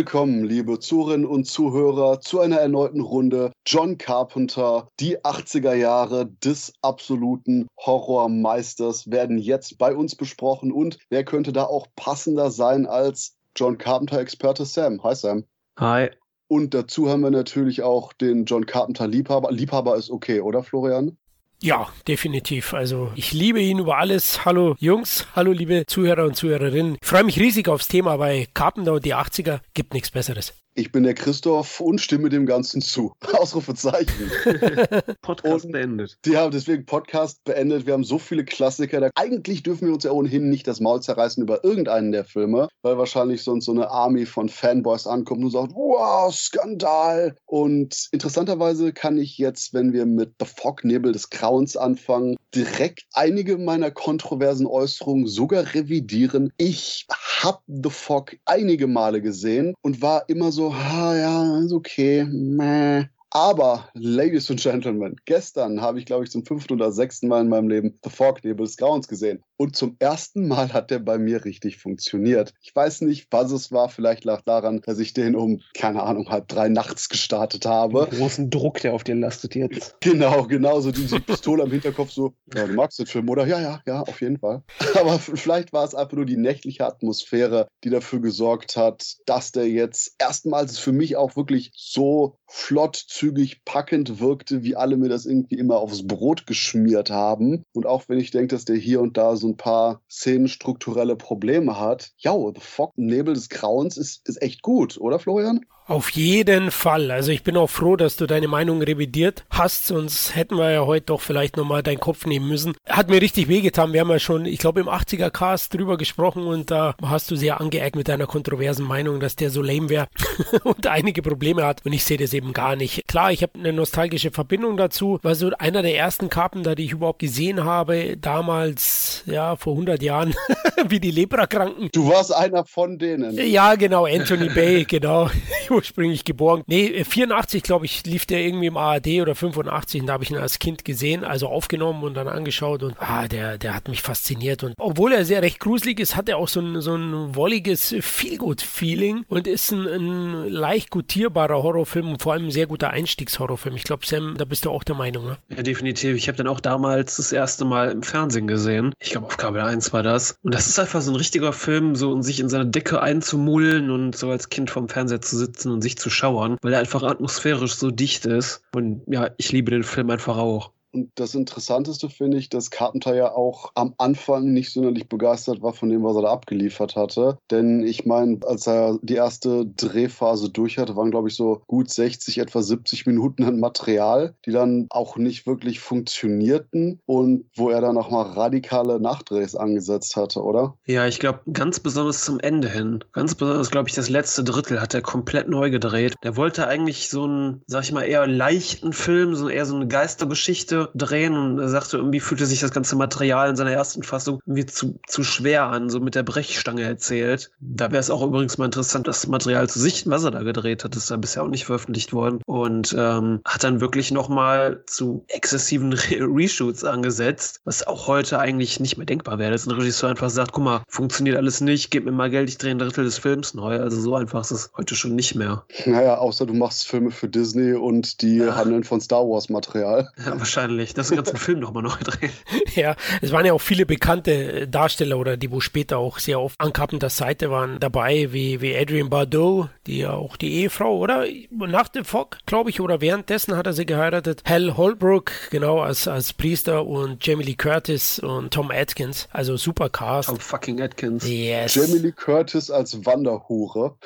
Willkommen, liebe Zuhörerinnen und Zuhörer, zu einer erneuten Runde John Carpenter. Die 80er Jahre des absoluten Horrormeisters werden jetzt bei uns besprochen. Und wer könnte da auch passender sein als John Carpenter-Experte Sam? Hi Sam. Hi. Und dazu haben wir natürlich auch den John Carpenter-Liebhaber. Liebhaber ist okay, oder Florian? Ja, definitiv. Also ich liebe ihn über alles. Hallo Jungs, hallo liebe Zuhörer und Zuhörerinnen. Ich freue mich riesig aufs Thema, Carpenter und die 80er gibt nichts Besseres. Ich bin der Christoph und stimme dem Ganzen zu. Ausrufezeichen. Podcast und beendet. Ja, deswegen Podcast beendet. Wir haben so viele Klassiker. Da eigentlich dürfen wir uns ja ohnehin nicht das Maul zerreißen über irgendeinen der Filme, weil wahrscheinlich sonst so eine Army von Fanboys ankommt und sagt, wow, Skandal. Und interessanterweise kann ich jetzt, wenn wir mit The Fog Nebel des Grauens anfangen, direkt einige meiner kontroversen Äußerungen sogar revidieren. Ich habe The Fog einige Male gesehen und war immer so ah ja, ist okay, meh. Aber, Ladies and Gentlemen, gestern habe ich, glaube ich, zum fünften oder sechsten Mal in meinem Leben The Fog Nebel des Grauens gesehen. Und zum ersten Mal hat der bei mir richtig funktioniert. Ich weiß nicht, was es war. Vielleicht lag daran, dass ich den um, keine Ahnung, halb drei nachts gestartet habe. Den großen Druck, der auf dir lastet jetzt. Genau, genau. So diese Pistole am Hinterkopf, so, ja, du magst den Film, oder? Ja, ja, ja, auf jeden Fall. Aber vielleicht war es einfach nur die nächtliche Atmosphäre, die dafür gesorgt hat, dass der jetzt erstmals für mich auch wirklich so flott, zügig, packend wirkte, wie alle mir das irgendwie immer aufs Brot geschmiert haben. Und auch wenn ich denke, dass der hier und da so ein paar szenenstrukturelle Probleme hat. Ja, The Fog, Nebel des Grauens ist, ist echt gut, oder Florian? Auf jeden Fall. Also ich bin auch froh, dass du deine Meinung revidiert hast, sonst hätten wir ja heute doch vielleicht nochmal deinen Kopf nehmen müssen. Hat mir richtig wehgetan. Wir haben ja schon, ich glaube, im 80er Cast drüber gesprochen und da hast du sehr angeeckt mit deiner kontroversen Meinung, dass der so lame wäre und einige Probleme hat. Und ich sehe das eben gar nicht. Klar, ich habe eine nostalgische Verbindung dazu, weil so einer der ersten Carpenter, die ich überhaupt gesehen habe, damals, ja, vor 100 Jahren, wie die Leprakranken. Du warst einer von denen. Ja, genau, Anthony Bay, genau ursprünglich geboren. Nee, 84, glaube ich, lief der irgendwie im ARD oder 85 und da habe ich ihn als Kind gesehen, also aufgenommen und dann angeschaut und ah, der, der hat mich fasziniert. Und obwohl er sehr recht gruselig ist, hat er auch so ein, so ein wolliges Feelgood-Feeling und ist ein, ein leicht gutierbarer Horrorfilm und vor allem ein sehr guter Einstiegshorrorfilm. Ich glaube, Sam, da bist du auch der Meinung, ne? Ja, definitiv. Ich habe den auch damals das erste Mal im Fernsehen gesehen. Ich glaube, auf Kabel 1 war das. Und das ist einfach so ein richtiger Film, so um sich in seine Decke einzumullen und so als Kind vorm Fernseher zu sitzen und sich zu schauern, weil er einfach atmosphärisch so dicht ist. Und ja, ich liebe den Film einfach auch. Und das Interessanteste finde ich, dass Carpenter ja auch am Anfang nicht sonderlich begeistert war von dem, was er da abgeliefert hatte. Denn ich meine, als er die erste Drehphase durch hatte, waren, glaube ich, so gut 60, etwa 70 Minuten an Material, die dann auch nicht wirklich funktionierten und wo er dann auch mal radikale Nachdrehs angesetzt hatte, oder? Ja, ich glaube, ganz besonders zum Ende hin. Ganz besonders, glaube ich, das letzte Drittel hat er komplett neu gedreht. Der wollte eigentlich so einen, sag ich mal, eher leichten Film, so eher so eine Geistergeschichte drehen und er sagte, irgendwie fühlte sich das ganze Material in seiner ersten Fassung irgendwie zu, zu schwer an, so mit der Brechstange erzählt. Da wäre es auch übrigens mal interessant, das Material zu sichten, was er da gedreht hat. Das ist ja bisher auch nicht veröffentlicht worden. Und ähm, hat dann wirklich nochmal zu exzessiven Re Reshoots angesetzt, was auch heute eigentlich nicht mehr denkbar wäre, dass ein Regisseur einfach sagt, guck mal, funktioniert alles nicht, gib mir mal Geld, ich drehe ein Drittel des Films neu. Also so einfach ist es heute schon nicht mehr. Naja, außer du machst Filme für Disney und die ja. handeln von Star Wars Material. Ja, wahrscheinlich wahrscheinlich, dass den ganzen Film nochmal neu drehen. Ja, es waren ja auch viele bekannte äh, Darsteller oder die, wo später auch sehr oft an Carpenters Seite waren, dabei, wie, wie Adrian Bardot, die ja auch die Ehefrau, oder? Nach dem Fog, glaube ich, oder währenddessen hat er sie geheiratet. Hal Holbrook, genau, als, als Priester und Jamie Lee Curtis und Tom Atkins. Also super Cast. Tom fucking Atkins. Yes. Jamie Lee Curtis als Wanderhure.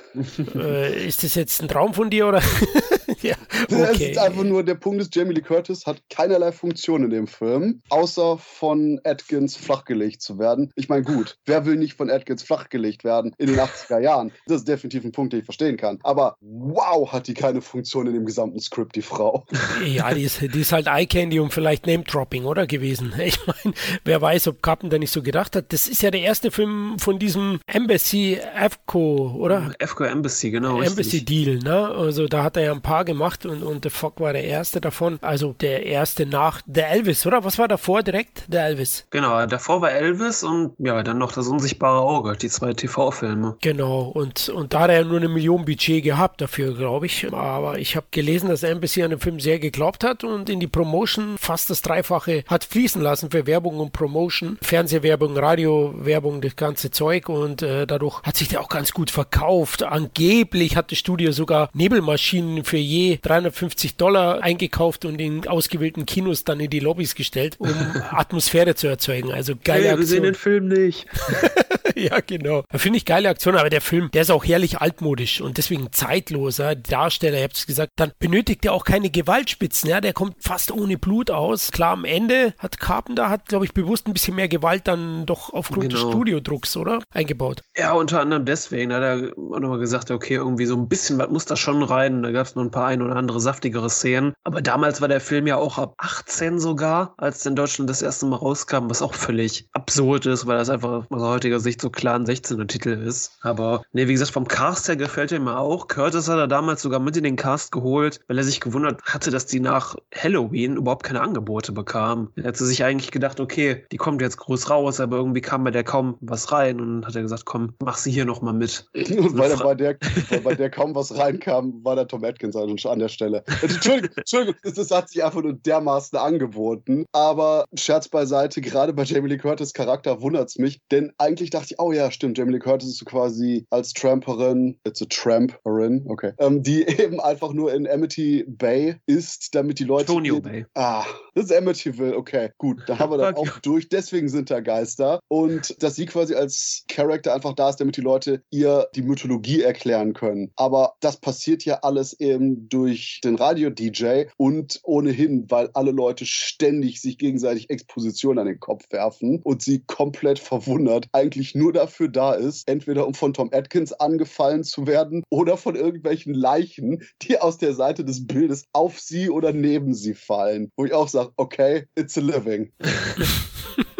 äh, ist das jetzt ein Traum von dir, oder? ja, okay. Es ist einfach nur, der Punkt ist, Jamie Lee Curtis hat keinerlei Funktion in dem Film, außer von Atkins flachgelegt zu werden. Ich meine, gut, wer will nicht von Atkins flachgelegt werden in den 80er Jahren? Das ist definitiv ein Punkt, den ich verstehen kann. Aber wow, hat die keine Funktion in dem gesamten Skript, die Frau. Ja, die ist, die ist halt Eye-Candy und vielleicht Name-Dropping, oder? Gewesen. Ich meine, wer weiß, ob Carpenter nicht so gedacht hat. Das ist ja der erste Film von diesem Embassy EFCO, oder? EFCO Embassy, genau. Embassy Deal, ne? Also da hat er ja ein paar gemacht. Gehabt und, und The Fog war der erste davon. Also der erste nach der Elvis, oder? Was war davor direkt? Der Elvis. Genau, davor war Elvis und ja, dann noch das unsichtbare Auge, die zwei TV-Filme. Genau, und, und da hat er nur eine Million Budget gehabt dafür, glaube ich. Aber ich habe gelesen, dass Embassy an den Film sehr geglaubt hat und in die Promotion fast das Dreifache hat fließen lassen für Werbung und Promotion. Fernsehwerbung, Radiowerbung, das ganze Zeug und äh, dadurch hat sich der auch ganz gut verkauft. Angeblich hat das Studio sogar Nebelmaschinen für je 350 Dollar eingekauft und in ausgewählten Kinos dann in die Lobbys gestellt, um Atmosphäre zu erzeugen. Also geile hey, wir sehen den Film nicht. ja, genau. Da finde ich geile Aktion, aber der Film, der ist auch herrlich altmodisch und deswegen zeitloser. Darsteller, ihr habt es gesagt, dann benötigt er auch keine Gewaltspitzen, ja, der kommt fast ohne Blut aus. Klar, am Ende hat Carpenter, hat, glaube ich, bewusst ein bisschen mehr Gewalt dann doch aufgrund genau. des Studiodrucks, oder? Eingebaut. Ja, unter anderem deswegen hat er auch nochmal gesagt, okay, irgendwie so ein bisschen was muss da schon rein. Da gab es noch ein paar ein oder andere saftigere Szenen. Aber damals war der Film ja auch ab 18 sogar, als in Deutschland das erste Mal rauskam, was auch völlig absurd ist, weil das einfach aus heutiger Sicht so klar ein 16er Titel ist. Aber ne, wie gesagt, vom Cast her gefällt er mir auch. Curtis hat er damals sogar mit in den Cast geholt, weil er sich gewundert hatte, dass die nach Halloween überhaupt keine Angebote bekamen. Er hatte sich eigentlich gedacht, okay, die kommt jetzt groß raus, aber irgendwie kam bei der kaum was rein und hat er gesagt, komm, mach sie hier nochmal mit. Und weil, bei, der, bei der kaum was reinkam, war der Tom Atkins also an der Stelle. Entschuldigung, Entschuldigung, das hat sich einfach nur dermaßen angeboten. Aber Scherz beiseite, gerade bei Jamie Lee Curtis Charakter wundert es mich, denn eigentlich dachte ich, oh ja, stimmt, Jamie Lee Curtis ist so quasi als Tramperin, it's a Tramperin, okay, ähm, die eben einfach nur in Amity Bay ist, damit die Leute. Antonio Bay. Ah, das ist Amityville, okay, gut, da haben wir dann auch durch, deswegen sind da Geister. Und dass sie quasi als Charakter einfach da ist, damit die Leute ihr die Mythologie erklären können. Aber das passiert ja alles eben durch den Radio-DJ und ohnehin, weil alle Leute ständig sich gegenseitig Exposition an den Kopf werfen und sie komplett verwundert eigentlich nur dafür da ist, entweder um von Tom Atkins angefallen zu werden oder von irgendwelchen Leichen, die aus der Seite des Bildes auf sie oder neben sie fallen. Wo ich auch sage, okay, it's a living.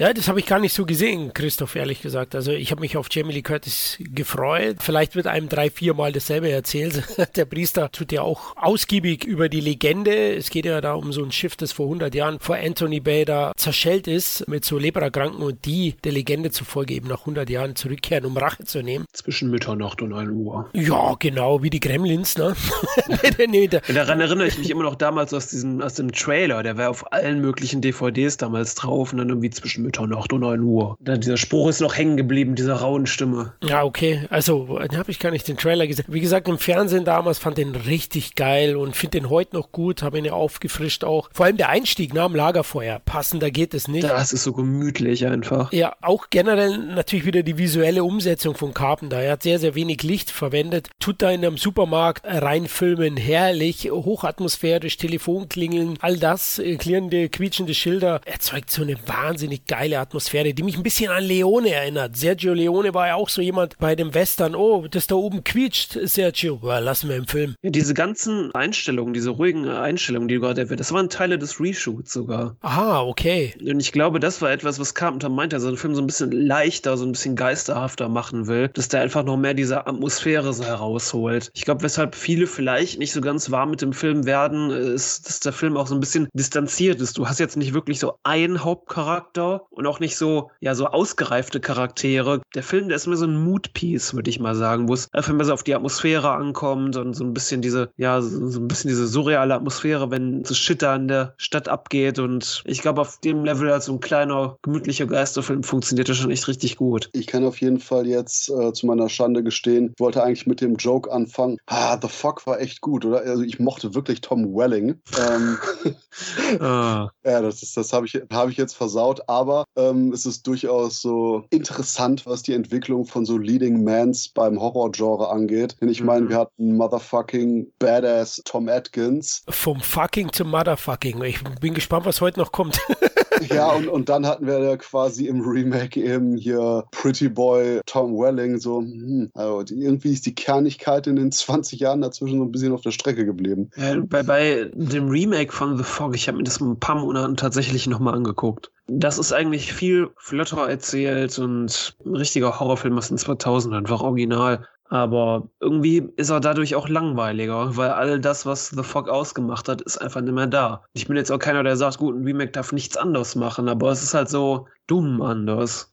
Ja, das habe ich gar nicht so gesehen, Christoph, ehrlich gesagt. Also ich habe mich auf Jamie Lee Curtis gefreut. Vielleicht wird einem drei, vier Mal dasselbe erzählt. Der Priester tut ja auch ausgiebig über die Legende. Es geht ja da um so ein Schiff, das vor 100 Jahren vor Anthony Bay da zerschellt ist mit so Leprakranken und die der Legende zufolge eben nach 100 Jahren zurückkehren, um Rache zu nehmen. Zwischen Mitternacht und 1 Uhr. Ja, genau, wie die Gremlins, ne? nee, da Daran erinnere ich mich immer noch damals aus diesem, aus dem Trailer. Der war auf allen möglichen DVDs damals drauf und dann irgendwie zwischen Mitternacht und 9 Uhr. Da, dieser Spruch ist noch hängen geblieben, dieser rauen Stimme. Ja, okay. Also, dann habe ich gar nicht den Trailer gesehen. Wie gesagt, im Fernsehen damals fand den richtig geil und finde den heute noch gut, habe ihn ja aufgefrischt auch. Vor allem der Einstieg nach dem Lagerfeuer. Passender geht es nicht. Das ist so gemütlich einfach. Ja, auch generell natürlich wieder die visuelle Umsetzung von Carpenter. Er hat sehr, sehr wenig Licht verwendet. Tut da in einem Supermarkt reinfilmen. Herrlich, hochatmosphärisch, Telefonklingeln, all das, äh, klirrende, quietschende Schilder. Erzeugt so eine wahnsinnig geile Atmosphäre, die mich ein bisschen an Leone erinnert. Sergio Leone war ja auch so jemand bei dem Western, oh, das da oben quietscht, Sergio, well, lassen wir im Film. Ja, diese ganzen Einstellungen, diese ruhigen Einstellungen, die du gerade erwähnt das waren Teile des Reshoots sogar. Aha, okay. Und ich glaube, das war etwas, was Carpenter meinte, dass er den Film so ein bisschen leichter, so ein bisschen geisterhafter machen will, dass der einfach noch mehr diese Atmosphäre so herausholt. Ich glaube, weshalb viele vielleicht nicht so ganz warm mit dem Film werden, ist, dass der Film auch so ein bisschen distanziert ist. Du hast jetzt nicht wirklich so einen Hauptcharakter, und auch nicht so, ja, so ausgereifte Charaktere. Der Film, der ist mir so ein Moodpiece, würde ich mal sagen, wo es einfach mehr so auf die Atmosphäre ankommt und so ein bisschen diese, ja, so ein bisschen diese surreale Atmosphäre, wenn so Shit da in der Stadt abgeht. Und ich glaube, auf dem Level als so ein kleiner, gemütlicher Geisterfilm funktioniert das schon echt richtig gut. Ich kann auf jeden Fall jetzt äh, zu meiner Schande gestehen, wollte eigentlich mit dem Joke anfangen. Ah, The Fuck war echt gut, oder? Also ich mochte wirklich Tom Welling. Ähm, ah. Ja, das, das habe ich, hab ich jetzt versaut, aber aber ähm, es ist durchaus so interessant, was die Entwicklung von so Leading Mans beim Horror-Genre angeht. Denn ich meine, mhm. wir hatten Motherfucking Badass Tom Atkins. Vom Fucking zum Motherfucking. Ich bin gespannt, was heute noch kommt. ja, und, und dann hatten wir ja quasi im Remake eben hier Pretty Boy Tom Welling. So, hm, also irgendwie ist die Kernigkeit in den 20 Jahren dazwischen so ein bisschen auf der Strecke geblieben. Ja, bei, bei dem Remake von The Fog, ich habe mir das ein paar Monate tatsächlich nochmal angeguckt. Das ist eigentlich viel flotter erzählt und ein richtiger Horrorfilm aus den 2000 einfach original Aber irgendwie ist er dadurch auch langweiliger, weil all das, was The Fog ausgemacht hat, ist einfach nicht mehr da. Ich bin jetzt auch keiner, der sagt, gut, ein Remake darf nichts anderes machen, aber es ist halt so dumm anders.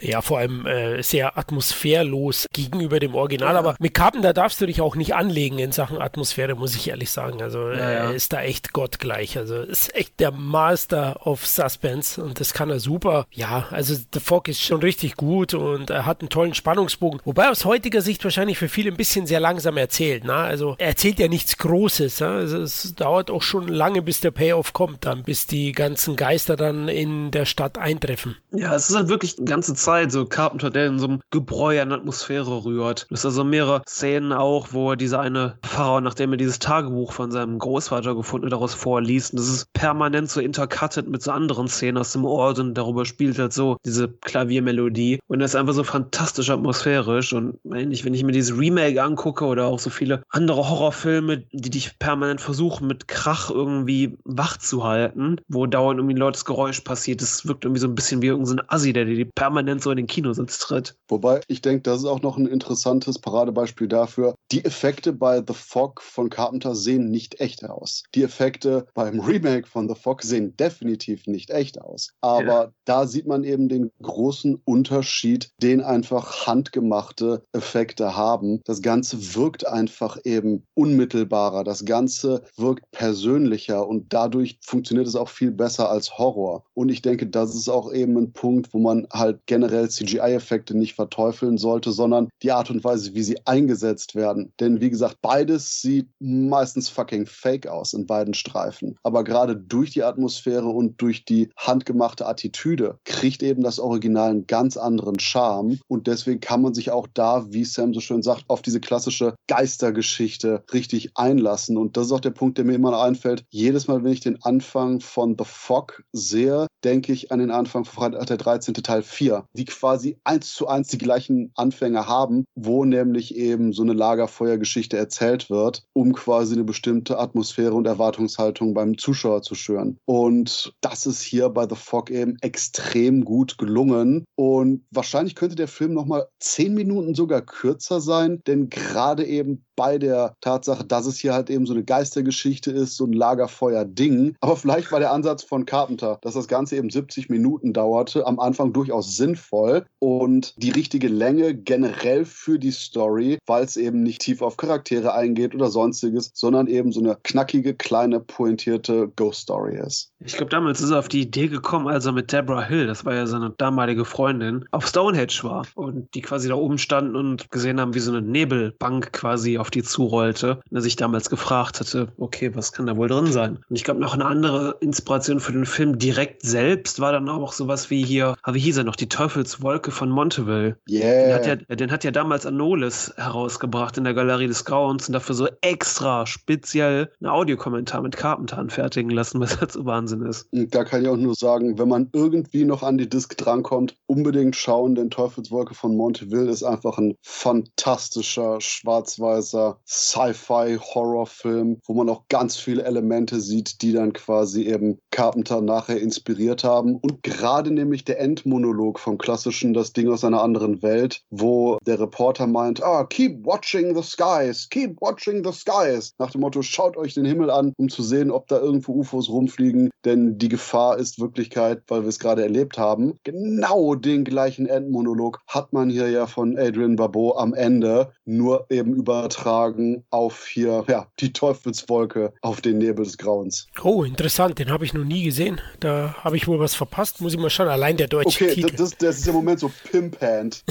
Ja, vor allem äh, sehr atmosphärlos gegenüber dem Original. Ja. Aber mit Carpenter darfst du dich auch nicht anlegen in Sachen Atmosphäre, muss ich ehrlich sagen. Also ja, er ja. ist da echt gottgleich. Also ist echt der Master of Suspense und das kann er super. Ja, also The Fog ist schon richtig gut und er hat einen tollen Spannungsbogen. Wobei aus heutiger Sicht wahrscheinlich für viele ein bisschen sehr langsam erzählt. Ne? Also er erzählt ja nichts Großes. Ne? Also es dauert auch schon lange, bis der Payoff kommt, dann bis die ganzen Geister dann in der Stadt eintreffen. Ja, es ist halt wirklich die ganze Zeit so Carpenter, der in so einem Gebräu an Atmosphäre rührt. Das ist also mehrere Szenen auch, wo er diese eine Pfarrer, nachdem er dieses Tagebuch von seinem Großvater gefunden hat, daraus vorliest. Und das ist permanent so intercutted mit so anderen Szenen aus dem Ort und darüber spielt halt so diese Klaviermelodie. Und das ist einfach so fantastisch atmosphärisch. Und wenn ich, wenn ich mir dieses Remake angucke oder auch so viele andere Horrorfilme, die dich permanent versuchen, mit Krach irgendwie wach zu halten, wo dauernd irgendwie ein lautes Geräusch passiert, das wirkt irgendwie so ein bisschen wie irgendein Assi, der dir permanent so in den Kinositz tritt. Wobei, ich denke, das ist auch noch ein interessantes Paradebeispiel dafür. Die Effekte bei The Fog von Carpenter sehen nicht echt aus. Die Effekte beim Remake von The Fog sehen definitiv nicht echt aus. Aber ja. da sieht man eben den großen Unterschied, den einfach handgemachte Effekte haben. Das Ganze wirkt einfach eben unmittelbarer. Das Ganze wirkt persönlicher und dadurch funktioniert es auch viel besser als Horror. Und ich denke, das ist auch eben ein Punkt, wo man halt generell CGI-Effekte nicht verteufeln sollte, sondern die Art und Weise, wie sie eingesetzt werden. Denn wie gesagt, beides sieht meistens fucking fake aus in beiden Streifen. Aber gerade durch die Atmosphäre und durch die handgemachte Attitüde kriegt eben das Original einen ganz anderen Charme. Und deswegen kann man sich auch da, wie Sam so schön sagt, auf diese klassische Geistergeschichte richtig einlassen. Und das ist auch der Punkt, der mir immer einfällt. Jedes Mal, wenn ich den Anfang von The Fog sehe, denke ich an den Anfang von Freitag der 13. Teil 4 die quasi eins zu eins die gleichen Anfänge haben, wo nämlich eben so eine Lagerfeuergeschichte erzählt wird, um quasi eine bestimmte Atmosphäre und Erwartungshaltung beim Zuschauer zu schüren. Und das ist hier bei The Fog eben extrem gut gelungen. Und wahrscheinlich könnte der Film nochmal zehn Minuten sogar kürzer sein, denn gerade eben bei der Tatsache, dass es hier halt eben so eine Geistergeschichte ist, so ein Lagerfeuer-Ding. Aber vielleicht war der Ansatz von Carpenter, dass das Ganze eben 70 Minuten dauerte, am Anfang durchaus sinnvoll und die richtige Länge generell für die Story, weil es eben nicht tief auf Charaktere eingeht oder sonstiges, sondern eben so eine knackige, kleine, pointierte Ghost-Story ist. Ich glaube, damals ist er auf die Idee gekommen, als er mit Deborah Hill, das war ja seine damalige Freundin, auf Stonehenge war und die quasi da oben standen und gesehen haben, wie so eine Nebelbank quasi auf die zurollte. Und er sich damals gefragt hatte, okay, was kann da wohl drin sein? Und ich glaube, noch eine andere Inspiration für den Film direkt selbst war dann auch sowas wie hier, ah, wie hieß er noch, die Teufelswolke von Monteville. Yeah. Den hat ja, den hat ja damals Anolis herausgebracht in der Galerie des Grauens und dafür so extra speziell einen Audiokommentar mit Carpenter anfertigen lassen, was halt so Wahnsinn ist. Da kann ich auch nur sagen, wenn man irgendwie noch an die Disc drankommt, unbedingt schauen, denn Teufelswolke von Monteville ist einfach ein fantastischer schwarz-weißer Sci-Fi-Horrorfilm, wo man auch ganz viele Elemente sieht, die dann quasi eben Carpenter nachher inspiriert haben. Und gerade nämlich der Endmonolog vom klassischen Das Ding aus einer anderen Welt, wo der Reporter meint, ah, keep watching the skies, keep watching the skies. Nach dem Motto, schaut euch den Himmel an, um zu sehen, ob da irgendwo UFOs rumfliegen, denn die Gefahr ist Wirklichkeit, weil wir es gerade erlebt haben. Genau den gleichen Endmonolog hat man hier ja von Adrian Barbeau am Ende, nur eben übertragen übertragen auf hier, ja, die Teufelswolke auf den Nebel des Grauens. Oh, interessant, den habe ich noch nie gesehen. Da habe ich wohl was verpasst, muss ich mal schauen. Allein der deutsche okay, Titel. Das, das ist im Moment so Pimp-Hand.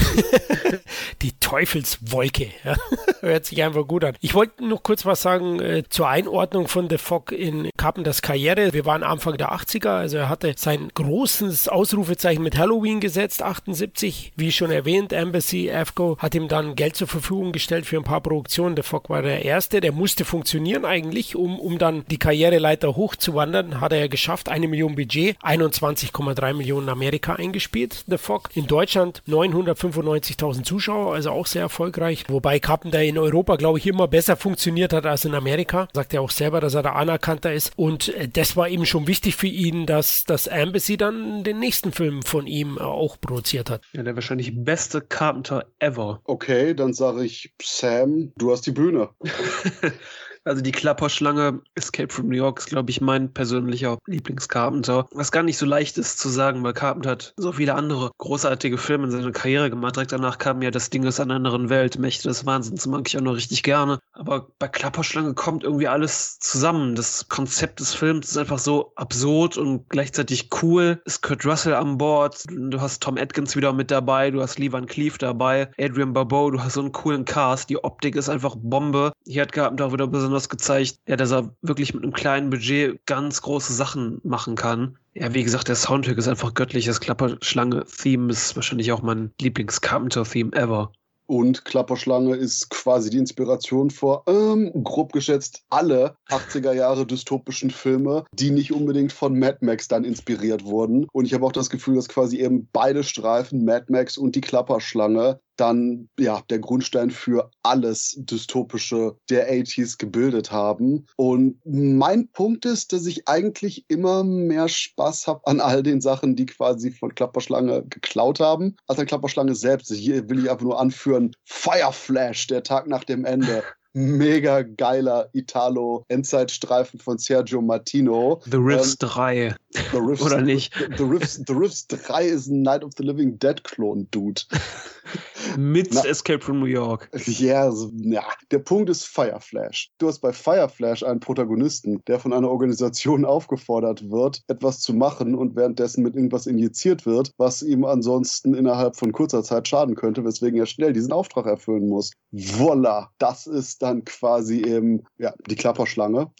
die Teufelswolke, ja. hört sich einfach gut an. Ich wollte noch kurz was sagen äh, zur Einordnung von The Fog in Carpenters Karriere. Wir waren Anfang der 80er, also er hatte sein großes Ausrufezeichen mit Halloween gesetzt, 78, wie schon erwähnt. Embassy, AFCO hat ihm dann Geld zur Verfügung gestellt für ein paar Produktionen Produktion. Der Fock war der erste, der musste funktionieren eigentlich, um, um dann die Karriereleiter hochzuwandern. Hat er ja geschafft, eine Million Budget, 21,3 Millionen Amerika eingespielt, The Fock. In Deutschland 995.000 Zuschauer, also auch sehr erfolgreich. Wobei Carpenter in Europa, glaube ich, immer besser funktioniert hat als in Amerika. Sagt er auch selber, dass er da anerkannter ist. Und äh, das war eben schon wichtig für ihn, dass das Embassy dann den nächsten Film von ihm äh, auch produziert hat. Ja, der wahrscheinlich beste Carpenter ever. Okay, dann sage ich, Sam, du hast die Bühne. Also die Klapperschlange Escape from New York ist, glaube ich, mein persönlicher Lieblings-Carpenter. Was gar nicht so leicht ist zu sagen, weil Carpenter hat so viele andere großartige Filme in seiner Karriere gemacht. Direkt danach kam ja das Ding aus einer anderen Welt, Mächte des Wahnsinns, mag ich auch noch richtig gerne. Aber bei Klapperschlange kommt irgendwie alles zusammen. Das Konzept des Films ist einfach so absurd und gleichzeitig cool. Ist Kurt Russell an Bord, du hast Tom Atkins wieder mit dabei, du hast Lee Van Cleef dabei, Adrian Barbeau, du hast so einen coolen Cast. Die Optik ist einfach Bombe. Hier hat Carpenter auch wieder besonders besonders gezeigt, ja, dass er wirklich mit einem kleinen Budget ganz große Sachen machen kann. Ja, wie gesagt, der Soundtrack ist einfach göttlich. Das Klapperschlange-Theme ist wahrscheinlich auch mein Lieblings-Carpenter-Theme ever. Und Klapperschlange ist quasi die Inspiration vor, ähm, grob geschätzt, alle 80er Jahre dystopischen Filme, die nicht unbedingt von Mad Max dann inspiriert wurden. Und ich habe auch das Gefühl, dass quasi eben beide Streifen, Mad Max und die Klapperschlange, dann ja der Grundstein für alles Dystopische der 80s gebildet haben. Und mein Punkt ist, dass ich eigentlich immer mehr Spaß habe an all den Sachen, die quasi von Klapperschlange geklaut haben, als an Klapperschlange selbst. Hier will ich einfach nur anführen, Fireflash, der Tag nach dem Ende mega geiler Italo-Endzeitstreifen von Sergio Martino. The Riffs ähm, 3. The Riffs, Oder nicht? The, Riffs, the Riffs 3 ist ein Night of the Living Dead-Klon, Dude. Mit Na, Escape from New York. Also, ja, der Punkt ist Fireflash. Du hast bei Fireflash einen Protagonisten, der von einer Organisation aufgefordert wird, etwas zu machen und währenddessen mit irgendwas injiziert wird, was ihm ansonsten innerhalb von kurzer Zeit schaden könnte, weswegen er schnell diesen Auftrag erfüllen muss. Voila, das ist dann quasi eben ja, die Klapperschlange.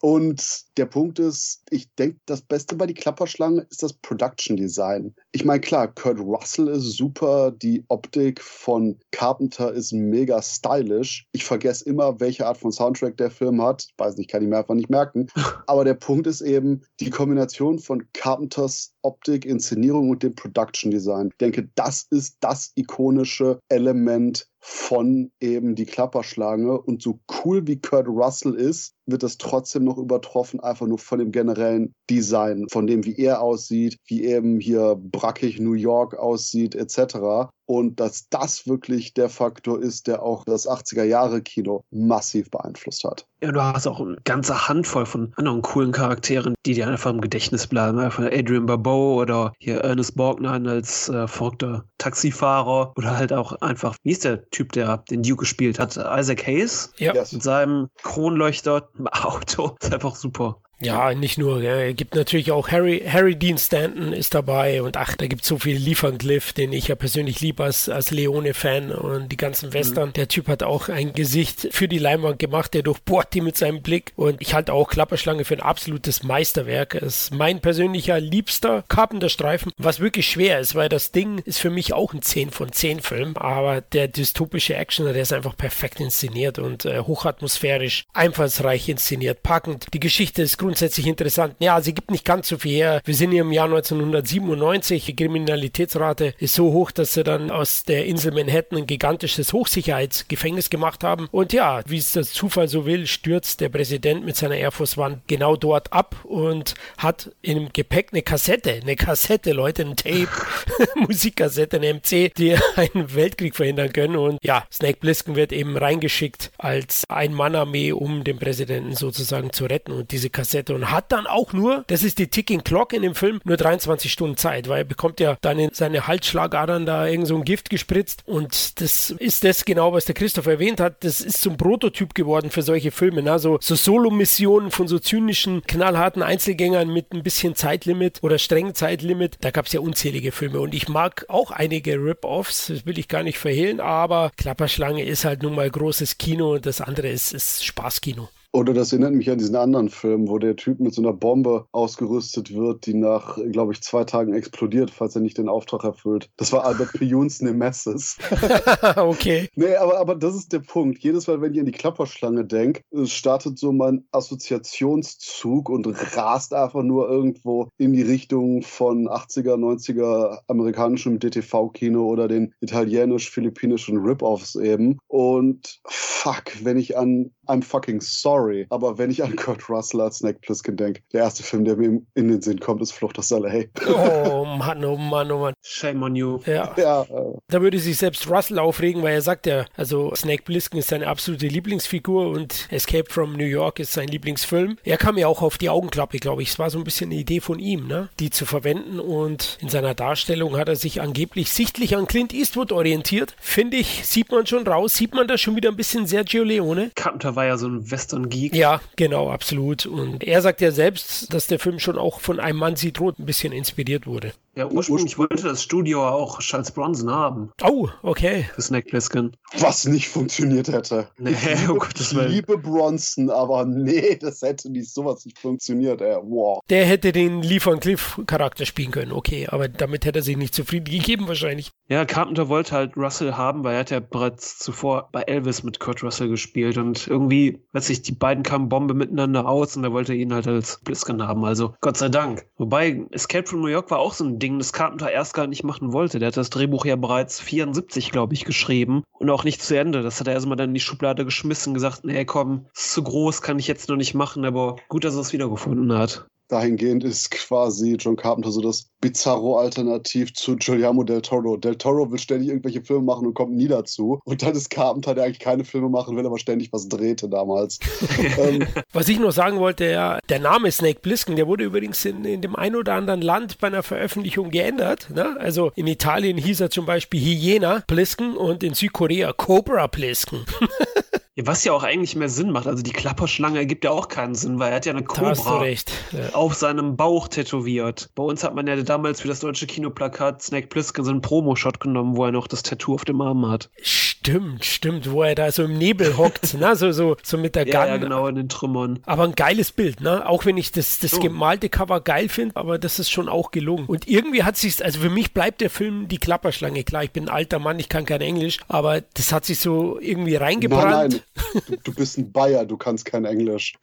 Und der Punkt ist, ich denke, das Beste bei die Klapperschlange ist das Production Design. Ich meine, klar, Kurt Russell ist super, die Optik von Carpenter ist mega stylisch. Ich vergesse immer, welche Art von Soundtrack der Film hat. Ich weiß nicht, kann ich mir einfach nicht merken. Aber der Punkt ist eben die Kombination von Carpenters Optik, Inszenierung und dem Production Design. Ich denke, das ist das ikonische Element von eben die Klapperschlange. Und so cool wie Kurt Russell ist, wird das trotzdem noch übertroffen, einfach nur von dem generellen Design, von dem, wie er aussieht, wie eben hier brackig New York aussieht, etc. Und dass das wirklich der Faktor ist, der auch das 80er-Jahre-Kino massiv beeinflusst hat. Ja, du hast auch eine ganze Handvoll von anderen coolen Charakteren, die dir einfach im Gedächtnis bleiben. Von Adrian Barbeau oder hier Ernest Borgnine als äh, verrückter Taxifahrer oder halt auch einfach, wie ist der Typ, der den Duke gespielt hat? Isaac Hayes? Ja. Mit seinem Kronleuchter Auto. ist einfach super. Ja, nicht nur. Es gibt natürlich auch Harry, Harry Dean Stanton ist dabei und ach, da gibt es so viel Lieferngliff, den ich ja persönlich liebe als, als Leone-Fan und die ganzen mhm. Western. Mhm. Der Typ hat auch ein Gesicht für die Leinwand gemacht, der durchbohrt die mit seinem Blick und ich halte auch Klapperschlange für ein absolutes Meisterwerk. Es ist mein persönlicher liebster Carpenter-Streifen, was wirklich schwer ist, weil das Ding ist für mich auch ein 10 von 10 Film, aber der dystopische Actioner, der ist einfach perfekt inszeniert und äh, hochatmosphärisch, einfallsreich inszeniert, packend. Die Geschichte ist grundsätzlich grundsätzlich interessant. Ja, sie gibt nicht ganz so viel her. Wir sind hier im Jahr 1997. Die Kriminalitätsrate ist so hoch, dass sie dann aus der Insel Manhattan ein gigantisches Hochsicherheitsgefängnis gemacht haben. Und ja, wie es das Zufall so will, stürzt der Präsident mit seiner Air Force One genau dort ab und hat im Gepäck eine Kassette, eine Kassette, Leute, ein Tape, Musikkassette, eine MC, die einen Weltkrieg verhindern können. Und ja, Snake Plissken wird eben reingeschickt als Ein-Mann-Armee, um den Präsidenten sozusagen zu retten. Und diese Kassette Kassette und hat dann auch nur, das ist die Ticking Clock in dem Film, nur 23 Stunden Zeit, weil er bekommt ja dann in seine Halsschlagadern da irgend so ein Gift gespritzt und das ist das genau, was der Christoph erwähnt hat, das ist zum Prototyp geworden für solche Filme, ne? so, so Solo-Missionen von so zynischen, knallharten Einzelgängern mit ein bisschen Zeitlimit oder strengen Zeitlimit, da gab es ja unzählige Filme und ich mag auch einige Rip-Offs, das will ich gar nicht verhehlen, aber Klapperschlange ist halt nun mal großes Kino und das andere ist, ist Spaßkino. Oder das erinnert mich an diesen anderen Film, wo der Typ mit so einer Bombe ausgerüstet wird, die nach, glaube ich, zwei Tagen explodiert, falls er nicht den Auftrag erfüllt. Das war Albert Pijuns Nemesis. okay. Nee, aber, aber das ist der Punkt. Jedes Mal, wenn ich an die Klapperschlange denke, startet so mein Assoziationszug und rast einfach nur irgendwo in die Richtung von 80er, 90er amerikanischem DTV-Kino oder den italienisch-philippinischen Rip-Offs eben. Und fuck, wenn ich an I'm fucking sorry. Aber wenn ich an Kurt Russell als Snake Plissken denke, der erste Film, der mir in den Sinn kommt, ist Flucht aus L.A. Oh Mann, oh Mann, oh Mann. Shame on you. Ja. ja äh. Da würde sich selbst Russell aufregen, weil er sagt ja, also Snake Plissken ist seine absolute Lieblingsfigur und Escape from New York ist sein Lieblingsfilm. Er kam ja auch auf die Augenklappe, glaube ich. Es war so ein bisschen eine Idee von ihm, ne? die zu verwenden und in seiner Darstellung hat er sich angeblich sichtlich an Clint Eastwood orientiert. Finde ich, sieht man schon raus, sieht man da schon wieder ein bisschen Sergio Leone. Carpenter war ja so ein Western-Geek. Ja, genau, absolut. Und er sagt ja selbst, dass der Film schon auch von einem Mann sieht rot ein bisschen inspiriert wurde. Ja, ursprünglich wollte das Studio auch Charles Bronson haben. Oh, okay. Für Snake Plissken. Was nicht funktioniert hätte. Nee, ich liebe, oh Gottes ich Willen. liebe Bronson, aber nee, das hätte nicht sowas nicht funktioniert, ey. Wow. Der hätte den Lee Van Cliff Charakter spielen können, okay, aber damit hätte er sich nicht zufrieden gegeben wahrscheinlich. Ja, Carpenter wollte halt Russell haben, weil er hat ja bereits zuvor bei Elvis mit Kurt Russell gespielt und irgendwie, weiß ich, die beiden kamen Bombe miteinander aus und er wollte ihn halt als Plissken haben, also Gott sei Dank. Wobei Escape from New York war auch so ein Ding, das Carpenter erst gar nicht machen wollte. Der hat das Drehbuch ja bereits 74, glaube ich, geschrieben und auch nicht zu Ende. Das hat er erstmal dann in die Schublade geschmissen, gesagt, nee, komm, ist zu groß, kann ich jetzt noch nicht machen, aber gut, dass er es wiedergefunden hat. Dahingehend ist quasi John Carpenter so das Bizarro-Alternativ zu Giuliano del Toro. Del Toro will ständig irgendwelche Filme machen und kommt nie dazu. Und dann ist Carpenter, der eigentlich keine Filme machen will, aber ständig was drehte damals. ähm, Was ich noch sagen wollte, ja, der Name Snake Plissken, der wurde übrigens in, in dem ein oder anderen Land bei einer Veröffentlichung geändert. Ne? Also in Italien hieß er zum Beispiel Hyena Plissken und in Südkorea Cobra Plissken. Ja, was ja auch eigentlich mehr Sinn macht. Also die Klapperschlange ergibt ja auch keinen Sinn, weil er hat ja eine Cobra recht. Ja. auf seinem Bauch tätowiert. Bei uns hat man ja damals für das deutsche Kinoplakat Snake Plissken so einen Promo-Shot genommen, wo er noch das Tattoo auf dem Arm hat. Stimmt, stimmt, wo er da so im Nebel hockt, ne? so, so, so mit der Ja, Gun. ja, genau, in den Trümmern. Aber ein geiles Bild, ne? Auch wenn ich das, das So. gemalte Cover geil finde, aber das ist schon auch gelungen. Und irgendwie hat sich, also für mich bleibt der Film die Klapperschlange. Klar, ich bin ein alter Mann, ich kann kein Englisch, aber das hat sich so irgendwie reingebrannt. nein, nein, du, du bist ein Bayer, du kannst kein Englisch.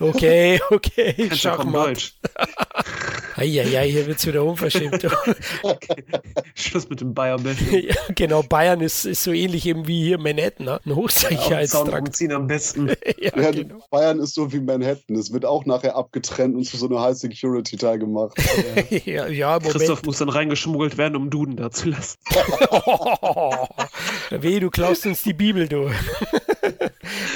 Okay, okay, ja Schachmatt. Deutsch. Eieiei, hier wird's wieder unverschämt. Schluss mit dem Bayer-Bild. ja, genau, Bayern ist, ist so ähnlich eben wie hier Manhattan, ne? ein Hochsicherheitstrakt. ziehen am besten. Ja, Ja, genau. Bayern ist so wie Manhattan. Es wird auch nachher abgetrennt und zu so einer High-Security-Teil gemacht. ja, ja, Moment. Christoph muss dann reingeschmuggelt werden, um Duden da zu lassen. Weh, du klaust uns die Bibel, du.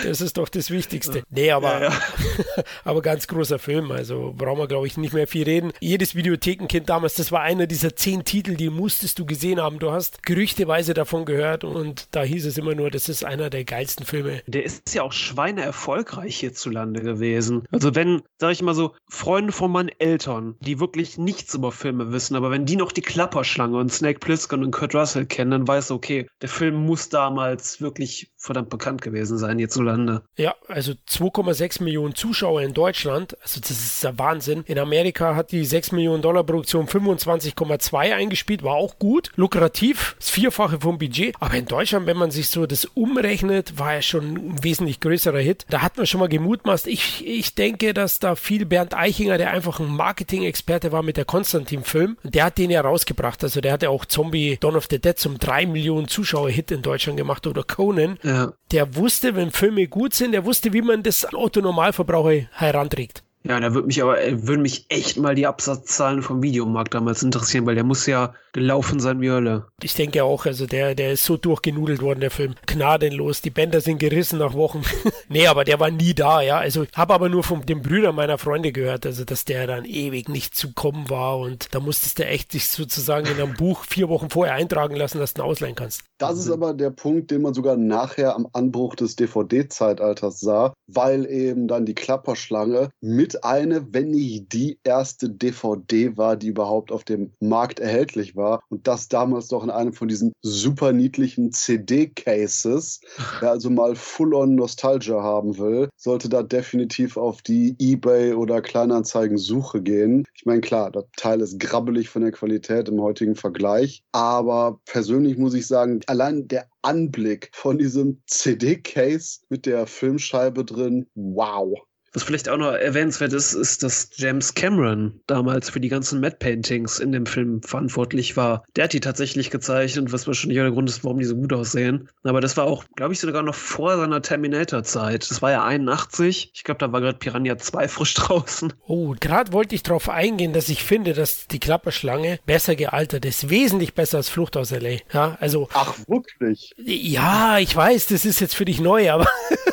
Das ist doch das Wichtigste. Nee, aber, Ja, ja. aber ganz großer Film. Also brauchen wir, glaube ich, nicht mehr viel reden. Jedes Videothekenkind damals, das war einer dieser zehn Titel, die musstest du gesehen haben. Du hast gerüchteweise davon gehört und da hieß es immer nur, das ist einer der geilsten Filme. Der ist ja auch Schweine erfolgreich hierzulande gewesen. Also wenn, sag ich mal so, Freunde von meinen Eltern, die wirklich nichts über Filme wissen, aber wenn die noch die Klapperschlange und Snake Plissken und Kurt Russell kennen, dann weißt du, okay, der Film muss damals wirklich verdammt bekannt gewesen sein hierzulande. Ja, also 2,6 Millionen Zuschauer in Deutschland. Also das ist der Wahnsinn. In Amerika hat die 6 Millionen Dollar Produktion 25,2 eingespielt, war auch gut, lukrativ, das Vierfache vom Budget. Aber in Deutschland, wenn man sich so das umrechnet, war er schon ein wesentlich größerer Hit. Da hat man schon mal gemutmaßt. Ich, ich denke, dass da viel Bernd Eichinger, der einfach ein Marketing-Experte war mit der Konstantin-Film, der hat den ja rausgebracht. Also der hat ja auch Zombie Dawn of the Dead zum 3 Millionen Zuschauer-Hit in Deutschland gemacht oder Conan Ja. Der wusste, wenn Filme gut sind, der wusste, wie man das an Otto-Normalverbraucher heranträgt. Ja, da würde mich aber, äh, würden mich echt mal die Absatzzahlen vom Videomarkt damals interessieren, weil der muss ja gelaufen sein wie Hölle. Ich denke auch, also der, der ist so durchgenudelt worden, der Film. Gnadenlos, die Bänder sind gerissen nach Wochen. nee, aber der war nie da, ja. Also habe aber nur von den Brüdern meiner Freunde gehört, also dass der dann ewig nicht zu kommen war und da musstest du echt dich sozusagen in einem Buch vier Wochen vorher eintragen lassen, dass du ihn ausleihen kannst. Das ist aber der Punkt, den man sogar nachher am Anbruch des DVD-Zeitalters sah, weil eben dann die Klapperschlange mit mit eine, wenn nicht die erste DVD war, die überhaupt auf dem Markt erhältlich war. Und das damals doch in einem von diesen super niedlichen CD-Cases. Wer also mal Full-on Nostalgia haben will, sollte da definitiv auf die Ebay- oder Kleinanzeigen-Suche gehen. Ich meine, klar, das Teil ist grabbelig von der Qualität im heutigen Vergleich. Aber persönlich muss ich sagen, allein der Anblick von diesem CD-Case mit der Filmscheibe drin, wow. Was vielleicht auch noch erwähnenswert ist, ist, dass James Cameron damals für die ganzen Matte Paintings in dem Film verantwortlich war. Der hat die tatsächlich gezeichnet, was wahrscheinlich auch der Grund ist, warum die so gut aussehen. Aber das war auch, glaube ich, sogar noch vor seiner Terminator-Zeit. Das war ja 81. Ich glaube, da war gerade Piranha 2 frisch draußen. Oh, gerade wollte ich darauf eingehen, dass ich finde, dass die Klapperschlange besser gealtert ist. Wesentlich besser als Flucht aus L.A. Ja, also. Ach, wirklich? Ja, ich weiß, das ist jetzt für dich neu, aber.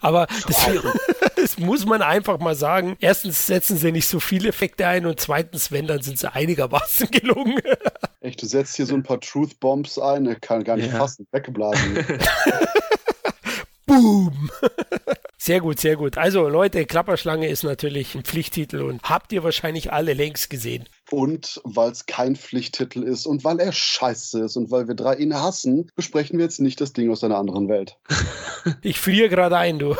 aber das, das, muss man einfach mal sagen. Erstens setzen sie nicht so viele Effekte ein und zweitens, wenn, dann sind sie einigermaßen gelungen. Echt, du setzt hier so ein paar Truth Bombs ein, ich kann gar nicht ja. fassen, weggeblasen. Boom! Sehr gut, sehr gut. Also Leute, Klapperschlange ist natürlich ein Pflichttitel und habt ihr wahrscheinlich alle längst gesehen. Und weil es kein Pflichttitel ist und weil er scheiße ist und weil wir drei ihn hassen, besprechen wir jetzt nicht das Ding aus einer anderen Welt. Ich friere gerade ein, du.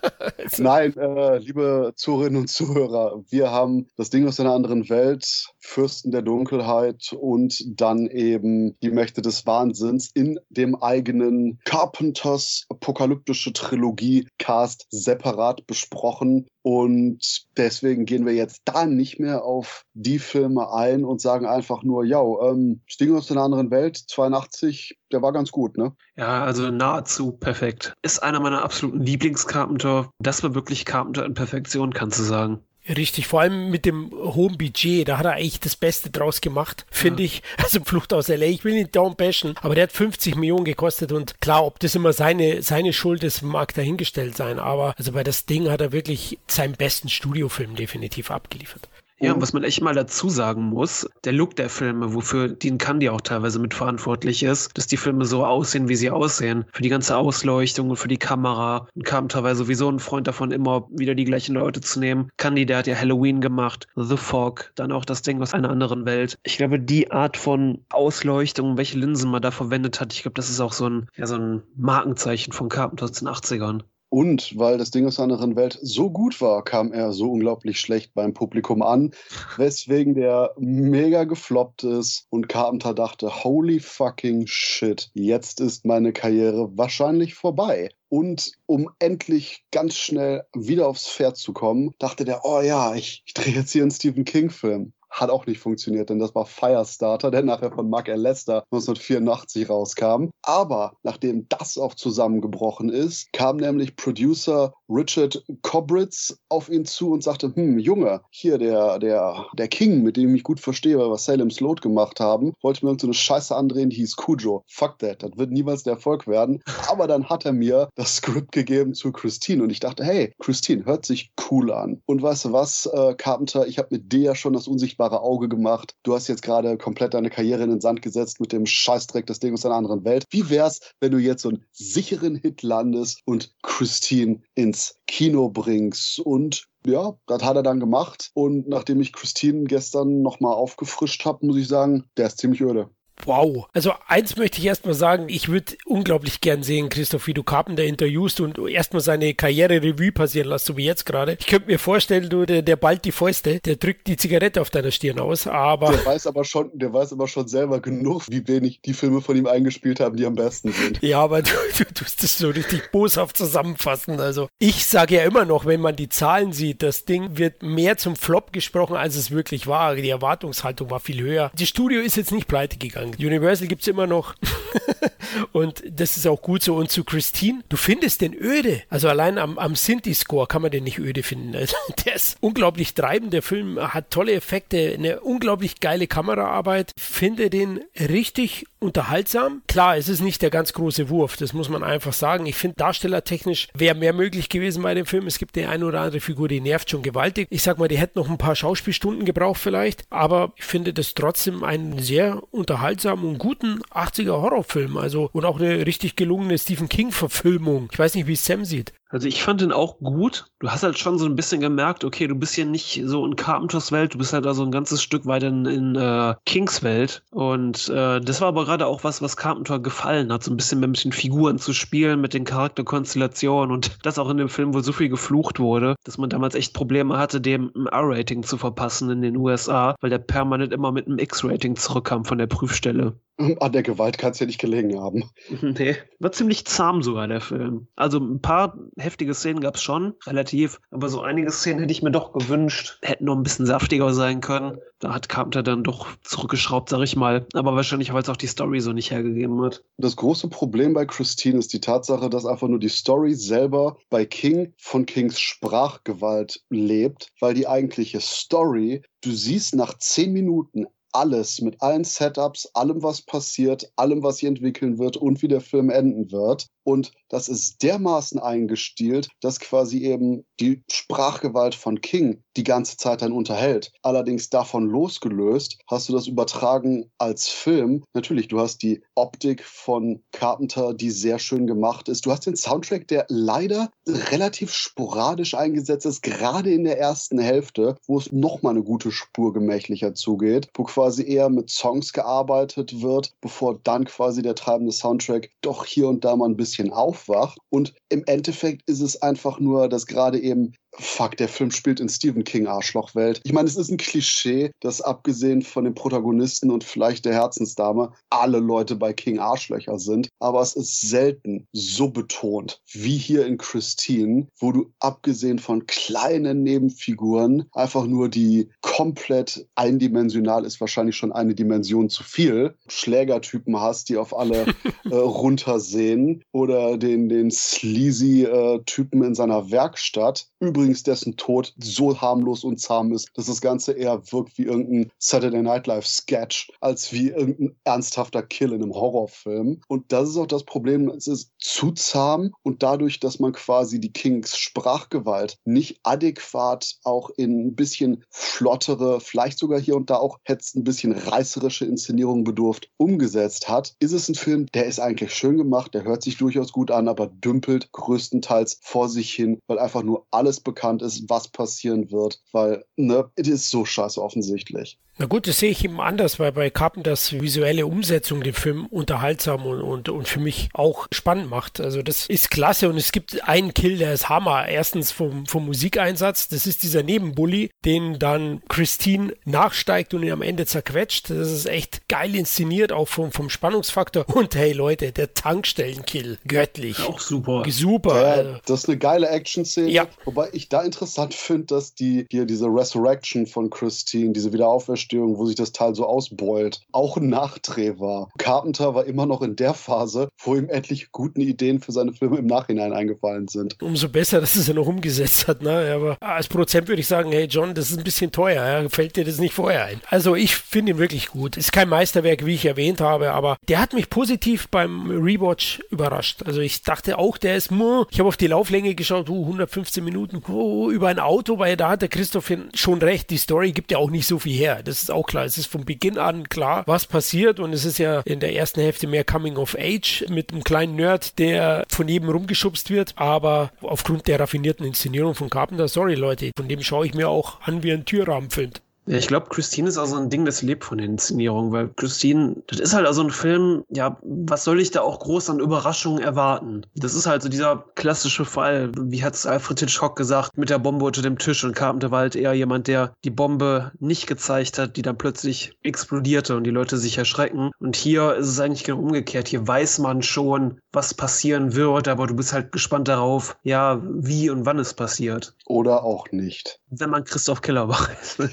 Nein, äh, liebe Zuhörerinnen und Zuhörer, wir haben das Ding aus einer anderen Welt, Fürsten der Dunkelheit und dann eben die Mächte des Wahnsinns in dem eigenen Carpenters apokalyptische Trilogie Cast separat besprochen. Und deswegen gehen wir jetzt da nicht mehr auf die Filme ein und sagen einfach nur, ja, ähm, Sting aus einer anderen Welt, 82, der war ganz gut, ne? Ja, also nahezu perfekt. Ist einer meiner absoluten Lieblings-Carpenter. Das war wirklich Carpenter in Perfektion, kannst du sagen. Richtig, vor allem mit dem hohen Budget, da hat er eigentlich das Beste draus gemacht, finde ja. ich. Also Flucht aus LA, ich will nicht down bashen, aber der hat 50 Millionen gekostet und klar, ob das immer seine, seine Schuld ist, mag dahingestellt sein, aber also bei das Ding hat er wirklich seinen besten Studiofilm definitiv abgeliefert. Ja, und was man echt mal dazu sagen muss, der Look der Filme, wofür Dean Candy auch teilweise mitverantwortlich ist, dass die Filme so aussehen, wie sie aussehen. Für die ganze Ausleuchtung und für die Kamera. Und kam teilweise sowieso ein Freund davon, immer wieder die gleichen Leute zu nehmen. Candy, der hat ja Halloween gemacht, The Fog, dann auch das Ding aus einer anderen Welt. Ich glaube, die Art von Ausleuchtung, welche Linsen man da verwendet hat, ich glaube, das ist auch so ein, ja, so ein Markenzeichen von Carpenter aus den 80ern. Und weil das Ding aus einer anderen Welt so gut war, kam er so unglaublich schlecht beim Publikum an, weswegen der mega gefloppt ist und Carpenter dachte, holy fucking shit, jetzt ist meine Karriere wahrscheinlich vorbei. Und um endlich ganz schnell wieder aufs Pferd zu kommen, dachte der, oh ja, ich, ich drehe jetzt hier einen Stephen King-Film hat auch nicht funktioniert, denn das war Firestarter, der nachher von Mark L. Lester 1984 rauskam. Aber nachdem das auch zusammengebrochen ist, kam nämlich Producer Richard Cobritz auf ihn zu und sagte, hm, Junge, hier der, der, der King, mit dem ich mich gut verstehe, weil wir Salem's Load gemacht haben, wollte mir so eine Scheiße andrehen, die hieß Cujo. Fuck that, das wird niemals der Erfolg werden. Aber dann hat er mir das Skript gegeben zu Christine und ich dachte, hey, Christine, hört sich cool an. Und weißt du was, äh, Carpenter, ich habe mit dir ja schon das unsichtbare Auge gemacht. Du hast jetzt gerade komplett deine Karriere in den Sand gesetzt mit dem Scheißdreck des Ding aus einer anderen Welt. Wie wär's, wenn du jetzt so einen sicheren Hit landest und Christine ins ins Kino bringst. Und ja, das hat er dann gemacht. Und nachdem ich Christine gestern nochmal aufgefrischt habe, muss ich sagen, der ist ziemlich öde. Wow. Also eins möchte ich erstmal sagen, ich würde unglaublich gern sehen, Christoph, wie du Carpenter interviewst und erstmal seine Karriere Revue passieren lässt, so wie jetzt gerade. Ich könnte mir vorstellen, du, der, der bald die Fäuste, der drückt die Zigarette auf deiner Stirn aus, aber. Der weiß aber schon, der weiß aber schon selber genug, wie wenig die Filme von ihm eingespielt haben, die am besten sind. Ja, aber du, du tust das so richtig boshaft zusammenfassen. Also ich sage ja immer noch, wenn man die Zahlen sieht, das Ding wird mehr zum Flop gesprochen, als es wirklich war. Die Erwartungshaltung war viel höher. Die Studio ist jetzt nicht pleite gegangen sagen. Universal gibt es immer noch. und das ist auch gut so. Und zu Christine, du findest den öde. Also allein am, am Sinti-Score kann man den nicht öde finden. Also der ist unglaublich treibend. Der Film hat tolle Effekte, eine unglaublich geile Kameraarbeit. Finde den richtig unterhaltsam. Klar, es ist nicht der ganz große Wurf, das muss man einfach sagen. Ich finde, darstellertechnisch wäre mehr möglich gewesen bei dem Film. Es gibt die eine oder andere Figur, die nervt schon gewaltig. Ich sag mal, die hätte noch ein paar Schauspielstunden gebraucht vielleicht, aber ich finde das trotzdem einen sehr unterhaltsamen und guten 80er Horrorfilm. Also, und auch eine richtig gelungene Stephen King-Verfilmung. Ich weiß nicht, wie es Sam sieht. Also ich fand den auch gut. Du hast halt schon so ein bisschen gemerkt, okay, du bist hier nicht so in Carpenters Welt, du bist halt da so ein ganzes Stück weit in, in äh, Kings Welt. Und äh, das war aber gerade auch was, was Carpenter gefallen hat, so ein bisschen mit den Figuren zu spielen, mit den Charakterkonstellationen und das auch in dem Film, wo so viel geflucht wurde, dass man damals echt Probleme hatte, dem ein R-Rating zu verpassen in den USA, weil der permanent immer mit einem X-Rating zurückkam von der Prüfstelle. An der Gewalt kann es ja nicht gelegen haben. Nee, war ziemlich zahm sogar der Film. Also ein paar heftige Szenen gab es schon, relativ, aber so einige Szenen hätte ich mir doch gewünscht, hätten noch ein bisschen saftiger sein können. Da hat Carpenter dann doch zurückgeschraubt, sag ich mal. Aber wahrscheinlich, weil es auch die Story so nicht hergegeben hat. Das große Problem bei Christine ist die Tatsache, dass einfach nur die Story selber bei King von Kings Sprachgewalt lebt, weil die eigentliche Story, du siehst nach zehn Minuten alles mit allen Setups, allem, was passiert, allem, was sich entwickeln wird und wie der Film enden wird. Und das ist dermaßen eingestielt, dass quasi eben die Sprachgewalt von King die ganze Zeit dann unterhält. Allerdings davon losgelöst hast du das übertragen als Film. Natürlich, du hast die Optik von Carpenter, die sehr schön gemacht ist. Du hast den Soundtrack, der leider relativ sporadisch eingesetzt ist, gerade in der ersten Hälfte, wo es nochmal eine gute Spur gemächlicher zugeht, wo quasi eher mit Songs gearbeitet wird, bevor dann quasi der treibende Soundtrack doch hier und da mal ein bisschen aufwacht. Und im Endeffekt ist es einfach nur, dass gerade eben Fuck, der Film spielt in Stephen King Arschlochwelt. Ich meine, es ist ein Klischee, dass abgesehen von den Protagonisten und vielleicht der Herzensdame alle Leute bei King Arschlöcher sind. Aber es ist selten so betont wie hier in Christine, wo du abgesehen von kleinen Nebenfiguren einfach nur die komplett eindimensional ist, wahrscheinlich schon eine Dimension zu viel, Schlägertypen hast, die auf alle äh, runtersehen oder den, den sleazy äh, Typen in seiner Werkstatt. Übrigens übrigens dessen Tod so harmlos und zahm ist, dass das Ganze eher wirkt wie irgendein Saturday Night Live Sketch, als wie irgendein ernsthafter Kill in einem Horrorfilm. Und das ist auch das Problem, es ist zu zahm und dadurch, dass man quasi die Kings Sprachgewalt nicht adäquat auch in ein bisschen flottere, vielleicht sogar hier und da auch hätte es ein bisschen reißerische Inszenierung bedurft, umgesetzt hat, ist es ein Film, der ist eigentlich schön gemacht, der hört sich durchaus gut an, aber dümpelt größtenteils vor sich hin, weil einfach nur alles bekannt ist, was passieren wird, weil, ne, es ist so scheiße offensichtlich. Na gut, das sehe ich eben anders, weil bei Carpenters visuelle Umsetzung den Film unterhaltsam und, und, und für mich auch spannend macht. Also das ist klasse und es gibt einen Kill, der ist Hammer. Erstens vom, vom Musikeinsatz, das ist dieser Nebenbully, den dann Christine nachsteigt und ihn am Ende zerquetscht. Das ist echt geil inszeniert, auch vom, vom Spannungsfaktor. Und hey Leute, der Tankstellenkill, göttlich. Auch super. Super. Ja, also das ist eine geile Action-Szene. Ja. Wobei ich da interessant finde, dass die hier diese Resurrection von Christine, diese Wiederauferstehung, wo sich das Teil so ausbeult, auch ein Nachdreh war. Carpenter war immer noch in der Phase, wo ihm endlich guten Ideen für seine Filme im Nachhinein eingefallen sind. Umso besser, dass es er noch umgesetzt hat. Ne? Aber als Produzent würde ich sagen, hey John, das ist ein bisschen teuer. Ja? Fällt dir das nicht vorher ein? Also ich finde ihn wirklich gut. Ist kein Meisterwerk, wie ich erwähnt habe, aber der hat mich positiv beim Rewatch überrascht. Also ich dachte auch, der ist, ich habe auf die Lauflänge geschaut, uh, 115 Minuten, oh, über ein Auto, weil da hat der Christoph schon recht, die Story gibt ja auch nicht so viel her. Das ist auch klar. Es ist von Beginn an klar, was passiert und es ist ja in der ersten Hälfte mehr Coming of Age mit einem kleinen Nerd, der von jedem rumgeschubst wird, aber aufgrund der raffinierten Inszenierung von Carpenter, sorry Leute, von dem schaue ich mir auch an, wie ein Türrahmen filmt. Ja, ich glaube, Christine ist auch so ein Ding, das lebt von der Inszenierung, weil Christine, das ist halt also ein Film, ja, was soll ich da auch groß an Überraschungen erwarten? Das ist halt so dieser klassische Fall, wie hat es Alfred Hitchcock gesagt, mit der Bombe unter dem Tisch und Carpenter war halt eher jemand, der die Bombe nicht gezeigt hat, die dann plötzlich explodierte und die Leute sich erschrecken. Und hier ist es eigentlich genau umgekehrt. Hier weiß man schon, was passieren wird, aber du bist halt gespannt darauf, ja, wie und wann es passiert. Oder auch nicht. Wenn man Christoph Killer weiß.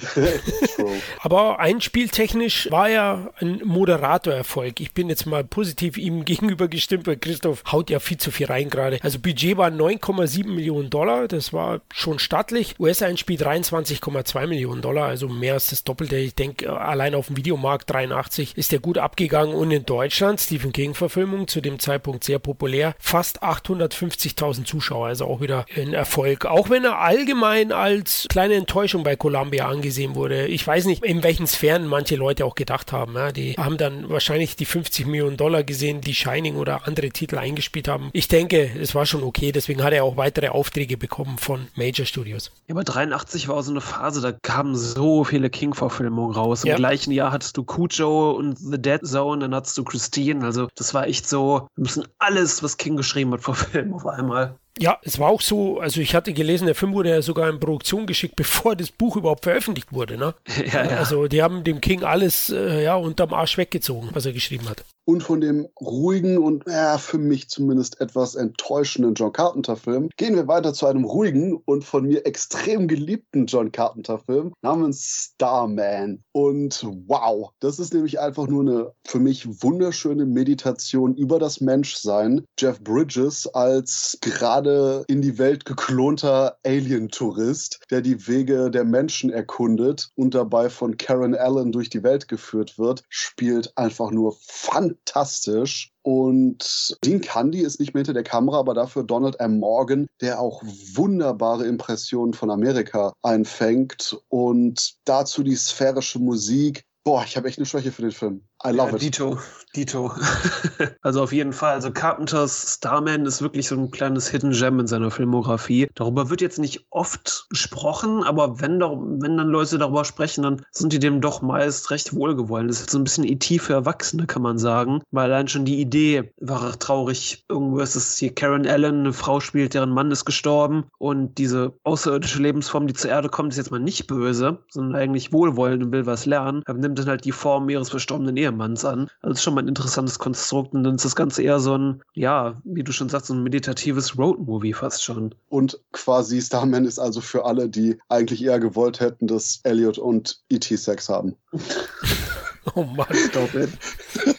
Aber einspieltechnisch war er ein Moderatorerfolg. Ich bin jetzt mal positiv ihm gegenüber gestimmt, weil Christoph haut ja viel zu viel rein gerade. Also Budget war 9,7 Millionen Dollar, das war schon stattlich. US-Einspiel 23,2 Millionen Dollar, also mehr als das Doppelte. Ich denke, allein auf dem Videomarkt 83 ist der gut abgegangen und in Deutschland, Stephen King-Verfilmung, zu dem Zeitpunkt sehr populär, fast 850.000 Zuschauer, also auch wieder ein Erfolg. Auch wenn er allgemein als kleine Enttäuschung bei Columbia angesehen wurde. Ich weiß nicht, in welchen Sphären manche Leute auch gedacht haben. Ja, die haben dann wahrscheinlich die 50 Millionen Dollar gesehen, die Shining oder andere Titel eingespielt haben. Ich denke, es war schon okay. Deswegen hat er auch weitere Aufträge bekommen von Major Studios. Ja, aber 83 war so eine Phase, da kamen so viele King-Verfilmungen raus. Im ja. gleichen Jahr hattest du Cujo und The Dead Zone, dann hattest du Christine. Also das war echt so, wir müssen alles, was King geschrieben hat, verfilmen auf einmal. Ja, es war auch so, also ich hatte gelesen, der Film wurde ja sogar in Produktion geschickt, bevor das Buch überhaupt veröffentlicht wurde. Ne? Ja, ja. Also die haben dem King alles äh, ja, unterm Arsch weggezogen, was er geschrieben hat und von dem ruhigen und ja, für mich zumindest etwas enttäuschenden John Carpenter-Film gehen wir weiter zu einem ruhigen und von mir extrem geliebten John Carpenter-Film namens Starman. Und wow, das ist nämlich einfach nur eine für mich wunderschöne Meditation über das Menschsein. Jeff Bridges als gerade in die Welt geklonter Alien-Tourist, der die Wege der Menschen erkundet und dabei von Karen Allen durch die Welt geführt wird, spielt einfach nur fantastisch fantastisch. Und Dean Candy ist nicht mehr hinter der Kamera, aber dafür Donald M. Morgan, der auch wunderbare Impressionen von Amerika einfängt. Und dazu die sphärische Musik. Boah, ich habe echt eine Schwäche für den Film. I love ja, it. Dito, Dito. also auf jeden Fall. Also Carpenters Starman ist wirklich so ein kleines Hidden Gem in seiner Filmografie. Darüber wird jetzt nicht oft gesprochen, aber wenn, da, wenn dann Leute darüber sprechen, dann sind die dem doch meist recht wohlgewollen. Das ist so ein bisschen E.T. für Erwachsene, kann man sagen. Weil allein schon die Idee war traurig. Irgendwo ist es hier Karen Allen, eine Frau spielt, deren Mann ist gestorben. Und diese außerirdische Lebensform, die zur Erde kommt, ist jetzt mal nicht böse, sondern eigentlich wohlwollend und will was lernen. Aber nimmt dann halt die Form ihres verstorbenen Ehemanns Ehemanns an. Also ist schon mal ein interessantes Konstrukt und dann ist das Ganze eher so ein, ja, wie du schon sagst, so ein meditatives Roadmovie fast schon. Und quasi Starman ist also für alle, die eigentlich eher gewollt hätten, dass Elliot und E.T. Sex haben. Oh Mann, stop it.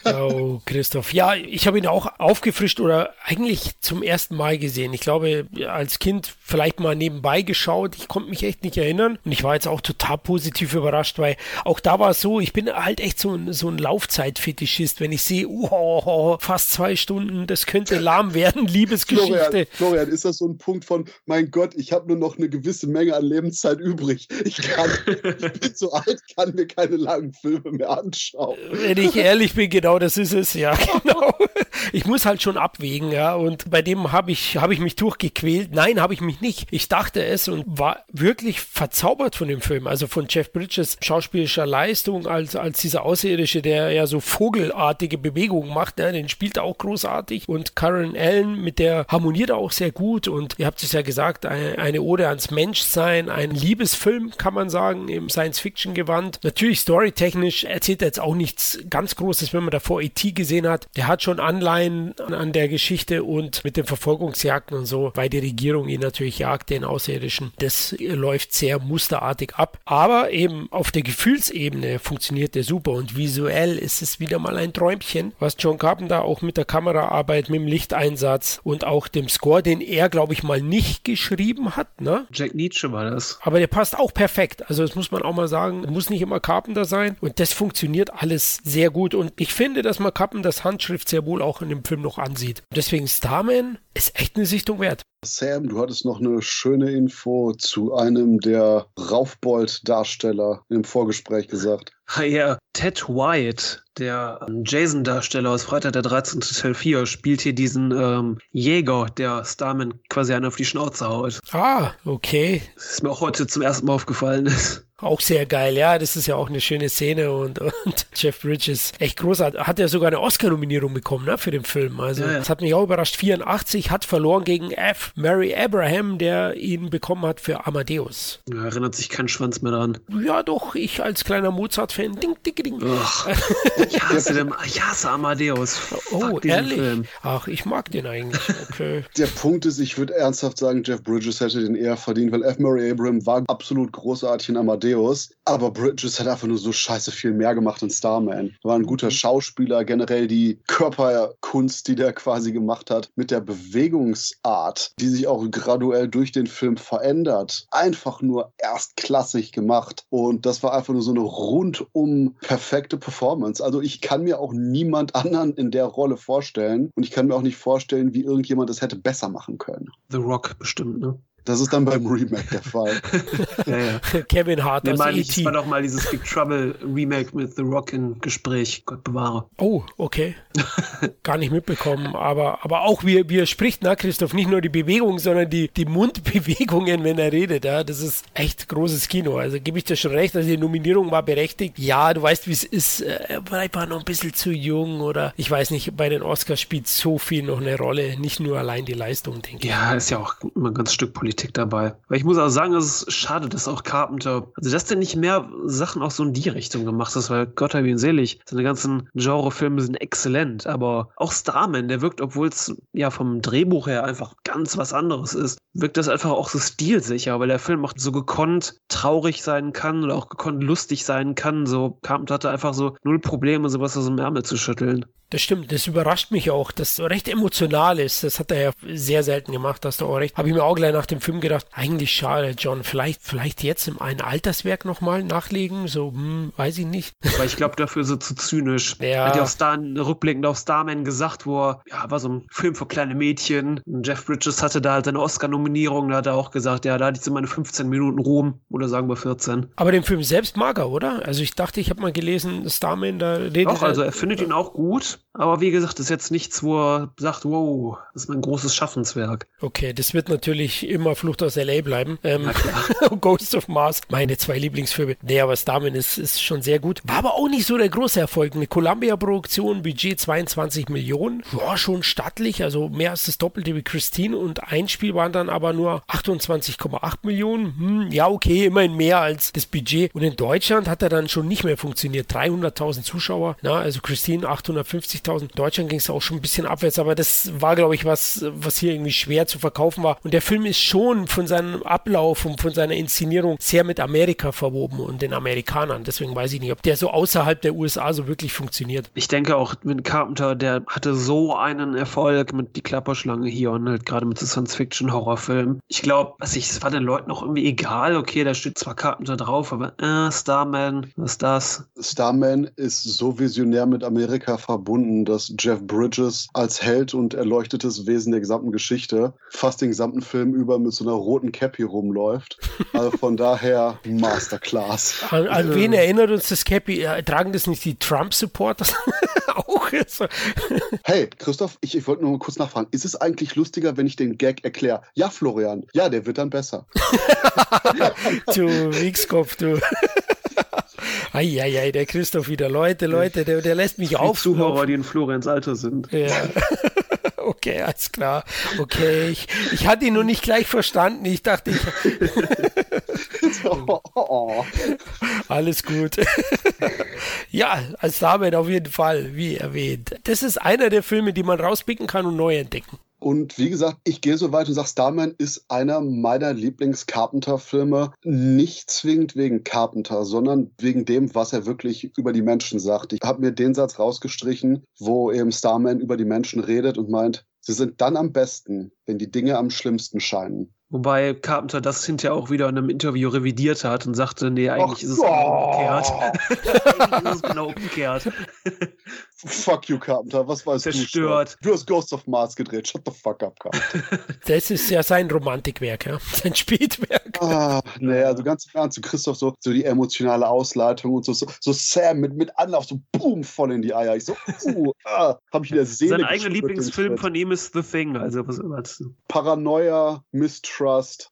Oh, Christoph. Ja, ich habe ihn auch aufgefrischt oder eigentlich zum ersten Mal gesehen. Ich glaube, als Kind vielleicht mal nebenbei geschaut. Ich konnte mich echt nicht erinnern. Und ich war jetzt auch total positiv überrascht, weil auch da war es so, ich bin halt echt so, ein, so ein Laufzeitfetischist. Wenn ich sehe, oh, fast zwei Stunden, das könnte lahm werden, Liebesgeschichte. Florian, Florian, ist das so ein Punkt von, mein Gott, ich habe nur noch eine gewisse Menge an Lebenszeit übrig. Ich, kann, ich bin so alt, kann mir keine langen Filme mehr anschauen anschauen. Wenn ich ehrlich bin, genau das ist es, ja, genau. Ich muss halt schon abwägen, ja, und bei dem habe ich, hab ich mich durchgequält. Nein, habe ich mich nicht. Ich dachte es und war wirklich verzaubert von dem Film, also von Jeff Bridges schauspielischer Leistung als, als dieser Außerirdische, der ja so vogelartige Bewegungen macht, ne? den spielt er auch großartig und Karen Allen, mit der harmoniert er auch sehr gut und ihr habt es ja gesagt, eine, eine Ode ans Menschsein, ein Liebesfilm, kann man sagen, im Science-Fiction-Gewand. Natürlich storytechnisch erzählt er jetzt auch nichts ganz Großes, wenn man davor E.T. gesehen hat. Der hat schon Anleihen an der Geschichte und mit den Verfolgungsjagden und so, weil die Regierung ihn natürlich jagt, den Außerirdischen. Das läuft sehr musterartig ab. Aber eben auf der Gefühlsebene funktioniert der super und visuell ist es wieder mal ein Träumchen, was John Carpenter auch mit der Kameraarbeit, mit dem Lichteinsatz und auch dem Score, den er, glaube ich, mal nicht geschrieben hat. Ne? Jack Nietzsche war das. Aber der passt auch perfekt. Also das muss man auch mal sagen. Muss nicht immer Carpenter sein und das funktioniert funktioniert alles sehr gut und ich finde, dass man Kappen das Handschrift sehr wohl auch in dem Film noch ansieht. Deswegen Starman ist echt eine Sichtung wert. Sam, du hattest noch eine schöne Info zu einem der Raufbold-Darsteller im Vorgespräch gesagt. Ah ja, Ted White, der ähm, Jason-Darsteller aus Freitag der 13. Teil 4, spielt hier diesen ähm, Jäger, der Starman quasi einen auf die Schnauze haut. Ah, okay. Das ist mir auch heute zum ersten Mal aufgefallen. Auch sehr geil, ja, das ist ja auch eine schöne Szene und, und Jeff Bridges, echt großartig. Hat ja sogar eine Oscar-Nominierung bekommen, ne, für den Film. Also, ja, ja. das hat mich auch überrascht. 84 hat verloren gegen F. Mary Abraham, der ihn bekommen hat für Amadeus. Ja, erinnert sich kein Schwanz mehr dran. Ja, doch, ich als kleiner Mozart-Fan, ding, ding, ding. Ach, ich, hasse den, ich hasse Amadeus. Oh, ehrlich? Film. Ach, ich mag den eigentlich. Okay. Der Punkt ist, ich würde ernsthaft sagen, Jeff Bridges hätte den eher verdient, weil F. Mary Abraham war absolut großartig in Amadeus. Aber Bridges hat einfach nur so scheiße viel mehr gemacht in Starman. Er war ein guter mhm. Schauspieler, generell die Körperkunst, die der quasi gemacht hat, mit der Bewegungsart, die sich auch graduell durch den Film verändert. Einfach nur erstklassig gemacht. Und das war einfach nur so eine rundum perfekte Performance. Also ich kann mir auch niemand anderen in der Rolle vorstellen. Und ich kann mir auch nicht vorstellen, wie irgendjemand es hätte besser machen können. The Rock bestimmt, ne? Das ist dann beim Remake der Fall. ja, ja. Kevin Hart nee, meine ich, es war doch mal dieses Big Trouble Remake mit The Rock in Gespräch. Gott bewahre. Oh, okay. Gar nicht mitbekommen. Aber, aber auch wie, wie er spricht, na Christoph, nicht nur die Bewegung, sondern die, die Mundbewegungen, wenn er redet. Ja, das ist echt großes Kino. Also gebe ich dir schon recht, also die Nominierung war berechtigt. Ja, du weißt, wie es ist. Äh, vielleicht war noch ein bisschen zu jung oder ich weiß nicht, bei den Oscars spielt so viel noch eine Rolle. Nicht nur allein die Leistung, denke ich. Ja, ist ja auch immer ein ganz Stück Politik dabei. Weil ich muss auch sagen, es ist schade, dass auch Carpenter, also dass der nicht mehr Sachen auch so in die Richtung gemacht hat, weil Gott hab ihn selig. Seine ganzen Genrefilme sind exzellent, aber auch Starman, der wirkt, obwohl es ja vom Drehbuch her einfach ganz was anderes ist, wirkt das einfach auch so stilsicher, weil der Film auch so gekonnt traurig sein kann oder auch gekonnt lustig sein kann. So Carpenter hatte einfach so null Probleme, sowas aus dem Ärmel zu schütteln. Das stimmt, das überrascht mich auch, dass so recht emotional ist. Das hat er ja sehr selten gemacht, hast du auch recht. Habe ich mir auch gleich nach dem Film gedacht, eigentlich schade, John, vielleicht, vielleicht jetzt in ein Alterswerk nochmal nachlegen, so, hm, weiß ich nicht. Aber ich glaube, dafür ist er zu zynisch. Ja. Er hat ja auch Star, rückblickend auf Starman gesagt, wo er, ja, war so ein Film für kleine Mädchen. Und Jeff Bridges hatte da halt seine Oscar-Nominierung, da hat er auch gesagt, ja, da hatte ich so meine 15 Minuten Ruhm, oder sagen wir 14. Aber den Film selbst mag er, oder? Also ich dachte, ich habe mal gelesen, Starman, da redet Doch, also er findet ihn auch gut. Aber wie gesagt, das ist jetzt nichts, wo er sagt, wow, das ist mein großes Schaffenswerk. Okay, das wird natürlich immer Flucht aus L.A. bleiben. Ähm, Ghost of Mars, meine zwei Lieblingsfilme. Nee, aber Starman ist, ist schon sehr gut. War aber auch nicht so der große Erfolg. Eine Columbia-Produktion, Budget 22 Millionen. War schon stattlich, also mehr als das Doppelte wie Christine. Und ein Spiel waren dann aber nur 28,8 Millionen. Hm, ja, okay, immerhin mehr als das Budget. Und in Deutschland hat er dann schon nicht mehr funktioniert. 300.000 Zuschauer. Na, also Christine 850.000. In Deutschland ging es auch schon ein bisschen abwärts, aber das war, glaube ich, was, was hier irgendwie schwer zu verkaufen war. Und der Film ist schon von seinem Ablauf und von seiner Inszenierung sehr mit Amerika verwoben und den Amerikanern. Deswegen weiß ich nicht, ob der so außerhalb der USA so wirklich funktioniert. Ich denke auch mit Carpenter, der hatte so einen Erfolg mit Die Klapperschlange hier und halt gerade mit so Science-Fiction-Horrorfilmen. Ich glaube, was ich, es war den Leuten auch irgendwie egal. Okay, da steht zwar Carpenter drauf, aber äh, Starman, was ist das? Starman ist so visionär mit Amerika verbunden, dass Jeff Bridges als Held und erleuchtetes Wesen der gesamten Geschichte fast den gesamten Film über mit so einer roten Cappy rumläuft. Also von daher Masterclass. An, an wen erinnert uns das Cappy? Tragen das nicht die Trump-Supporters auch? hey, Christoph, ich, ich wollte nur mal kurz nachfragen. Ist es eigentlich lustiger, wenn ich den Gag erkläre? Ja, Florian. Ja, der wird dann besser. du Wichskopf, du. Eieiei, der Christoph wieder. Leute, Leute, der, der lässt mich auf. Zuhörer, die in Florenz Alter sind. Ja. Okay, alles klar. Okay, ich, ich hatte ihn nur nicht gleich verstanden. Ich dachte, ich. Alles gut. ja, als Damen auf jeden Fall, wie erwähnt. Das ist einer der Filme, die man rauspicken kann und neu entdecken. Und wie gesagt, ich gehe so weit und sage, Starman ist einer meiner Lieblings-Carpenter-Filme. Nicht zwingend wegen Carpenter, sondern wegen dem, was er wirklich über die Menschen sagt. Ich habe mir den Satz rausgestrichen, wo eben Starman über die Menschen redet und meint, sie sind dann am besten, wenn die Dinge am schlimmsten scheinen. Wobei Carpenter das hinterher auch wieder in einem Interview revidiert hat und sagte, nee, eigentlich Och, ist es genau umgekehrt. eigentlich ist es genau umgekehrt. Fuck you, Carpenter, was weißt Zerstört. du? Du hast Ghost of Mars gedreht, shut the fuck up, Carpenter. Das ist ja sein Romantikwerk, ja? sein Spätwerk. Ah, naja, so ganz im Ernst, doch so, so die emotionale Ausleitung und so, so, so Sam mit, mit Anlauf, so boom, voll in die Eier. Ich so, uh, ah, hab ich in der Seele Sein eigener Lieblingsfilm von ihm ist The Thing, also was, was Paranoia, Mistrust,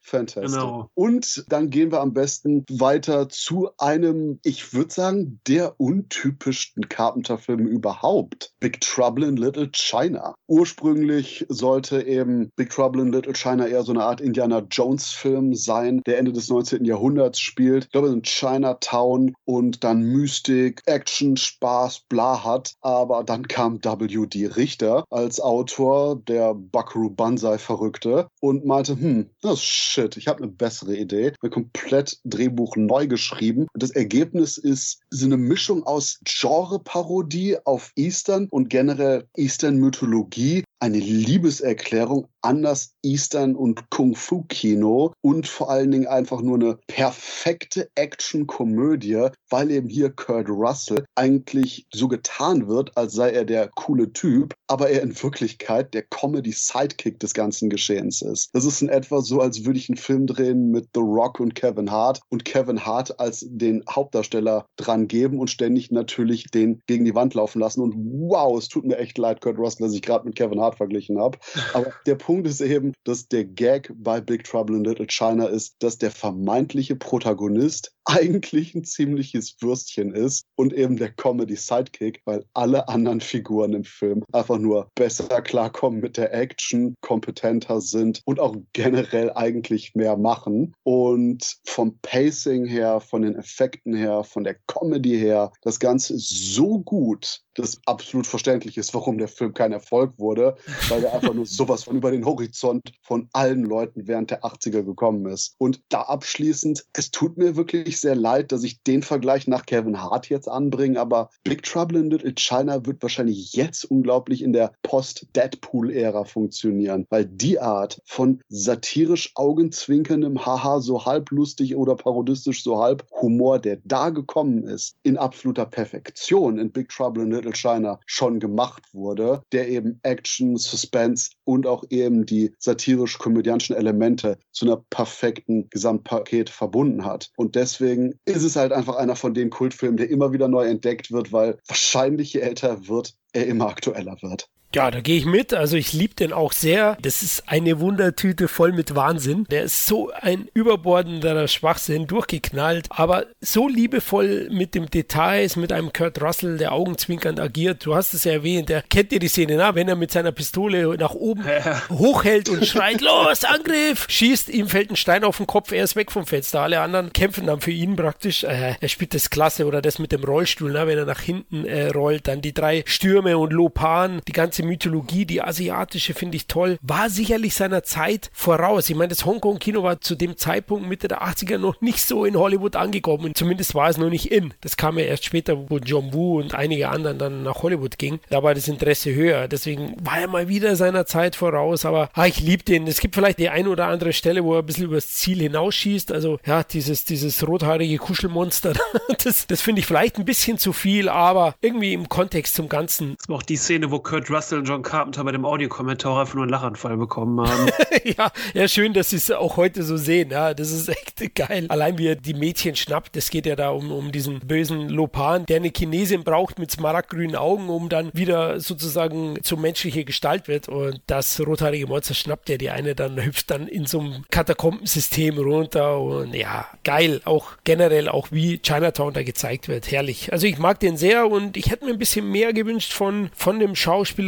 Fantastic. Genau. Und dann gehen wir am besten weiter zu einem, ich würde sagen, der untypischsten Carpenter-Film überhaupt überhaupt Big Trouble in Little China. Ursprünglich sollte eben Big Trouble in Little China eher so eine Art Indiana Jones-Film sein, der Ende des 19. Jahrhunderts spielt. Ich glaube, in Chinatown und dann Mystik, Action, Spaß, bla hat. Aber dann kam W.D. Richter als Autor, der Buckaroo Banzai-Verrückte, und meinte, hm, ist shit, ich habe eine bessere Idee. Ein komplett Drehbuch neu geschrieben. Und das Ergebnis ist so eine Mischung aus Genre-Parodie auf Eastern und generell Eastern Mythologie eine Liebeserklärung an das Eastern- und Kung-Fu-Kino und vor allen Dingen einfach nur eine perfekte Action-Komödie, weil eben hier Kurt Russell eigentlich so getan wird, als sei er der coole Typ, aber er in Wirklichkeit der Comedy-Sidekick des ganzen Geschehens ist. Das ist in etwa so, als würde ich einen Film drehen mit The Rock und Kevin Hart und Kevin Hart als den Hauptdarsteller dran geben und ständig natürlich den gegen die Wand laufen lassen. Und wow, es tut mir echt leid, Kurt Russell, dass ich gerade mit Kevin Hart verglichen habe. Aber der Punkt ist eben, dass der Gag bei Big Trouble in Little China ist, dass der vermeintliche Protagonist eigentlich ein ziemliches Würstchen ist und eben der Comedy-Sidekick, weil alle anderen Figuren im Film einfach nur besser klarkommen mit der Action, kompetenter sind und auch generell eigentlich mehr machen. Und vom Pacing her, von den Effekten her, von der Comedy her, das Ganze ist so gut, dass absolut verständlich ist, warum der Film kein Erfolg wurde, weil er einfach nur sowas von über den Horizont von allen Leuten während der 80er gekommen ist. Und da abschließend, es tut mir wirklich sehr leid, dass ich den Vergleich nach Kevin Hart jetzt anbringe, aber Big Trouble in Little China wird wahrscheinlich jetzt unglaublich in der Post-Deadpool-Ära funktionieren, weil die Art von satirisch augenzwinkerndem Haha so halb lustig oder parodistisch so halb Humor, der da gekommen ist, in absoluter Perfektion in Big Trouble in Little China schon gemacht wurde, der eben Action, Suspense und auch eben die satirisch-komödiantischen Elemente zu einer perfekten Gesamtpaket verbunden hat. Und deswegen ist es halt einfach einer von den Kultfilmen, der immer wieder neu entdeckt wird, weil wahrscheinlich je älter wird, er immer aktueller wird. Ja, da gehe ich mit. Also ich liebe den auch sehr. Das ist eine Wundertüte voll mit Wahnsinn. Der ist so ein überbordender Schwachsinn, durchgeknallt, aber so liebevoll mit dem Details, mit einem Kurt Russell, der augenzwinkernd agiert. Du hast es ja erwähnt, der kennt ihr die Szene, na? wenn er mit seiner Pistole nach oben ja. hochhält und schreit, los, Angriff! Schießt, ihm fällt ein Stein auf den Kopf, er ist weg vom Fenster. Alle anderen kämpfen dann für ihn praktisch. Äh, er spielt das klasse oder das mit dem Rollstuhl, na? wenn er nach hinten äh, rollt. Dann die drei Stürme und Lopan, die ganze Mythologie, die asiatische, finde ich toll, war sicherlich seiner Zeit voraus. Ich meine, das Hongkong-Kino war zu dem Zeitpunkt Mitte der 80er noch nicht so in Hollywood angekommen. Zumindest war es noch nicht in. Das kam ja erst später, wo John Woo und einige anderen dann nach Hollywood gingen. Da war das Interesse höher. Deswegen war er mal wieder seiner Zeit voraus. Aber ah, ich liebe den. Es gibt vielleicht die eine oder andere Stelle, wo er ein bisschen übers Ziel hinausschießt. Also ja, dieses, dieses rothaarige Kuschelmonster, das, das finde ich vielleicht ein bisschen zu viel, aber irgendwie im Kontext zum Ganzen. Das war auch die Szene, wo Kurt Russell Russell und John Carpenter bei dem Audiokommentar einfach nur einen Lachanfall bekommen haben. ja, ja, schön, dass sie es auch heute so sehen. Ja, das ist echt geil. Allein wie er die Mädchen schnappt, es geht ja da um, um diesen bösen Lopan, der eine Chinesin braucht mit smaragdgrünen Augen, um dann wieder sozusagen zur menschliche Gestalt wird. Und das rothaarige Monster schnappt ja die eine dann, hüpft dann in so einem Katakombensystem runter. Und ja, geil. Auch generell, auch wie Chinatown da gezeigt wird. Herrlich. Also ich mag den sehr und ich hätte mir ein bisschen mehr gewünscht von, von dem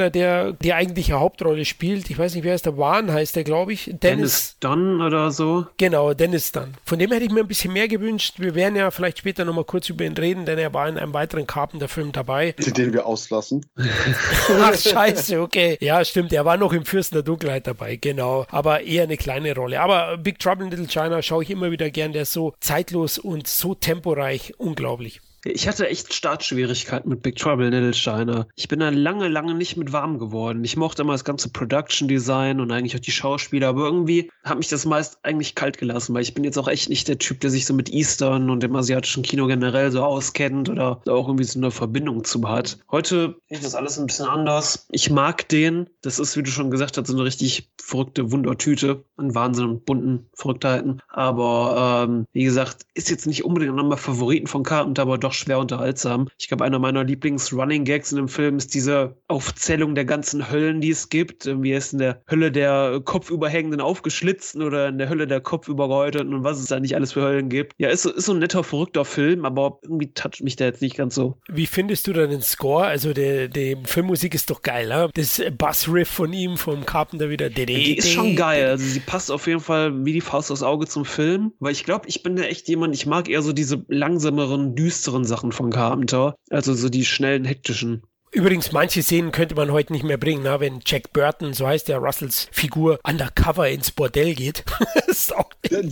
Schauspieler, der die eigentliche Hauptrolle spielt. Ich weiß nicht, wer ist der Wahn, heißt der, glaube ich. Dennis, Dennis Dunn oder so. Genau, Dennis Dunn. Von dem hätte ich mir ein bisschen mehr gewünscht. Wir werden ja vielleicht später nochmal kurz über ihn reden, denn er war in einem weiteren Carpenter-Film dabei. Den wir auslassen. Ach, scheiße, okay. Ja, stimmt, er war noch im Fürsten der Dunkelheit dabei, genau. Aber eher eine kleine Rolle. Aber Big Trouble in Little China schaue ich immer wieder gern. Der ist so zeitlos und so temporeich. Unglaublich. Ich hatte echt Startschwierigkeiten mit Big Trouble in Little China. Ich bin da lange, lange nicht mit warm geworden. Ich mochte immer das ganze Production Design und eigentlich auch die Schauspieler, aber irgendwie hat mich das meist eigentlich kalt gelassen, weil ich bin jetzt auch echt nicht der Typ, der sich so mit Eastern und dem asiatischen Kino generell so auskennt oder auch irgendwie so eine Verbindung zu hat. Heute ist das alles ein bisschen anders. Ich mag den. Das ist, wie du schon gesagt hast, so eine richtig verrückte Wundertüte an Wahnsinn und bunten Verrücktheiten. Aber ähm, wie gesagt, ist jetzt nicht unbedingt nochmal Favoriten von Carpenter, aber doch schwer unterhaltsam. Ich glaube, einer meiner Lieblings-Running-Gags in dem Film ist diese Aufzählung der ganzen Höllen, die es gibt. Wie es in der Hölle der kopfüberhängenden Aufgeschlitzten oder in der Hölle der kopfübergehäuteten und was es da nicht alles für Höllen gibt. Ja, ist, ist so ein netter, verrückter Film, aber irgendwie toucht mich der jetzt nicht ganz so. Wie findest du dann den Score? Also, die, die Filmmusik ist doch geil, ne? Das Bass-Riff von ihm, vom Carpenter wieder. Ja, die ist schon geil. Also, sie passt auf jeden Fall wie die Faust aufs Auge zum Film, weil ich glaube, ich bin da echt jemand, ich mag eher so diese langsameren, düsteren Sachen von Carpenter. Also so die schnellen, hektischen. Übrigens, manche Szenen könnte man heute nicht mehr bringen, na, wenn Jack Burton, so heißt der Russells Figur, undercover ins Bordell geht. das,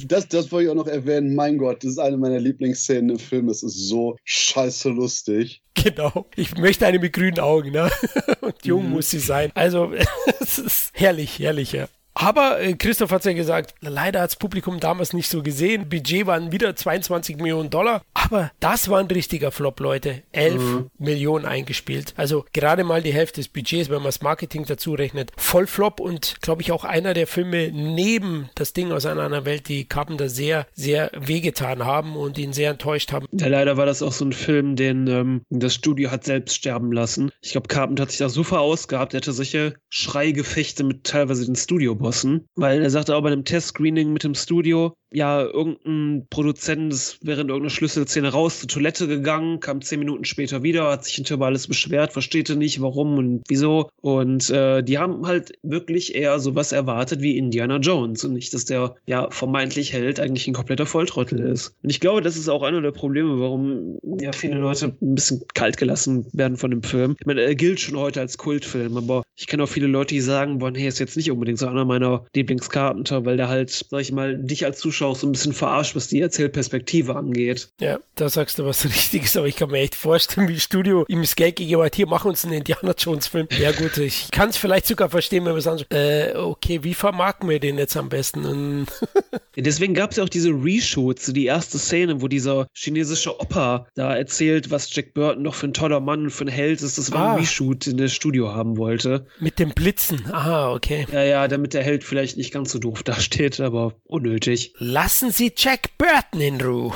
das, das, wollte ich auch noch erwähnen. Mein Gott, das ist eine meiner Lieblingsszenen im Film. Es ist so scheiße lustig. Genau. Ich möchte eine mit grünen Augen, ne? Und jung mhm. muss sie sein. Also, es ist herrlich, herrlich, ja. Aber äh, Christoph hat ja gesagt, leider hat das Publikum damals nicht so gesehen. Budget waren wieder 22 Millionen Dollar. Aber das war ein richtiger Flop, Leute. 11 mhm. Millionen eingespielt. Also gerade mal die Hälfte des Budgets, wenn man das Marketing dazu rechnet. Voll Flop und glaube ich auch einer der Filme neben das Ding aus einer anderen Welt, die Carpenter sehr, sehr wehgetan haben und ihn sehr enttäuscht haben. Ja, leider war das auch so ein Film, den ähm, das Studio hat selbst sterben lassen. Ich glaube, Carpenter hat sich da so verausgabt, er hatte solche Schreigefechte mit teilweise den Studio Bossen, weil er sagte auch bei einem Testscreening mit dem Studio, ja, irgendein Produzent ist während irgendeiner Schlüsselszene raus zur Toilette gegangen, kam zehn Minuten später wieder, hat sich hinterher alles beschwert, versteht er nicht, warum und wieso. Und äh, die haben halt wirklich eher sowas erwartet wie Indiana Jones und nicht, dass der ja vermeintlich Held eigentlich ein kompletter Volltrottel ist. Und ich glaube, das ist auch einer der Probleme, warum ja viele Leute ein bisschen kalt gelassen werden von dem Film. Ich meine, er gilt schon heute als Kultfilm, aber ich kenne auch viele Leute, die sagen wollen, hey, ist jetzt nicht unbedingt so einer meiner Lieblingskarpenter, weil der halt, sag ich mal, dich als Zuschauer auch so ein bisschen verarscht, was die Erzählperspektive angeht. Ja, da sagst du was Richtiges, aber ich kann mir echt vorstellen, wie Studio ihm das Geld gegeben hat, hier, mach uns einen Indiana Jones Film. Ja gut, ich kann es vielleicht sogar verstehen, wenn wir sagen, äh, okay, wie vermarkten wir den jetzt am besten? ja, deswegen gab es ja auch diese Reshoots, die erste Szene, wo dieser chinesische Opa da erzählt, was Jack Burton noch für ein toller Mann und für ein Held ist. Das war ah. ein Reshoot, den das Studio haben wollte. Mit dem Blitzen, aha, okay. Ja, ja, damit der Held vielleicht nicht ganz so doof dasteht, aber unnötig. Lassen Sie Jack Burton in Ruhe.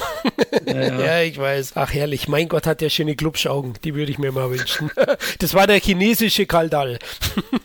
Ja, ja. ja, ich weiß. Ach herrlich, mein Gott hat ja schöne Glubschaugen. Die würde ich mir mal wünschen. Das war der chinesische Kaldal.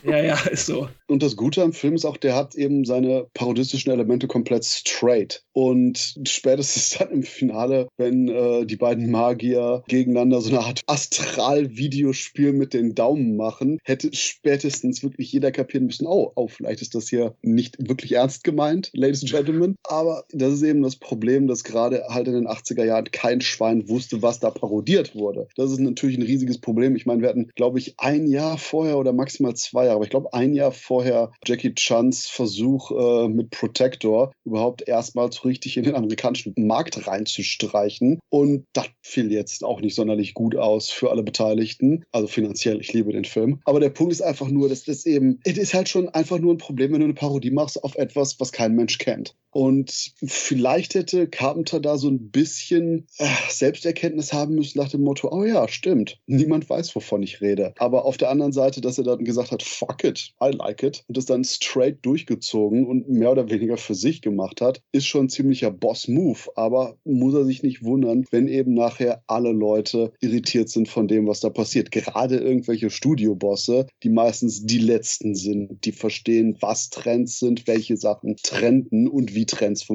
Ja, ja, ist so. Und das Gute am Film ist auch, der hat eben seine parodistischen Elemente komplett straight. Und spätestens dann im Finale, wenn äh, die beiden Magier gegeneinander so eine Art Astral-Videospiel mit den Daumen machen, hätte spätestens wirklich jeder kapieren müssen, oh, oh, vielleicht ist das hier nicht wirklich ernst gemeint, Ladies and Gentlemen. Aber das ist eben das Problem, dass gerade halt in den 80er Jahren kein Schwein wusste, was da parodiert wurde. Das ist natürlich ein riesiges Problem. Ich meine, wir hatten, glaube ich, ein Jahr vorher oder maximal zwei Jahre, aber ich glaube, ein Jahr vorher Jackie Chans Versuch äh, mit Protector überhaupt erstmals richtig in den amerikanischen Markt reinzustreichen. Und das fiel jetzt auch nicht sonderlich gut aus für alle Beteiligten. Also finanziell, ich liebe den Film. Aber der Punkt ist einfach nur, dass das eben, es ist halt schon einfach nur ein Problem, wenn du eine Parodie machst auf etwas, was kein Mensch kennt. Und vielleicht hätte Carpenter da so ein bisschen äh, Selbsterkenntnis haben müssen nach dem Motto, oh ja, stimmt, niemand weiß, wovon ich rede. Aber auf der anderen Seite, dass er dann gesagt hat, fuck it, I like it, und das dann straight durchgezogen und mehr oder weniger für sich gemacht hat, ist schon ein ziemlicher Boss-Move. Aber muss er sich nicht wundern, wenn eben nachher alle Leute irritiert sind von dem, was da passiert. Gerade irgendwelche Studiobosse, die meistens die Letzten sind, die verstehen, was Trends sind, welche Sachen trenden und wie Trends funktionieren.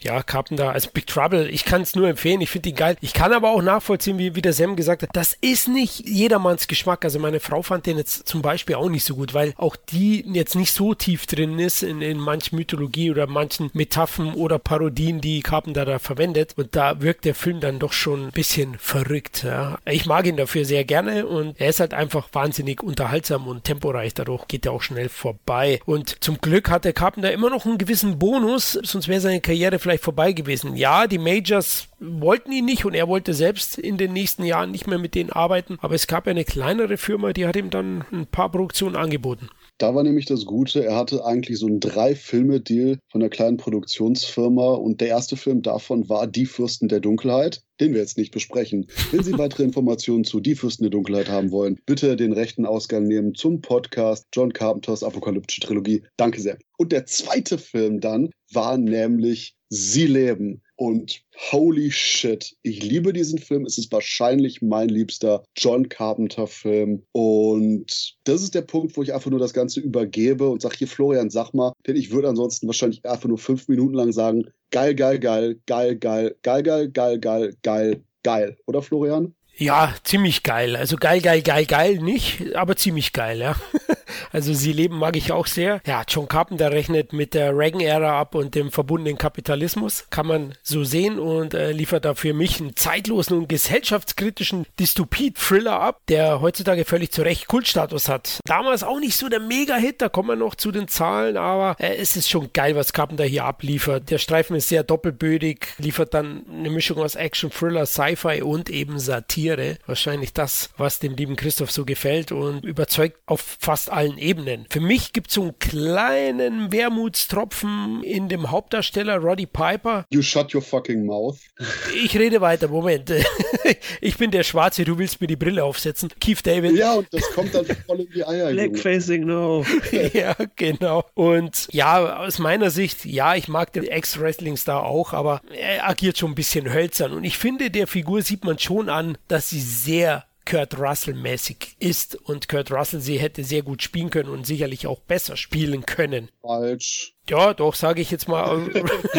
Ja, Carpenter, also Big Trouble, ich kann es nur empfehlen, ich finde ihn geil. Ich kann aber auch nachvollziehen, wie, wie der Sam gesagt hat, das ist nicht jedermanns Geschmack. Also meine Frau fand den jetzt zum Beispiel auch nicht so gut, weil auch die jetzt nicht so tief drin ist in, in manchen Mythologie oder manchen Metaphern oder Parodien, die Carpenter da verwendet. Und da wirkt der Film dann doch schon ein bisschen verrückt. Ja. Ich mag ihn dafür sehr gerne und er ist halt einfach wahnsinnig unterhaltsam und temporeich. Dadurch geht er auch schnell vorbei. Und zum Glück hat der Carpenter immer noch einen gewissen Bonus, sonst wäre seine Karriere vielleicht vorbei gewesen. Ja, die Majors wollten ihn nicht und er wollte selbst in den nächsten Jahren nicht mehr mit denen arbeiten, aber es gab eine kleinere Firma, die hat ihm dann ein paar Produktionen angeboten. Da war nämlich das Gute, er hatte eigentlich so einen Drei-Filme-Deal von einer kleinen Produktionsfirma und der erste Film davon war Die Fürsten der Dunkelheit, den wir jetzt nicht besprechen. Wenn Sie weitere Informationen zu Die Fürsten der Dunkelheit haben wollen, bitte den rechten Ausgang nehmen zum Podcast John Carpenters Apokalyptische Trilogie. Danke sehr. Und der zweite Film dann war nämlich Sie leben. Und holy shit, ich liebe diesen Film. Es ist wahrscheinlich mein liebster John Carpenter-Film. Und das ist der Punkt, wo ich einfach nur das Ganze übergebe und sage, hier Florian, sag mal, denn ich würde ansonsten wahrscheinlich einfach nur fünf Minuten lang sagen, geil, geil, geil, geil, geil, geil, geil, geil, geil, geil, geil. Oder Florian? Ja, ziemlich geil. Also geil, geil, geil, geil nicht, aber ziemlich geil, ja. Also sie leben mag ich auch sehr. Ja, John Carpenter rechnet mit der Reagan-Ära ab und dem verbundenen Kapitalismus. Kann man so sehen und äh, liefert da für mich einen zeitlosen und gesellschaftskritischen Dystopie-Thriller ab, der heutzutage völlig zu Recht Kultstatus hat. Damals auch nicht so der Mega-Hit, da kommen wir noch zu den Zahlen, aber äh, es ist schon geil, was Carpenter hier abliefert. Der Streifen ist sehr doppelbödig, liefert dann eine Mischung aus Action, Thriller, Sci-Fi und eben Satire. Wahrscheinlich das, was dem lieben Christoph so gefällt und überzeugt auf fast allen Ebenen. Für mich gibt es so einen kleinen Wermutstropfen in dem Hauptdarsteller Roddy Piper. You shut your fucking mouth. Ich rede weiter, Moment. ich bin der Schwarze, du willst mir die Brille aufsetzen. Keith David. Ja, und das kommt dann voll in die Eier. Blackfacing, no. ja, genau. Und ja, aus meiner Sicht, ja, ich mag den Ex-Wrestling-Star auch, aber er agiert schon ein bisschen hölzern. Und ich finde, der Figur sieht man schon an, dass sie sehr Kurt Russell-mäßig ist und Kurt Russell sie hätte sehr gut spielen können und sicherlich auch besser spielen können. Falsch. Ja, doch, sage ich jetzt mal.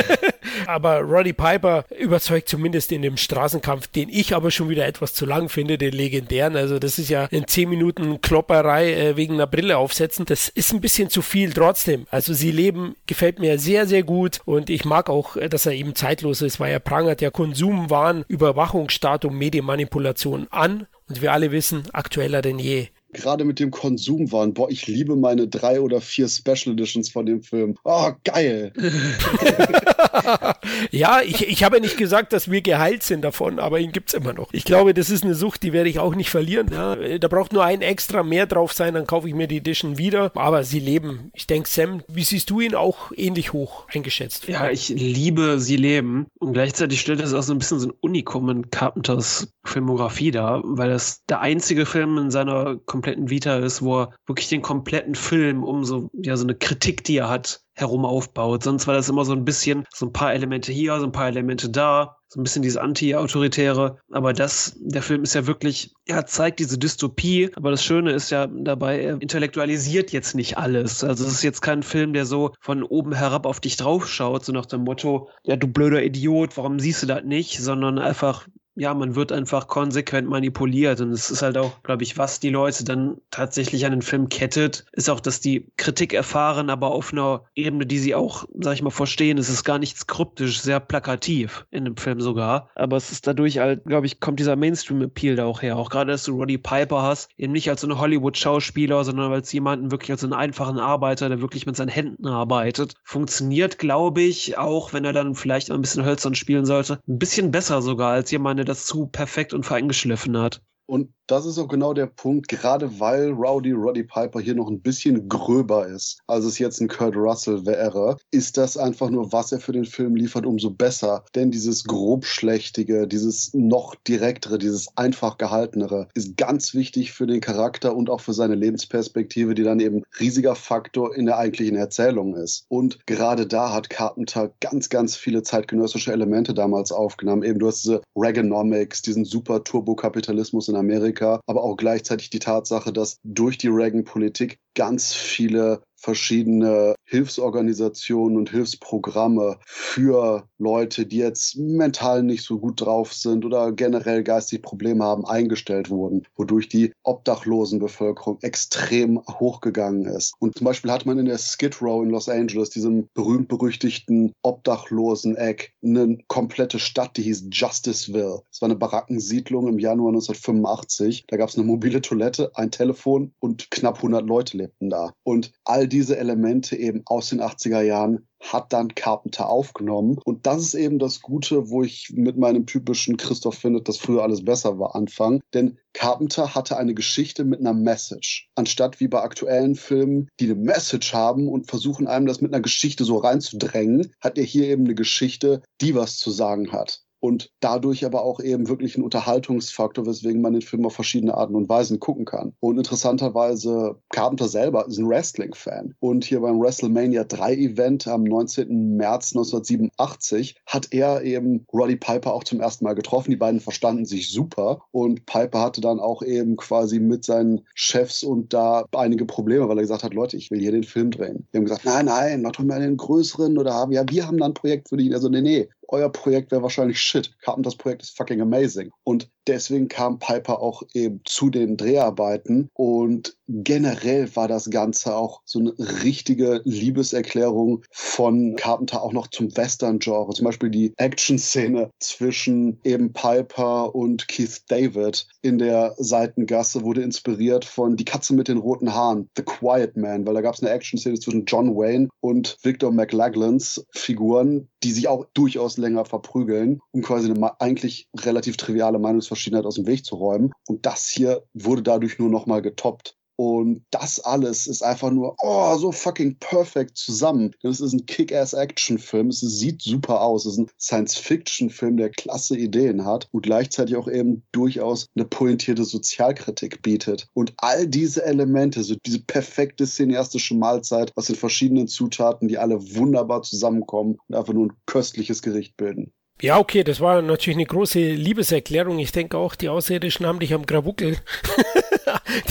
aber Roddy Piper überzeugt zumindest in dem Straßenkampf, den ich aber schon wieder etwas zu lang finde, den legendären. Also das ist ja in 10 Minuten Klopperei äh, wegen einer Brille aufsetzen. Das ist ein bisschen zu viel trotzdem. Also sie leben gefällt mir sehr, sehr gut und ich mag auch, äh, dass er eben zeitlos ist, weil er prangert ja Konsumwahn, Überwachungsstatum, Medienmanipulation an. Und wir alle wissen, aktueller denn je gerade mit dem Konsum waren. Boah, ich liebe meine drei oder vier Special Editions von dem Film. Oh, geil. ja, ich, ich habe nicht gesagt, dass wir geheilt sind davon, aber ihn gibt es immer noch. Ich glaube, das ist eine Sucht, die werde ich auch nicht verlieren. Ja, da braucht nur ein extra mehr drauf sein, dann kaufe ich mir die Edition wieder. Aber sie leben. Ich denke, Sam, wie siehst du ihn auch ähnlich hoch eingeschätzt? Ja, ich liebe sie leben. Und gleichzeitig stellt das auch so ein bisschen so ein Unikum in Carpenters Filmografie dar, weil das der einzige Film in seiner kompletten Vita ist, wo er wirklich den kompletten Film um so, ja, so eine Kritik, die er hat, herum aufbaut. Sonst war das immer so ein bisschen, so ein paar Elemente hier, so ein paar Elemente da, so ein bisschen dieses Anti-Autoritäre. Aber das, der Film ist ja wirklich, er zeigt diese Dystopie, aber das Schöne ist ja dabei, er intellektualisiert jetzt nicht alles. Also es ist jetzt kein Film, der so von oben herab auf dich draufschaut, so nach dem Motto, ja, du blöder Idiot, warum siehst du das nicht? Sondern einfach ja, man wird einfach konsequent manipuliert. Und es ist halt auch, glaube ich, was die Leute dann tatsächlich an den Film kettet, ist auch, dass die Kritik erfahren, aber auf einer Ebene, die sie auch, sag ich mal, verstehen. Es ist gar nichts kryptisch, sehr plakativ in dem Film sogar. Aber es ist dadurch halt, glaube ich, kommt dieser Mainstream-Appeal da auch her. Auch gerade, dass du Roddy Piper hast, eben nicht als so einen Hollywood-Schauspieler, sondern als jemanden wirklich als einen einfachen Arbeiter, der wirklich mit seinen Händen arbeitet. Funktioniert, glaube ich, auch wenn er dann vielleicht ein bisschen hölzern spielen sollte, ein bisschen besser sogar als jemand, der das zu perfekt und feingeschliffen hat. Und das ist auch genau der Punkt, gerade weil Rowdy Roddy Piper hier noch ein bisschen gröber ist, als es jetzt ein Kurt Russell wäre, ist das einfach nur, was er für den Film liefert, umso besser. Denn dieses grobschlächtige, dieses noch direktere, dieses einfach gehaltenere ist ganz wichtig für den Charakter und auch für seine Lebensperspektive, die dann eben riesiger Faktor in der eigentlichen Erzählung ist. Und gerade da hat Carpenter ganz, ganz viele zeitgenössische Elemente damals aufgenommen. Eben du hast diese Reaganomics, diesen super Turbokapitalismus in Amerika, aber auch gleichzeitig die Tatsache, dass durch die Reagan-Politik ganz viele verschiedene Hilfsorganisationen und Hilfsprogramme für Leute, die jetzt mental nicht so gut drauf sind oder generell geistig Probleme haben, eingestellt wurden, wodurch die Obdachlosenbevölkerung extrem hochgegangen ist. Und zum Beispiel hat man in der Skid Row in Los Angeles, diesem berühmt-berüchtigten Obdachlosen-Eck, eine komplette Stadt, die hieß Justiceville. Es war eine Barackensiedlung im Januar 1985. Da gab es eine mobile Toilette, ein Telefon und knapp 100 Leute lebten da. Und all diese Elemente eben aus den 80er Jahren hat dann Carpenter aufgenommen. Und das ist eben das Gute, wo ich mit meinem typischen Christoph findet, dass früher alles besser war, anfangen. Denn Carpenter hatte eine Geschichte mit einer Message. Anstatt wie bei aktuellen Filmen, die eine Message haben und versuchen einem das mit einer Geschichte so reinzudrängen, hat er hier eben eine Geschichte, die was zu sagen hat und dadurch aber auch eben wirklich ein Unterhaltungsfaktor, weswegen man den Film auf verschiedene Arten und Weisen gucken kann. Und interessanterweise, Carpenter selber ist ein Wrestling-Fan. Und hier beim WrestleMania 3 Event am 19. März 1987 hat er eben Roddy Piper auch zum ersten Mal getroffen. Die beiden verstanden sich super. Und Piper hatte dann auch eben quasi mit seinen Chefs und da einige Probleme, weil er gesagt hat, Leute, ich will hier den Film drehen. Die haben gesagt, nein, nein, mach doch mal den größeren oder haben, ja, wir haben da ein Projekt für dich. Also, nee, nee, euer Projekt wäre wahrscheinlich shit. Carpenters Projekt ist fucking amazing. Und deswegen kam Piper auch eben zu den Dreharbeiten und generell war das Ganze auch so eine richtige Liebeserklärung von Carpenter auch noch zum Western-Genre. Zum Beispiel die Action-Szene zwischen eben Piper und Keith David in der Seitengasse wurde inspiriert von Die Katze mit den roten Haaren, The Quiet Man, weil da gab es eine Action-Szene zwischen John Wayne und Victor McLaglans Figuren, die sich auch durchaus länger verprügeln, um quasi eine eigentlich relativ triviale Meinungsverschiedenheit aus dem Weg zu räumen. Und das hier wurde dadurch nur nochmal getoppt. Und das alles ist einfach nur, oh, so fucking perfekt zusammen. Das ist ein Kick-Ass-Action-Film. Es sieht super aus. Es ist ein Science-Fiction-Film, der klasse Ideen hat und gleichzeitig auch eben durchaus eine pointierte Sozialkritik bietet. Und all diese Elemente, so diese perfekte cineastische Mahlzeit aus den verschiedenen Zutaten, die alle wunderbar zusammenkommen und einfach nur ein köstliches Gericht bilden. Ja, okay, das war natürlich eine große Liebeserklärung. Ich denke auch, die Außerirdischen haben dich am Grabuckel.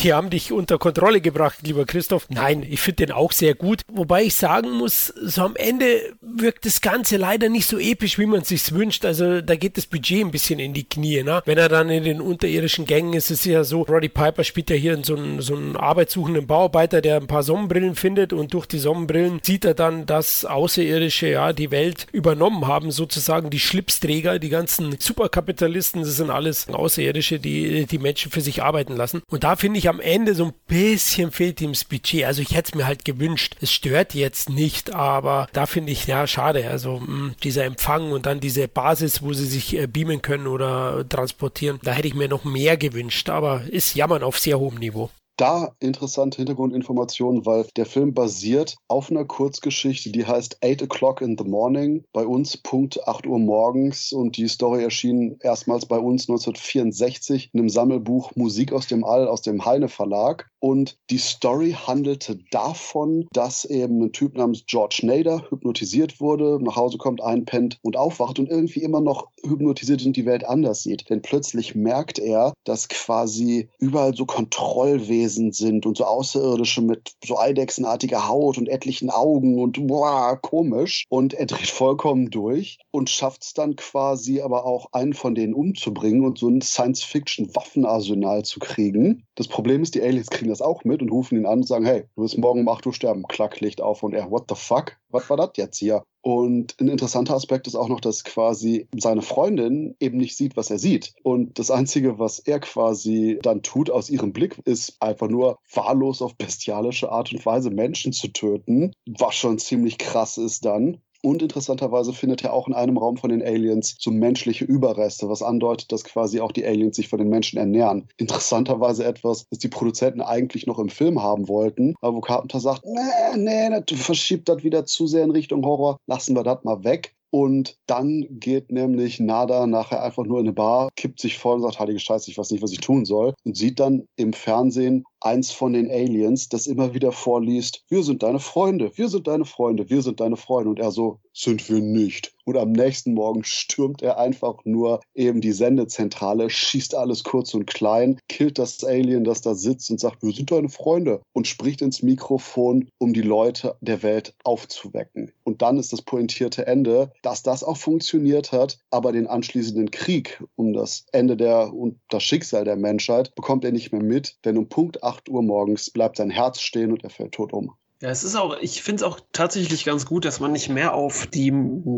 die haben dich unter Kontrolle gebracht, lieber Christoph. Nein, ich finde den auch sehr gut. Wobei ich sagen muss, so am Ende wirkt das Ganze leider nicht so episch, wie man es sich wünscht. Also da geht das Budget ein bisschen in die Knie. Ne? Wenn er dann in den unterirdischen Gängen ist, ist es ja so, Roddy Piper spielt ja hier so einen, so einen arbeitssuchenden Bauarbeiter, der ein paar Sonnenbrillen findet und durch die Sonnenbrillen sieht er dann, dass Außerirdische ja die Welt übernommen haben, sozusagen die Schlipsträger, die ganzen Superkapitalisten, das sind alles Außerirdische, die die Menschen für sich arbeiten lassen. Und da finde ich am Ende so ein bisschen fehlt ihm das Budget. Also ich hätte es mir halt gewünscht. Es stört jetzt nicht, aber da finde ich, ja, schade. Also mh, hm, dieser Empfang und dann diese Basis, wo sie sich äh, beamen können oder transportieren, da hätte ich mir noch mehr gewünscht. Aber ist Jammern auf sehr hohem Niveau da interessante Hintergrundinformationen, weil der Film basiert auf einer Kurzgeschichte, die heißt Eight O'Clock in the Morning. Bei uns Punkt 8 Uhr morgens und die Story erschien erstmals bei uns 1964 in einem Sammelbuch Musik aus dem All aus dem Heine Verlag. Und die Story handelte davon, dass eben ein Typ namens George Nader hypnotisiert wurde, nach Hause kommt, einpennt und aufwacht und irgendwie immer noch hypnotisiert und die Welt anders sieht. Denn plötzlich merkt er, dass quasi überall so Kontrollwesen Wesen sind und so Außerirdische mit so eidechsenartiger Haut und etlichen Augen und boah, komisch. Und er dreht vollkommen durch und schafft es dann quasi aber auch einen von denen umzubringen und so ein Science-Fiction-Waffenarsenal zu kriegen. Das Problem ist, die Aliens kriegen das auch mit und rufen ihn an und sagen, hey, du wirst morgen um 8 Uhr sterben. Klack, Licht auf und er, what the fuck? Was war das jetzt hier? Und ein interessanter Aspekt ist auch noch, dass quasi seine Freundin eben nicht sieht, was er sieht. Und das Einzige, was er quasi dann tut aus ihrem Blick, ist einfach nur wahllos auf bestialische Art und Weise Menschen zu töten, was schon ziemlich krass ist dann. Und interessanterweise findet er auch in einem Raum von den Aliens so menschliche Überreste, was andeutet, dass quasi auch die Aliens sich von den Menschen ernähren. Interessanterweise etwas, das die Produzenten eigentlich noch im Film haben wollten, aber wo Carpenter sagt, nee, nee, du verschiebt das wieder zu sehr in Richtung Horror, lassen wir das mal weg. Und dann geht nämlich Nada nachher einfach nur in eine Bar, kippt sich voll und sagt, heilige Scheiße, ich weiß nicht, was ich tun soll. Und sieht dann im Fernsehen eins von den Aliens, das immer wieder vorliest, wir sind deine Freunde, wir sind deine Freunde, wir sind deine Freunde. Und er so, sind wir nicht. Und am nächsten Morgen stürmt er einfach nur eben die Sendezentrale, schießt alles kurz und klein, killt das Alien, das da sitzt und sagt, wir sind deine Freunde und spricht ins Mikrofon, um die Leute der Welt aufzuwecken. Und dann ist das pointierte Ende, dass das auch funktioniert hat, aber den anschließenden Krieg um das Ende der und das Schicksal der Menschheit bekommt er nicht mehr mit, denn um Punkt 8 Uhr morgens bleibt sein Herz stehen und er fällt tot um. Ja, es ist auch, ich finde es auch tatsächlich ganz gut, dass man nicht mehr auf die,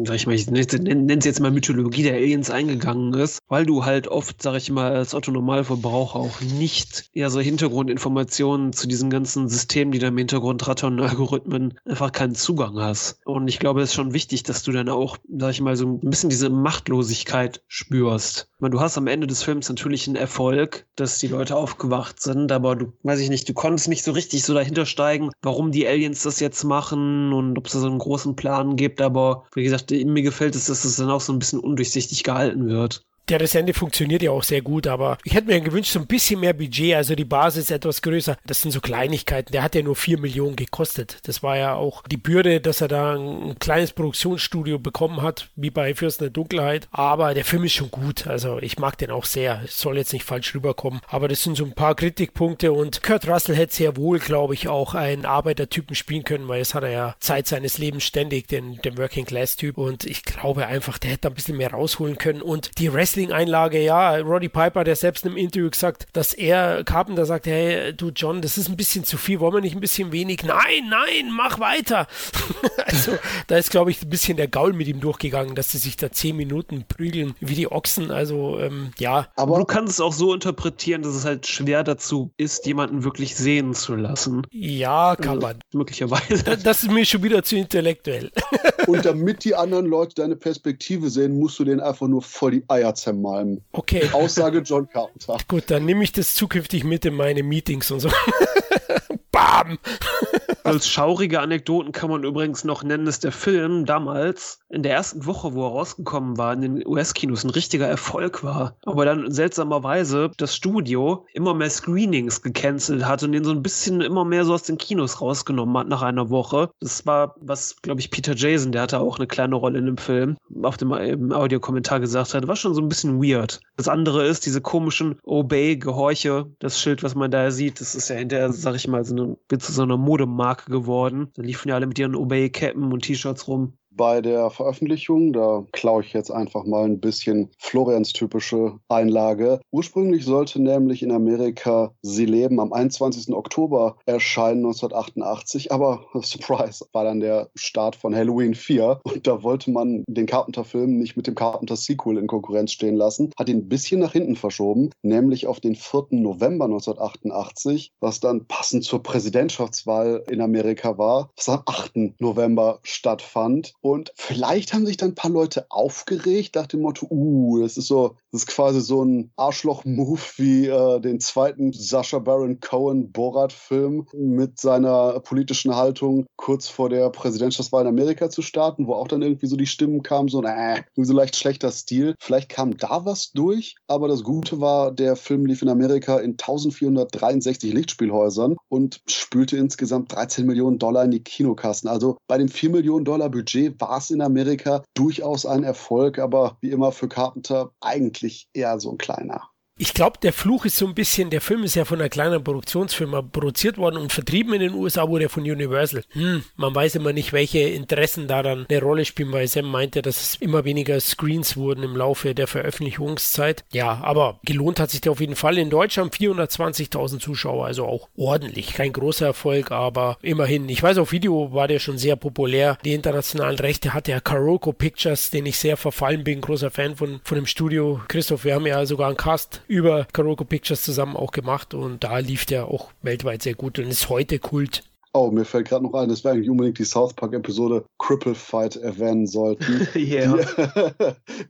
sag ich mal, ich nenne es jetzt mal Mythologie der Aliens eingegangen ist, weil du halt oft, sag ich mal, als Otto-Normalverbraucher auch nicht eher so Hintergrundinformationen zu diesen ganzen Systemen, die da im Hintergrund rattern, Algorithmen, einfach keinen Zugang hast. Und ich glaube, es ist schon wichtig, dass du dann auch, sag ich mal, so ein bisschen diese Machtlosigkeit spürst. Ich meine, du hast am Ende des Films natürlich einen Erfolg, dass die Leute aufgewacht sind, aber du, weiß ich nicht, du konntest nicht so richtig so dahinter steigen, warum die Aliens das jetzt machen und ob es da so einen großen Plan gibt. Aber wie gesagt, mir gefällt es, dass es dann auch so ein bisschen undurchsichtig gehalten wird der das Ende funktioniert ja auch sehr gut, aber ich hätte mir gewünscht, so ein bisschen mehr Budget, also die Basis etwas größer. Das sind so Kleinigkeiten. Der hat ja nur 4 Millionen gekostet. Das war ja auch die Bürde, dass er da ein, ein kleines Produktionsstudio bekommen hat, wie bei Fürsten der Dunkelheit. Aber der Film ist schon gut. Also ich mag den auch sehr. soll jetzt nicht falsch rüberkommen. Aber das sind so ein paar Kritikpunkte und Kurt Russell hätte sehr wohl, glaube ich, auch einen Arbeitertypen spielen können, weil es hat er ja Zeit seines Lebens ständig, den, den Working Class Typ. Und ich glaube einfach, der hätte ein bisschen mehr rausholen können. Und die Wrestling Wrestling-Einlage, ja. Roddy Piper, der selbst im Interview gesagt, dass er Carpenter sagt, hey, du John, das ist ein bisschen zu viel, wollen wir nicht ein bisschen wenig? Nein, nein, mach weiter. also da ist, glaube ich, ein bisschen der Gaul mit ihm durchgegangen, dass sie sich da zehn Minuten prügeln wie die Ochsen. Also ähm, ja. Aber du kannst es auch so interpretieren, dass es halt schwer dazu ist, jemanden wirklich sehen zu lassen. Ja, kann man. Möglicherweise. Das ist mir schon wieder zu intellektuell. Und damit die anderen Leute deine Perspektive sehen, musst du denen einfach nur voll die Eier zermalmen. Okay. Aussage John Carpenter. Gut, dann nehme ich das zukünftig mit in meine Meetings und so. Bam! Als schaurige Anekdoten kann man übrigens noch nennen, dass der Film damals in der ersten Woche, wo er rausgekommen war, in den US-Kinos ein richtiger Erfolg war. Aber dann seltsamerweise das Studio immer mehr Screenings gecancelt hat und den so ein bisschen immer mehr so aus den Kinos rausgenommen hat nach einer Woche. Das war, was, glaube ich, Peter Jason, der hatte auch eine kleine Rolle in dem Film, auf dem im Audiokommentar gesagt hat, war schon so ein bisschen weird. Das andere ist, diese komischen Obey, Gehorche, das Schild, was man da sieht, das ist ja hinterher, sag ich mal, so eine, zu so einer Modemarke geworden. Da liefen ja alle mit ihren Obey-Cappen und T-Shirts rum bei der Veröffentlichung. Da klaue ich jetzt einfach mal ein bisschen Florians typische Einlage. Ursprünglich sollte nämlich in Amerika Sie leben am 21. Oktober erscheinen 1988, aber Surprise war dann der Start von Halloween 4 und da wollte man den Carpenter-Film nicht mit dem Carpenter-Sequel in Konkurrenz stehen lassen, hat ihn ein bisschen nach hinten verschoben, nämlich auf den 4. November 1988, was dann passend zur Präsidentschaftswahl in Amerika war, was am 8. November stattfand. Und vielleicht haben sich dann ein paar Leute aufgeregt nach dem Motto, uh, das ist so, das ist quasi so ein Arschloch-Move wie äh, den zweiten Sascha Baron Cohen Borat-Film mit seiner politischen Haltung kurz vor der Präsidentschaftswahl in Amerika zu starten, wo auch dann irgendwie so die Stimmen kamen, so, äh, so leicht schlechter Stil. Vielleicht kam da was durch, aber das Gute war, der Film lief in Amerika in 1463 Lichtspielhäusern und spülte insgesamt 13 Millionen Dollar in die Kinokassen. Also bei dem 4 Millionen Dollar Budget war es in Amerika durchaus ein Erfolg, aber wie immer für Carpenter eigentlich eher so ein kleiner. Ich glaube, der Fluch ist so ein bisschen, der Film ist ja von einer kleinen Produktionsfirma produziert worden und vertrieben in den USA wurde er von Universal. Hm, man weiß immer nicht, welche Interessen da dann eine Rolle spielen, weil Sam meinte, dass es immer weniger Screens wurden im Laufe der Veröffentlichungszeit. Ja, aber gelohnt hat sich der auf jeden Fall. In Deutschland 420.000 Zuschauer, also auch ordentlich. Kein großer Erfolg, aber immerhin. Ich weiß, auf Video war der schon sehr populär. Die internationalen Rechte hatte ja Karoko Pictures, den ich sehr verfallen bin, großer Fan von, von dem Studio. Christoph, wir haben ja sogar einen Cast über Karoko Pictures zusammen auch gemacht und da lief der auch weltweit sehr gut und ist heute Kult. Oh, mir fällt gerade noch ein, dass wir eigentlich unbedingt die South Park-Episode Cripple Fight erwähnen sollten. yeah.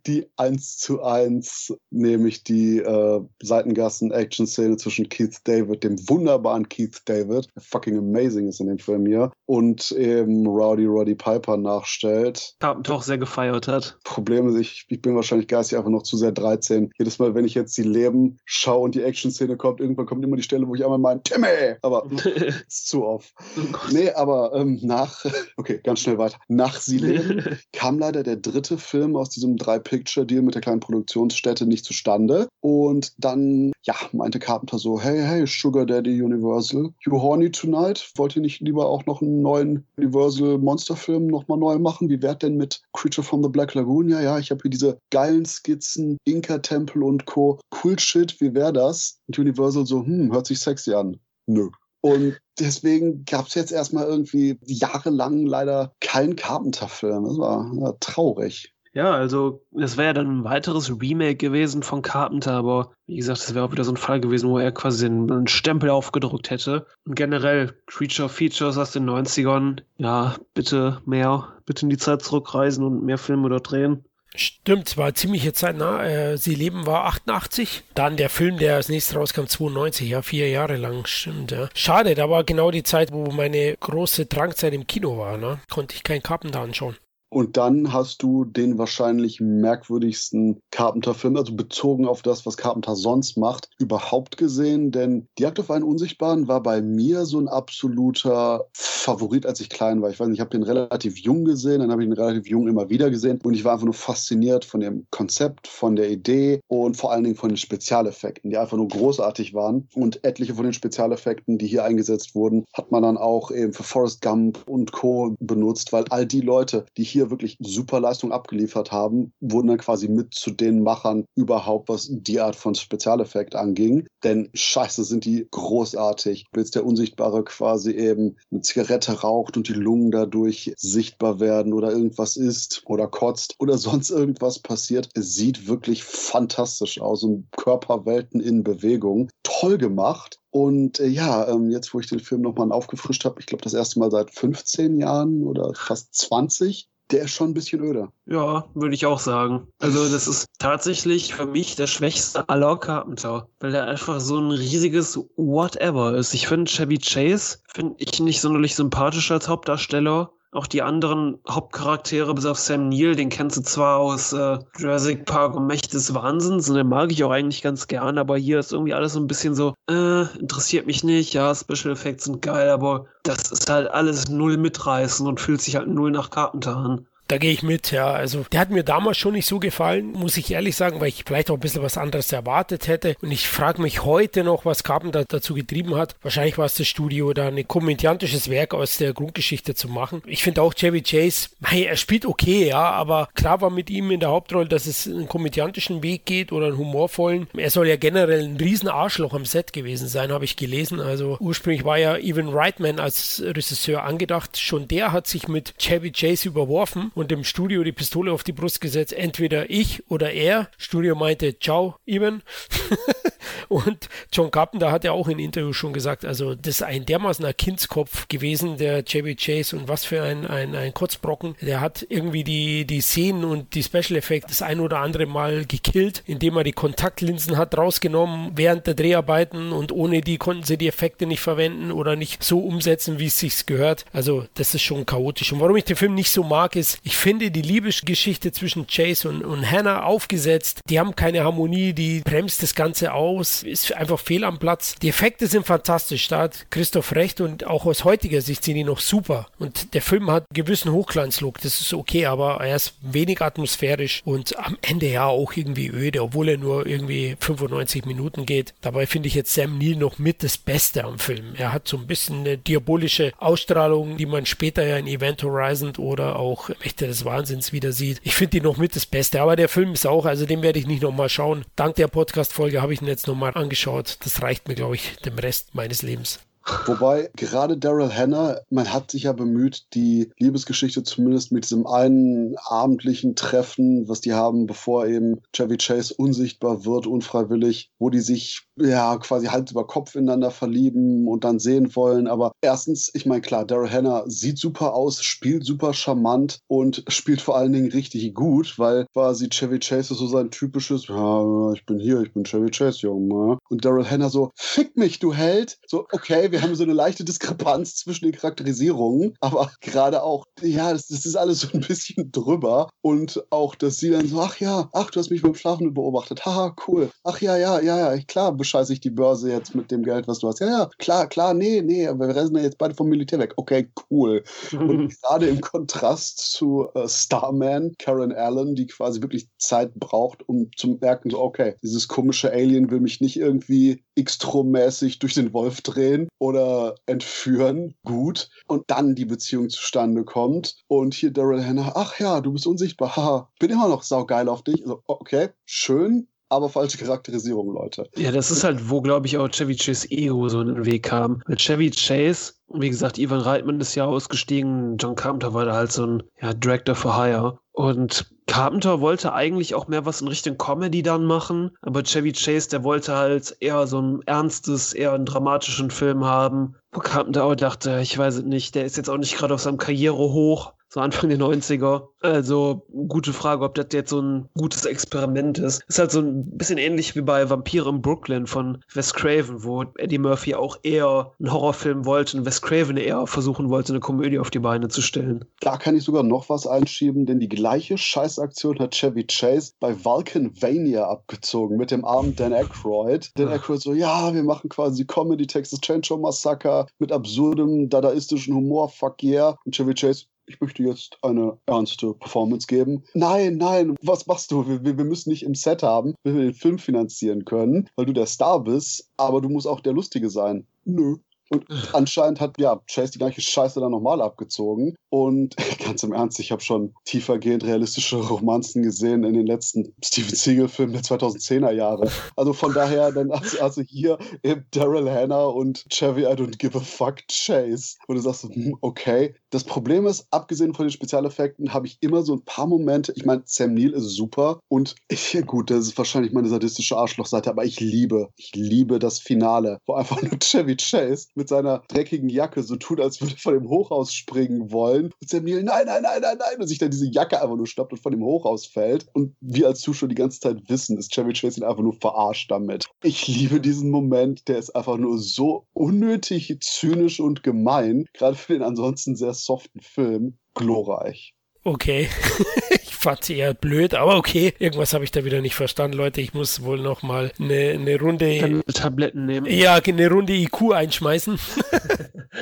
die, 1 zu 1, nämlich die äh, Seitengassen-Action-Szene zwischen Keith David, dem wunderbaren Keith David, der fucking amazing ist in dem Film hier, und eben Rowdy Roddy Piper nachstellt. Carpenter auch sehr gefeiert hat. Problem ist, ich, ich bin wahrscheinlich geistig einfach noch zu sehr 13. Jedes Mal, wenn ich jetzt die Leben schaue und die Action-Szene kommt, irgendwann kommt immer die Stelle, wo ich einmal meine, Timmy! Aber ist zu oft. Oh nee, aber ähm, nach, okay, ganz schnell weiter. Nach Sie leben kam leider der dritte Film aus diesem Drei-Picture-Deal mit der kleinen Produktionsstätte nicht zustande. Und dann, ja, meinte Carpenter so, hey, hey, Sugar Daddy Universal, you horny tonight? Wollt ihr nicht lieber auch noch einen neuen Universal-Monsterfilm nochmal neu machen? Wie wärt denn mit Creature from the Black Lagoon? Ja, ja, ich habe hier diese geilen Skizzen, Inka-Tempel und Co. Cool Shit, wie wäre das? Und Universal so, hm, hört sich sexy an. Nö. Und deswegen gab es jetzt erstmal irgendwie jahrelang leider keinen Carpenter-Film. Das war, war traurig. Ja, also das wäre ja dann ein weiteres Remake gewesen von Carpenter, aber wie gesagt, das wäre auch wieder so ein Fall gewesen, wo er quasi einen Stempel aufgedruckt hätte. Und generell Creature Features aus den 90ern, ja, bitte mehr, bitte in die Zeit zurückreisen und mehr Filme dort drehen. Stimmt, war ziemliche Zeit nah. Äh, Sie leben war 88. Dann der Film, der als nächstes rauskam, 92, ja, vier Jahre lang. Stimmt, ja. Schade, da war genau die Zeit, wo meine große Drangzeit im Kino war. Ne? Konnte ich keinen Carpenter anschauen. Und dann hast du den wahrscheinlich merkwürdigsten Carpenter-Film, also bezogen auf das, was Carpenter sonst macht, überhaupt gesehen. Denn Die Jagd auf einen Unsichtbaren war bei mir so ein absoluter Favorit, als ich klein war. Ich weiß nicht, ich habe den relativ jung gesehen, dann habe ich ihn relativ jung immer wieder gesehen. Und ich war einfach nur fasziniert von dem Konzept, von der Idee und vor allen Dingen von den Spezialeffekten, die einfach nur großartig waren. Und etliche von den Spezialeffekten, die hier eingesetzt wurden, hat man dann auch eben für Forrest Gump und Co. benutzt, weil all die Leute, die hier hier wirklich super Leistung abgeliefert haben, wurden dann quasi mit zu den Machern überhaupt, was die Art von Spezialeffekt anging. Denn scheiße sind die großartig. Bis der Unsichtbare quasi eben eine Zigarette raucht und die Lungen dadurch sichtbar werden oder irgendwas isst oder kotzt oder sonst irgendwas passiert. Es sieht wirklich fantastisch aus und Körperwelten in Bewegung. Toll gemacht. Und äh, ja, ähm, jetzt, wo ich den Film nochmal aufgefrischt habe, ich glaube das erste Mal seit 15 Jahren oder fast 20, der ist schon ein bisschen öder. Ja, würde ich auch sagen. Also das ist tatsächlich für mich der schwächste aller Carpenter, weil der einfach so ein riesiges Whatever ist. Ich finde Chevy Chase finde ich nicht sonderlich sympathisch als Hauptdarsteller. Auch die anderen Hauptcharaktere, bis auf Sam Neill, den kennst du zwar aus äh, Jurassic Park und Mächte des Wahnsinns und den mag ich auch eigentlich ganz gern, aber hier ist irgendwie alles so ein bisschen so, äh, interessiert mich nicht, ja, Special Effects sind geil, aber das ist halt alles null mitreißen und fühlt sich halt null nach Carpenter an. Da gehe ich mit, ja. Also der hat mir damals schon nicht so gefallen, muss ich ehrlich sagen, weil ich vielleicht auch ein bisschen was anderes erwartet hätte. Und ich frage mich heute noch, was Carpenter dazu getrieben hat. Wahrscheinlich war es das Studio, da ein komödiantisches Werk aus der Grundgeschichte zu machen. Ich finde auch Chevy Chase, hey, er spielt okay, ja, aber klar war mit ihm in der Hauptrolle, dass es einen komödiantischen Weg geht oder einen humorvollen. Er soll ja generell ein riesen Arschloch am Set gewesen sein, habe ich gelesen. Also ursprünglich war ja Evan Reitman als Regisseur angedacht. Schon der hat sich mit Chevy Chase überworfen und im Studio die Pistole auf die Brust gesetzt, entweder ich oder er. Studio meinte, ciao, Ivan. und John Carpenter hat ja auch in Interview schon gesagt, also das ist ein dermaßener Kindskopf gewesen, der Chevy Chase und was für ein, ein, ein Kotzbrocken. Der hat irgendwie die, die Szenen und die Special Effects das ein oder andere Mal gekillt, indem er die Kontaktlinsen hat rausgenommen während der Dreharbeiten und ohne die konnten sie die Effekte nicht verwenden oder nicht so umsetzen, wie es sich gehört. Also das ist schon chaotisch. Und warum ich den Film nicht so mag, ist, ich finde die Liebesgeschichte zwischen Chase und, und Hannah aufgesetzt. Die haben keine Harmonie, die bremst das Ganze aus, ist einfach fehl am Platz. Die Effekte sind fantastisch, da hat Christoph recht und auch aus heutiger Sicht sind die noch super. Und der Film hat einen gewissen Hochglanzlook, das ist okay, aber er ist wenig atmosphärisch und am Ende ja auch irgendwie öde, obwohl er nur irgendwie 95 Minuten geht. Dabei finde ich jetzt Sam Neill noch mit das Beste am Film. Er hat so ein bisschen eine diabolische Ausstrahlung, die man später ja in Event Horizon oder auch Mächte des Wahnsinns wieder sieht. Ich finde ihn noch mit das Beste, aber der Film ist auch, also den werde ich nicht nochmal schauen. Dank der Podcast-Folge habe ich ihn jetzt nochmal angeschaut. Das reicht mir, glaube ich, dem Rest meines Lebens. Wobei gerade Daryl Hannah, man hat sich ja bemüht, die Liebesgeschichte zumindest mit diesem einen abendlichen Treffen, was die haben, bevor eben Chevy Chase unsichtbar wird, unfreiwillig, wo die sich ja quasi Hals über Kopf ineinander verlieben und dann sehen wollen. Aber erstens, ich meine, klar, Daryl Hannah sieht super aus, spielt super charmant und spielt vor allen Dingen richtig gut, weil quasi Chevy Chase ist so sein typisches, ja, ich bin hier, ich bin Chevy Chase, Junge. Und Daryl Hannah so, fick mich, du Held. So, okay, wir haben so eine leichte Diskrepanz zwischen den Charakterisierungen, aber gerade auch, ja, das, das ist alles so ein bisschen drüber. Und auch, dass sie dann so, ach ja, ach, du hast mich beim Schlafen beobachtet, haha, cool. Ach ja, ja, ja, ja, klar, bescheiße ich die Börse jetzt mit dem Geld, was du hast. Ja, ja, klar, klar, nee, nee, aber wir reisen ja jetzt beide vom Militär weg. Okay, cool. Und gerade im Kontrast zu äh, Starman, Karen Allen, die quasi wirklich Zeit braucht, um zu merken, so, okay, dieses komische Alien will mich nicht irgendwie X-Trom-mäßig durch den Wolf drehen oder entführen, gut. Und dann die Beziehung zustande kommt. Und hier Daryl Hannah, ach ja, du bist unsichtbar, haha, bin immer noch saugeil auf dich. Also, okay, schön, aber falsche Charakterisierung, Leute. Ja, das ist halt, wo, glaube ich, auch Chevy Chase Ego so in den Weg kam. Mit Chevy Chase, wie gesagt, Ivan Reitman ist ja ausgestiegen, John Carpenter war da halt so ein ja, Director for Hire. Und Carpenter wollte eigentlich auch mehr was in Richtung Comedy dann machen, aber Chevy Chase, der wollte halt eher so ein ernstes, eher einen dramatischen Film haben. Wo Carpenter auch dachte, ich weiß es nicht, der ist jetzt auch nicht gerade auf seinem Karriere hoch so Anfang der 90er. Also, gute Frage, ob das jetzt so ein gutes Experiment ist. Ist halt so ein bisschen ähnlich wie bei Vampire in Brooklyn von Wes Craven, wo Eddie Murphy auch eher einen Horrorfilm wollte und Wes Craven eher versuchen wollte, eine Komödie auf die Beine zu stellen. Da kann ich sogar noch was einschieben, denn die gleiche Scheißaktion hat Chevy Chase bei Vulcanvania abgezogen mit dem armen Dan Aykroyd. Dan Aykroyd so, ja, wir machen quasi Comedy Texas Chainsaw Massacre mit absurdem, dadaistischen Humor, fuck yeah. Und Chevy Chase, ich möchte jetzt eine ernste Performance geben. Nein, nein, was machst du? Wir, wir müssen nicht im Set haben, wir den Film finanzieren können, weil du der Star bist, aber du musst auch der Lustige sein. Nö, Und anscheinend hat ja Chase die gleiche Scheiße dann nochmal abgezogen. Und ganz im Ernst, ich habe schon tiefergehend realistische Romanzen gesehen in den letzten Steven Seagal-Filmen der 2010er Jahre. Also von daher, dann also, also hier eben Daryl Hannah und Chevy I don't give a fuck Chase. Und du sagst, hm, okay. Das Problem ist, abgesehen von den Spezialeffekten, habe ich immer so ein paar Momente. Ich meine, Sam Neill ist super und ich, gut, das ist wahrscheinlich meine sadistische Arschlochseite, aber ich liebe, ich liebe das Finale, wo einfach nur Chevy Chase mit seiner dreckigen Jacke so tut, als würde er von dem Hochhaus springen wollen. Und Sam Neill, nein, nein, nein, nein, nein, und sich dann diese Jacke einfach nur schnappt und von dem Hochhaus fällt. Und wir als Zuschauer die ganze Zeit wissen, dass Chevy Chase ihn einfach nur verarscht damit. Ich liebe diesen Moment, der ist einfach nur so unnötig, zynisch und gemein, gerade für den ansonsten sehr soften Film, glorreich. Okay. ich fand sie eher blöd, aber okay. Irgendwas habe ich da wieder nicht verstanden, Leute. Ich muss wohl noch mal eine, eine Runde Tabletten nehmen. Ja, eine Runde IQ einschmeißen.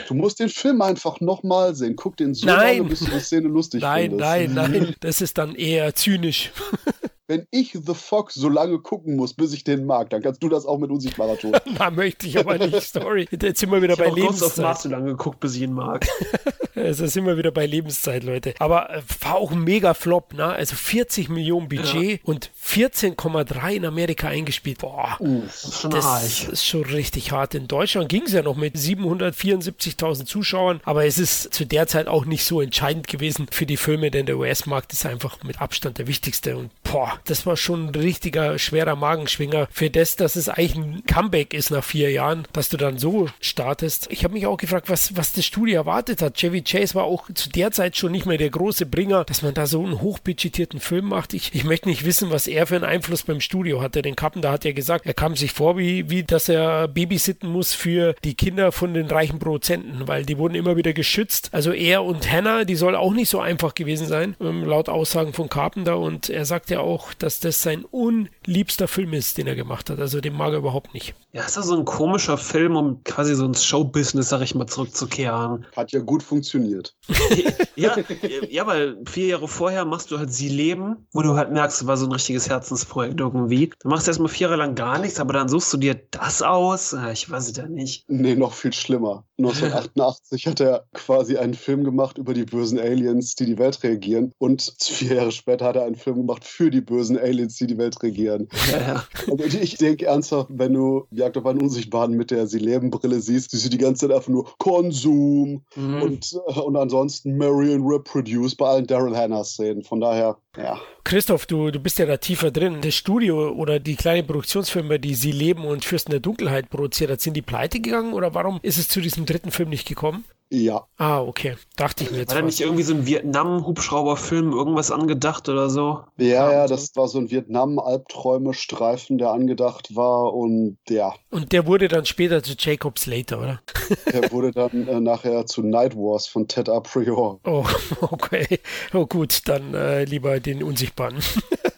du musst den Film einfach noch mal sehen. Guck den so nein. lange, bis du die Szene lustig nein, findest. Nein, nein, nein. Das ist dann eher zynisch wenn ich The Fox so lange gucken muss, bis ich den mag, dann kannst du das auch mit Unsichtbarer tun. da möchte ich aber nicht, sorry. Jetzt sind wir wieder ich bei Lebenszeit. Ich habe so lange geguckt, bis ich ihn mag. Es ist immer wieder bei Lebenszeit, Leute. Aber äh, war auch ein mega Flop, ne? Also 40 Millionen Budget ja. und 14,3 in Amerika eingespielt. Boah, uh, das ist schon das ist schon richtig hart. In Deutschland ging es ja noch mit 774.000 Zuschauern, aber es ist zu der Zeit auch nicht so entscheidend gewesen für die Filme, denn der US-Markt ist einfach mit Abstand der wichtigste. Und boah, das war schon ein richtiger schwerer Magenschwinger für das, dass es eigentlich ein Comeback ist nach vier Jahren, dass du dann so startest. Ich habe mich auch gefragt, was, was das Studio erwartet hat. Chevy Chase war auch zu der Zeit schon nicht mehr der große Bringer, dass man da so einen hochbudgetierten Film macht. Ich, ich möchte nicht wissen, was er für einen Einfluss beim Studio hatte. Den Carpenter hat ja gesagt, er kam sich vor, wie, wie dass er babysitten muss für die Kinder von den reichen Produzenten, weil die wurden immer wieder geschützt. Also er und Hannah, die soll auch nicht so einfach gewesen sein, ähm, laut Aussagen von Carpenter. Und er sagt ja auch, dass das sein unliebster Film ist, den er gemacht hat. Also den mag er überhaupt nicht. Ja, ist ja so ein komischer Film, um quasi so ins Showbusiness, sag ich mal, zurückzukehren. Hat ja gut funktioniert. ja, ja, weil vier Jahre vorher machst du halt Sie leben, wo du halt merkst, es war so ein richtiges Herzensprojekt irgendwie. Du machst erstmal vier Jahre lang gar nichts, aber dann suchst du dir das aus. Ich weiß es ja nicht. Nee, noch viel schlimmer. 1988 hat er quasi einen Film gemacht über die bösen Aliens, die die Welt regieren. Und vier Jahre später hat er einen Film gemacht für die bösen Aliens, die die Welt regieren. Ja, ja. Also ich denke ernsthaft, wenn du Jagd auf einen Unsichtbaren mit der Sie leben Brille siehst, siehst du die ganze Zeit einfach nur Konsum mhm. und, äh, und ansonsten Marion Reproduce bei allen Daryl Hannah-Szenen. Von daher, ja. Christoph, du, du bist ja da tiefer drin. Das Studio oder die kleine Produktionsfirma, die Sie leben und Fürsten der Dunkelheit produziert hat, sind die pleite gegangen oder warum ist es zu diesem dritten Film nicht gekommen? Ja. Ah, okay. Dachte ich mir jetzt. War da nicht irgendwie so ein Vietnam-Hubschrauberfilm, irgendwas angedacht oder so? Ja, ja, das war so ein Vietnam-Albträume-Streifen, der angedacht war und ja. Und der wurde dann später zu Jacob Slater, oder? Der wurde dann äh, nachher zu Night Wars von Ted A. Prior. Oh, okay. Oh gut, dann äh, lieber den Unsichtbaren.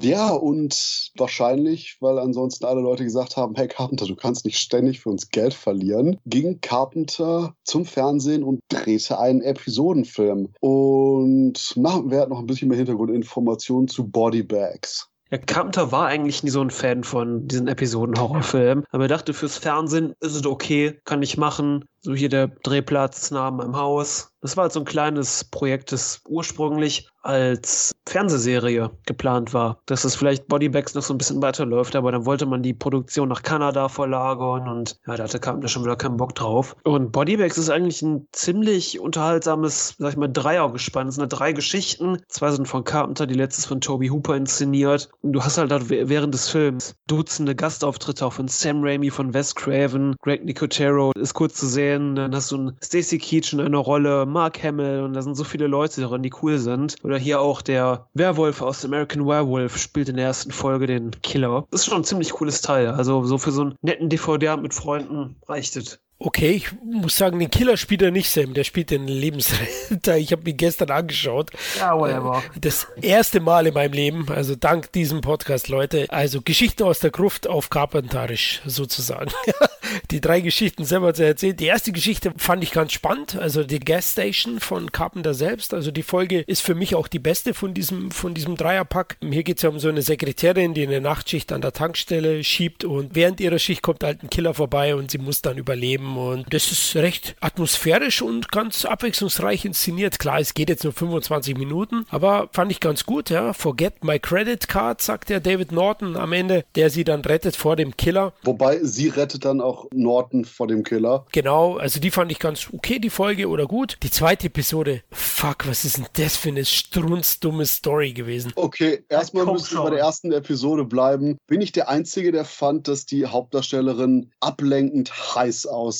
Ja, und wahrscheinlich, weil ansonsten alle Leute gesagt haben, hey Carpenter, du kannst nicht ständig für uns Geld verlieren, ging Carpenter zum Fernsehen und drehte einen Episodenfilm. Und machen wir noch ein bisschen mehr Hintergrundinformationen zu Bodybags. Ja, Carpenter war eigentlich nie so ein Fan von diesen Episoden-Horrorfilmen, aber er dachte, fürs Fernsehen ist es okay, kann ich machen. So hier der Drehplatz nah an Haus. Das war halt so ein kleines Projekt, das ursprünglich als Fernsehserie geplant war. Dass es vielleicht Bodybags noch so ein bisschen weiterläuft, aber dann wollte man die Produktion nach Kanada verlagern und ja, da hatte Carpenter schon wieder keinen Bock drauf. Und Bodybags ist eigentlich ein ziemlich unterhaltsames, sag ich mal, Dreiergespann. Es sind drei Geschichten. Zwei sind von Carpenter, die letzte ist von Toby Hooper inszeniert. Und du hast halt während des Films Dutzende Gastauftritte auch von Sam Raimi, von Wes Craven, Greg Nicotero ist kurz zu sehen Serien. Dann hast du einen Stacy Keach in einer Rolle, Mark Hamill und da sind so viele Leute drin, die cool sind. Oder hier auch der Werwolf aus American Werewolf spielt in der ersten Folge den Killer. Das ist schon ein ziemlich cooles Teil. Also so für so einen netten DVD mit Freunden reicht es. Okay, ich muss sagen, den Killer spielt er nicht, Sam. Der spielt den Lebensretter. Ich habe ihn gestern angeschaut. Ja, whatever. Das erste Mal in meinem Leben, also dank diesem Podcast, Leute. Also Geschichten aus der Gruft auf Carpentarisch sozusagen. die drei Geschichten selber zu erzählen. Die erste Geschichte fand ich ganz spannend. Also die Gas Station von Carpenter selbst. Also die Folge ist für mich auch die beste von diesem, von diesem Dreierpack. Hier geht es ja um so eine Sekretärin, die eine Nachtschicht an der Tankstelle schiebt und während ihrer Schicht kommt halt ein Killer vorbei und sie muss dann überleben geschrieben und das ist recht atmosphärisch und ganz abwechslungsreich inszeniert. Klar, es geht jetzt nur 25 Minuten, aber fand ich ganz gut, ja. Forget my credit card, sagt der David Norton am Ende, der sie dann rettet vor dem Killer. Wobei sie rettet dann auch Norton vor dem Killer. Genau, also die fand ich ganz okay, die Folge oder gut. Die zweite Episode, fuck, was ist denn das für eine strunzdumme Story gewesen? Okay, erstmal müssen wir bei der ersten Episode bleiben. Bin ich der Einzige, der fand, dass die Hauptdarstellerin ablenkend heiß aussah?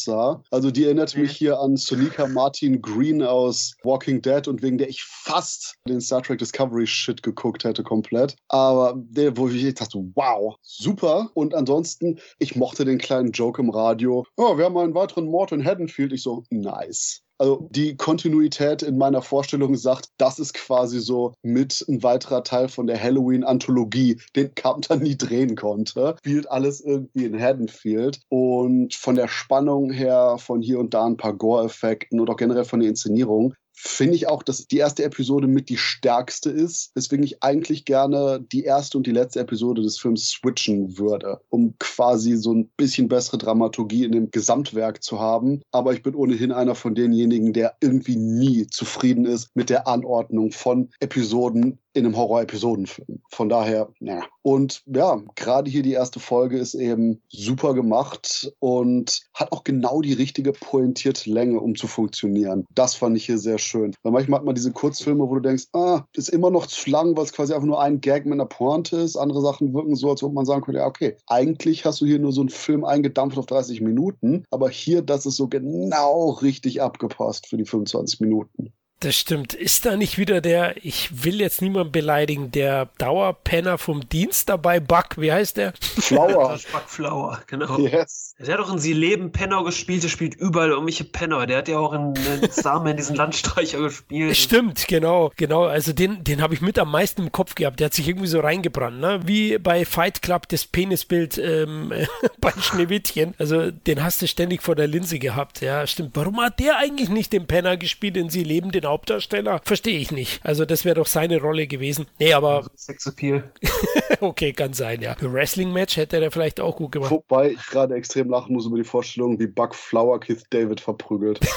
Also die erinnert mich hier an Sonika Martin Green aus Walking Dead und wegen der ich fast den Star Trek Discovery Shit geguckt hätte komplett. Aber der, wo ich dachte, wow, super. Und ansonsten, ich mochte den kleinen Joke im Radio. Oh, wir haben einen weiteren Mord in Haddonfield. Ich so, nice. Also die Kontinuität in meiner Vorstellung sagt, das ist quasi so mit ein weiterer Teil von der Halloween-Anthologie, den Carpenter nie drehen konnte. Spielt alles irgendwie in Haddonfield. Und von der Spannung her, von hier und da ein paar Gore-Effekten und auch generell von der Inszenierung, finde ich auch, dass die erste Episode mit die stärkste ist, weswegen ich eigentlich gerne die erste und die letzte Episode des Films switchen würde, um quasi so ein bisschen bessere Dramaturgie in dem Gesamtwerk zu haben. Aber ich bin ohnehin einer von denjenigen, der irgendwie nie zufrieden ist mit der Anordnung von Episoden in einem Horror-Episodenfilm. Von daher, naja. Und ja, gerade hier die erste Folge ist eben super gemacht und hat auch genau die richtige pointierte Länge, um zu funktionieren. Das fand ich hier sehr schön. Weil manchmal hat man diese Kurzfilme, wo du denkst, ah, ist immer noch zu lang, weil es quasi einfach nur ein Gag mit einer Pointe ist. Andere Sachen wirken so, als ob man sagen könnte, ja, okay, eigentlich hast du hier nur so einen Film eingedampft auf 30 Minuten, aber hier, das ist so genau richtig abgepasst für die 25 Minuten. Das stimmt. Ist da nicht wieder der, ich will jetzt niemanden beleidigen, der Dauerpenner vom Dienst dabei, Buck, wie heißt der? Flower. Buck Flower, genau. Yes. Der hat doch in Sie Leben Penner gespielt, der spielt überall irgendwelche Penner. Der hat ja auch in, in Starman diesen Landstreicher gespielt. Stimmt, genau, genau. Also den, den habe ich mit am meisten im Kopf gehabt. Der hat sich irgendwie so reingebrannt, ne? Wie bei Fight Club das Penisbild ähm, bei Schneewittchen. Also den hast du ständig vor der Linse gehabt, ja, stimmt. Warum hat der eigentlich nicht den Penner gespielt in Sie Leben, den Hauptdarsteller? Verstehe ich nicht. Also das wäre doch seine Rolle gewesen. Nee, aber. Also Sexappeal. okay, kann sein, ja. Wrestling-Match hätte er vielleicht auch gut gemacht. Wobei ich gerade extrem lachen muss über die Vorstellung, wie Buck Flower Keith David verprügelt.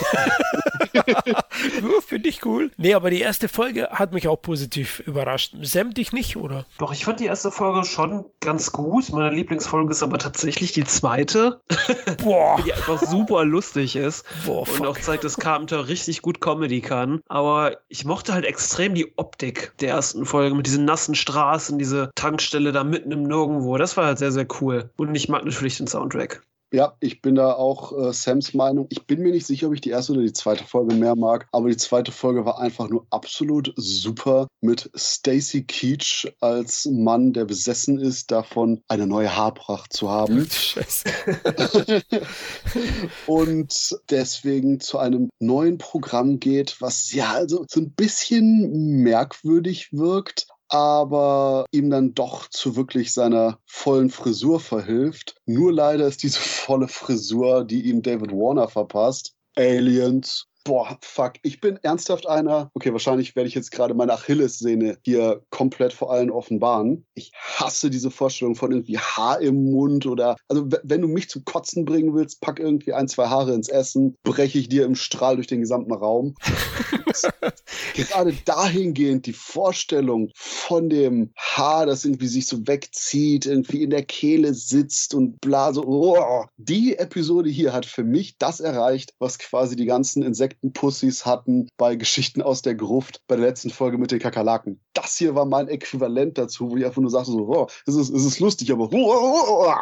Finde ich cool. Nee, aber die erste Folge hat mich auch positiv überrascht. Sam dich nicht, oder? Doch, ich fand die erste Folge schon ganz gut. Meine Lieblingsfolge ist aber tatsächlich die zweite. Boah. die einfach super lustig ist. Boah, fuck. und auch zeigt, dass Carpenter richtig gut Comedy kann. Aber ich mochte halt extrem die Optik der ersten Folge mit diesen nassen Straßen, diese Tankstelle da mitten im Nirgendwo. Das war halt sehr, sehr cool. Und ich mag natürlich den Soundtrack. Ja, ich bin da auch äh, Sams Meinung. Ich bin mir nicht sicher, ob ich die erste oder die zweite Folge mehr mag, aber die zweite Folge war einfach nur absolut super mit Stacy Keach als Mann, der besessen ist, davon eine neue Haarpracht zu haben. Scheiße. und deswegen zu einem neuen Programm geht, was ja also so ein bisschen merkwürdig wirkt, aber ihm dann doch zu wirklich seiner vollen Frisur verhilft. Nur leider ist diese volle Frisur, die ihm David Warner verpasst. Aliens, Boah, fuck. Ich bin ernsthaft einer. Okay, wahrscheinlich werde ich jetzt gerade meine Achillessehne hier komplett vor allen offenbaren. Ich hasse diese Vorstellung von irgendwie Haar im Mund oder. Also, wenn du mich zum Kotzen bringen willst, pack irgendwie ein, zwei Haare ins Essen, breche ich dir im Strahl durch den gesamten Raum. gerade dahingehend die Vorstellung von dem Haar, das irgendwie sich so wegzieht, irgendwie in der Kehle sitzt und bla, so. Oh. Die Episode hier hat für mich das erreicht, was quasi die ganzen Insekten Insektenpussys hatten bei Geschichten aus der Gruft bei der letzten Folge mit den Kakerlaken. Das hier war mein Äquivalent dazu, wo ich einfach nur sagte so, oh, es ist, es ist lustig, aber oh, oh,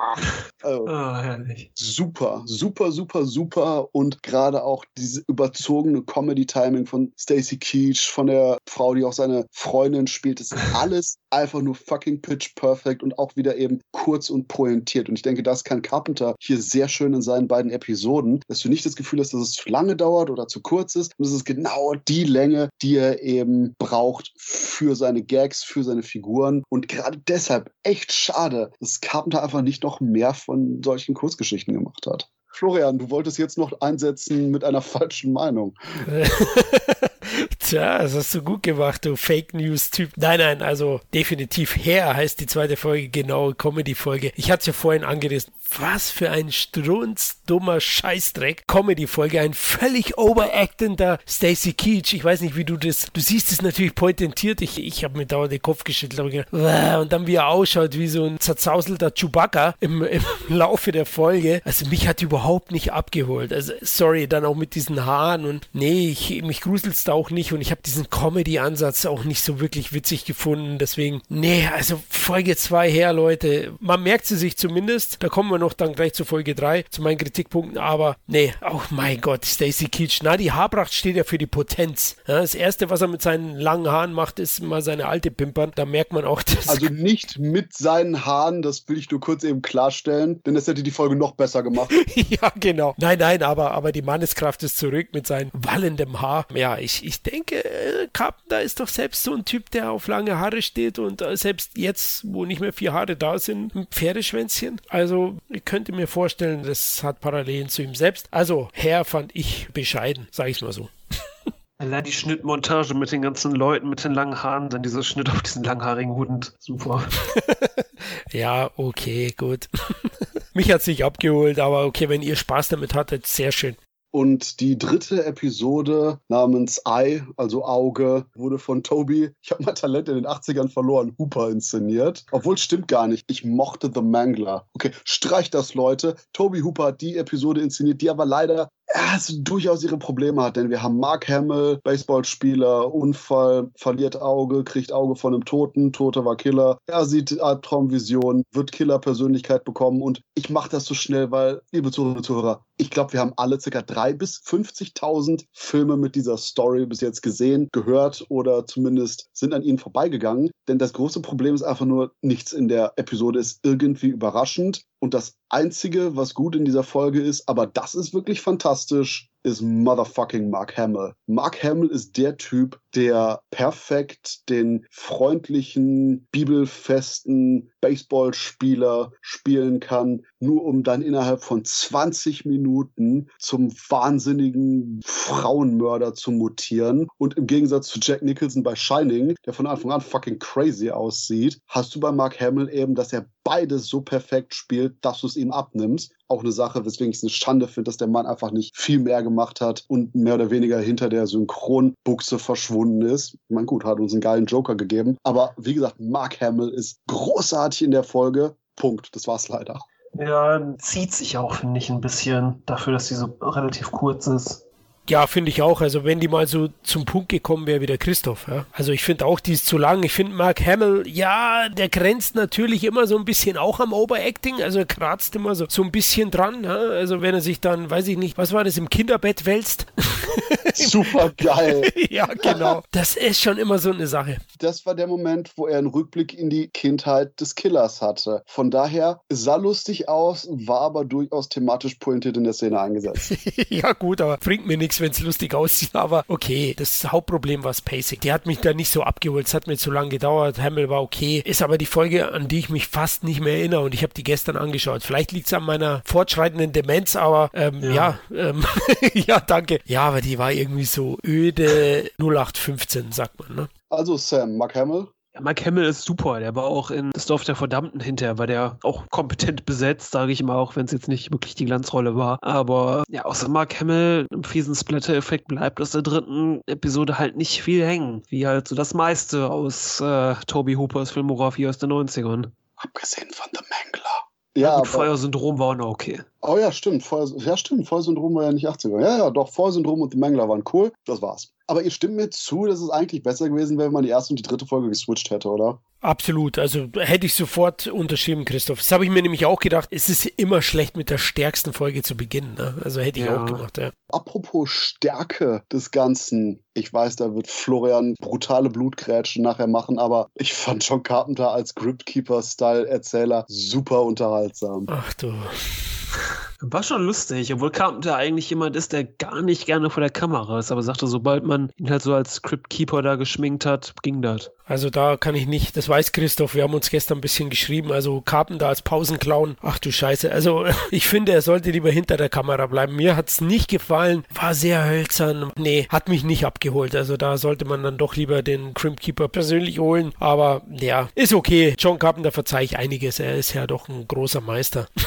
also, oh, super, super, super, super und gerade auch diese überzogene Comedy-Timing von Stacy Keach, von der Frau, die auch seine Freundin spielt, ist alles einfach nur fucking pitch perfect und auch wieder eben kurz und pointiert. Und ich denke, das kann Carpenter hier sehr schön in seinen beiden Episoden, dass du nicht das Gefühl hast, dass es zu lange dauert oder zu kurz ist. Und es ist genau die Länge, die er eben braucht für seine Gags, für seine Figuren. Und gerade deshalb echt schade, dass Carpenter einfach nicht noch mehr von solchen Kurzgeschichten gemacht hat. Florian, du wolltest jetzt noch einsetzen mit einer falschen Meinung. Tja, das hast du gut gemacht, du Fake News-Typ. Nein, nein, also definitiv her heißt die zweite Folge genau, Comedy-Folge. Ich hatte es ja vorhin angerissen. was für ein strunzdummer Scheißdreck. Comedy-Folge, ein völlig overactender Stacy Keach. Ich weiß nicht, wie du das, du siehst es natürlich potentiert. Ich, ich habe mir dauernd den Kopf geschüttelt und gedacht, und dann wie er ausschaut, wie so ein zerzauselter Chewbacca im, im Laufe der Folge. Also mich hat überhaupt nicht abgeholt. Also sorry, dann auch mit diesen Haaren und nee, ich, mich gruselt's da auch nicht und ich habe diesen Comedy-Ansatz auch nicht so wirklich witzig gefunden. Deswegen, nee, also Folge 2 her, Leute. Man merkt sie sich zumindest. Da kommen wir noch dann gleich zu Folge 3, zu meinen Kritikpunkten. Aber nee, oh mein Gott, Stacy Keach. Na, die Haarpracht steht ja für die Potenz. Ja, das Erste, was er mit seinen langen Haaren macht, ist mal seine alte Pimpern. Da merkt man auch, dass... Also nicht mit seinen Haaren, das will ich nur kurz eben klarstellen, denn das hätte die Folge noch besser gemacht. ja, genau. Nein, nein, aber, aber die Manneskraft ist zurück mit seinem wallendem Haar. Ja, ich, ich denke, äh, Carpenter ist doch selbst so ein Typ, der auf lange Haare steht und äh, selbst jetzt, wo nicht mehr vier Haare da sind, ein Pferdeschwänzchen. Also, ich könnte mir vorstellen, das hat Parallelen zu ihm selbst. Also, Herr fand ich bescheiden, sage ich mal so. Allein die Schnittmontage mit den ganzen Leuten mit den langen Haaren, dann dieser Schnitt auf diesen langhaarigen Hund. Super. ja, okay, gut. Mich hat es nicht abgeholt, aber okay, wenn ihr Spaß damit hattet, sehr schön. Und die dritte Episode namens Eye, also Auge, wurde von Toby, ich habe mein Talent in den 80ern verloren, Hooper inszeniert. Obwohl, stimmt gar nicht. Ich mochte The Mangler. Okay, streich das, Leute. Toby Hooper hat die Episode inszeniert, die aber leider es durchaus ihre Probleme hat, denn wir haben Mark Hamill, Baseballspieler, Unfall, verliert Auge, kriegt Auge von einem Toten, Tote war Killer. Er sieht Albtraumvision, wird Killer-Persönlichkeit bekommen und ich mache das so schnell, weil, liebe Zuhörer und Zuhörer, ich glaube, wir haben alle circa drei bis 50.000 Filme mit dieser Story bis jetzt gesehen, gehört oder zumindest sind an ihnen vorbeigegangen. Denn das große Problem ist einfach nur, nichts in der Episode ist irgendwie überraschend. Und das Einzige, was gut in dieser Folge ist, aber das ist wirklich fantastisch, ist motherfucking Mark Hamill. Mark Hamill ist der Typ, der perfekt den freundlichen, bibelfesten Baseballspieler spielen kann, nur um dann innerhalb von 20 Minuten zum wahnsinnigen Frauenmörder zu mutieren. Und im Gegensatz zu Jack Nicholson bei Shining, der von Anfang an fucking crazy aussieht, hast du bei Mark Hamill eben, dass er beides so perfekt spielt, dass du es ihm abnimmst auch eine Sache, weswegen ich es eine Schande finde, dass der Mann einfach nicht viel mehr gemacht hat und mehr oder weniger hinter der Synchronbuchse verschwunden ist. Ich meine, gut, hat uns einen geilen Joker gegeben. Aber wie gesagt, Mark Hamill ist großartig in der Folge. Punkt. Das war's leider. Ja, zieht sich auch, finde ich, ein bisschen dafür, dass sie so relativ kurz ist. Ja, finde ich auch. Also wenn die mal so zum Punkt gekommen wäre wie der Christoph. Ja? Also ich finde auch, die ist zu lang. Ich finde Mark Hamill, ja, der grenzt natürlich immer so ein bisschen auch am Overacting. Also er kratzt immer so, so ein bisschen dran. Ja? Also wenn er sich dann, weiß ich nicht, was war das, im Kinderbett wälzt. Super geil. ja, genau. Das ist schon immer so eine Sache. Das war der Moment, wo er einen Rückblick in die Kindheit des Killers hatte. Von daher sah lustig aus, war aber durchaus thematisch pointiert in der Szene eingesetzt. ja, gut, aber bringt mir nichts wenn es lustig aussieht. Aber okay, das Hauptproblem war Spacing. Die hat mich da nicht so abgeholt. Es hat mir zu lange gedauert. Hamill war okay. Ist aber die Folge, an die ich mich fast nicht mehr erinnere. Und ich habe die gestern angeschaut. Vielleicht liegt es an meiner fortschreitenden Demenz, aber ähm, ja, ja, ähm, ja, danke. Ja, aber die war irgendwie so öde 0815, sagt man. Ne? Also Sam, Mark Hamill, Mike Hamill ist super. Der war auch in Das Dorf der Verdammten hinterher, war der auch kompetent besetzt, sage ich immer, auch wenn es jetzt nicht wirklich die Glanzrolle war. Aber ja, außer Mark Hamill im fiesen Splatter-Effekt bleibt aus der dritten Episode halt nicht viel hängen. Wie halt so das meiste aus äh, Toby Hoopers Filmografie aus den 90ern. Abgesehen von The Mangler. Ja, ja Feuersyndrom war auch noch okay. Oh ja, stimmt. Feuer, ja, stimmt. Feuersyndrom war ja nicht 80er. Ja, ja, doch. Feuersyndrom und The Mangler waren cool. Das war's. Aber ihr stimmt mir zu, dass es eigentlich besser gewesen wäre, wenn man die erste und die dritte Folge geswitcht hätte, oder? Absolut. Also hätte ich sofort unterschrieben, Christoph. Das habe ich mir nämlich auch gedacht. Es ist immer schlecht, mit der stärksten Folge zu beginnen. Ne? Also hätte ich ja. auch gemacht, ja. Apropos Stärke des Ganzen. Ich weiß, da wird Florian brutale Blutgrätschen nachher machen, aber ich fand John Carpenter als Gripkeeper-Style-Erzähler super unterhaltsam. Ach du. War schon lustig, obwohl Carpenter eigentlich jemand ist, der gar nicht gerne vor der Kamera ist, aber sagte, sobald man ihn halt so als Crypt Keeper da geschminkt hat, ging das. Also da kann ich nicht, das weiß Christoph, wir haben uns gestern ein bisschen geschrieben, also Carpenter als Pausenclown, ach du Scheiße, also ich finde, er sollte lieber hinter der Kamera bleiben. Mir hat es nicht gefallen, war sehr hölzern, nee, hat mich nicht abgeholt, also da sollte man dann doch lieber den Crypt Keeper persönlich holen, aber ja, ist okay, John Carpenter verzeihe ich einiges, er ist ja doch ein großer Meister.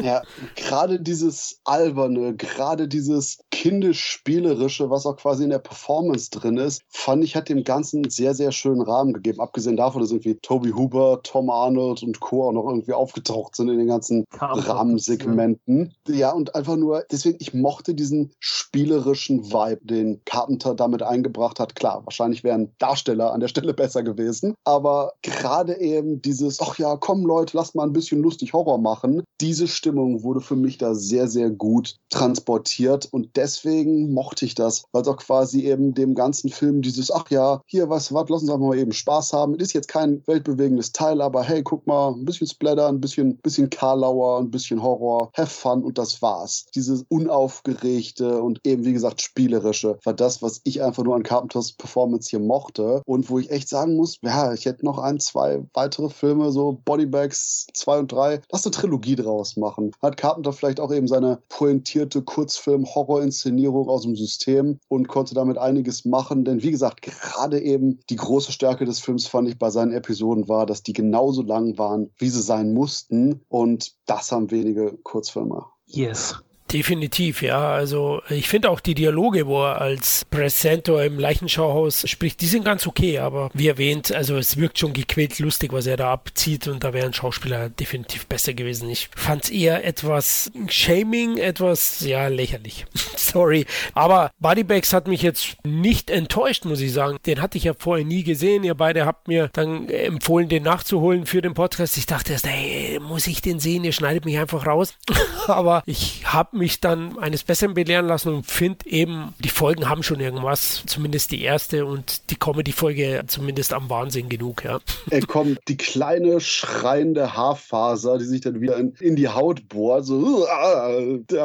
Ja, gerade dieses alberne, gerade dieses kindisch-spielerische, was auch quasi in der Performance drin ist, fand ich, hat dem Ganzen einen sehr, sehr schönen Rahmen gegeben. Abgesehen davon, dass irgendwie Toby Huber, Tom Arnold und Co. auch noch irgendwie aufgetaucht sind in den ganzen Rahmensegmenten. Ja, und einfach nur, deswegen, ich mochte diesen spielerischen Vibe, den Carpenter damit eingebracht hat. Klar, wahrscheinlich wären Darsteller an der Stelle besser gewesen, aber gerade eben dieses, ach ja, komm Leute, lasst mal ein bisschen lustig Horror machen, diese Stimmung wurde für mich da sehr, sehr gut transportiert und deswegen mochte ich das, weil es auch quasi eben dem ganzen Film dieses, ach ja, hier, du was, lass uns einfach mal eben Spaß haben. Ist jetzt kein weltbewegendes Teil, aber hey, guck mal, ein bisschen Splatter, ein bisschen, bisschen Karlauer, ein bisschen Horror, have fun und das war's. Dieses unaufgeregte und eben, wie gesagt, spielerische war das, was ich einfach nur an Carpenters Performance hier mochte und wo ich echt sagen muss, ja, ich hätte noch ein, zwei weitere Filme, so Bodybags 2 und 3, lass eine Trilogie draus machen. Hat Carpenter vielleicht auch eben seine pointierte Kurzfilm-Horror-Inszenierung aus dem System und konnte damit einiges machen, denn wie gesagt, gerade eben die große Stärke des Films fand ich bei seinen Episoden war, dass die genauso lang waren, wie sie sein mussten und das haben wenige Kurzfilme. Yes. Definitiv, ja. Also ich finde auch die Dialoge, wo er als Präsenter im Leichenschauhaus spricht, die sind ganz okay, aber wie erwähnt, also es wirkt schon gequält lustig, was er da abzieht und da wäre ein Schauspieler definitiv besser gewesen. Ich fand es eher etwas shaming, etwas, ja, lächerlich. Sorry. Aber Bodybags hat mich jetzt nicht enttäuscht, muss ich sagen. Den hatte ich ja vorher nie gesehen. Ihr beide habt mir dann empfohlen, den nachzuholen für den Podcast. Ich dachte erst, hey, muss ich den sehen? Ihr schneidet mich einfach raus. aber ich habe mich dann eines Besseren belehren lassen und finde eben, die Folgen haben schon irgendwas, zumindest die erste und die Comedy-Folge zumindest am Wahnsinn genug, ja. Er kommt die kleine schreiende Haarfaser, die sich dann wieder in, in die Haut bohrt, so, ah,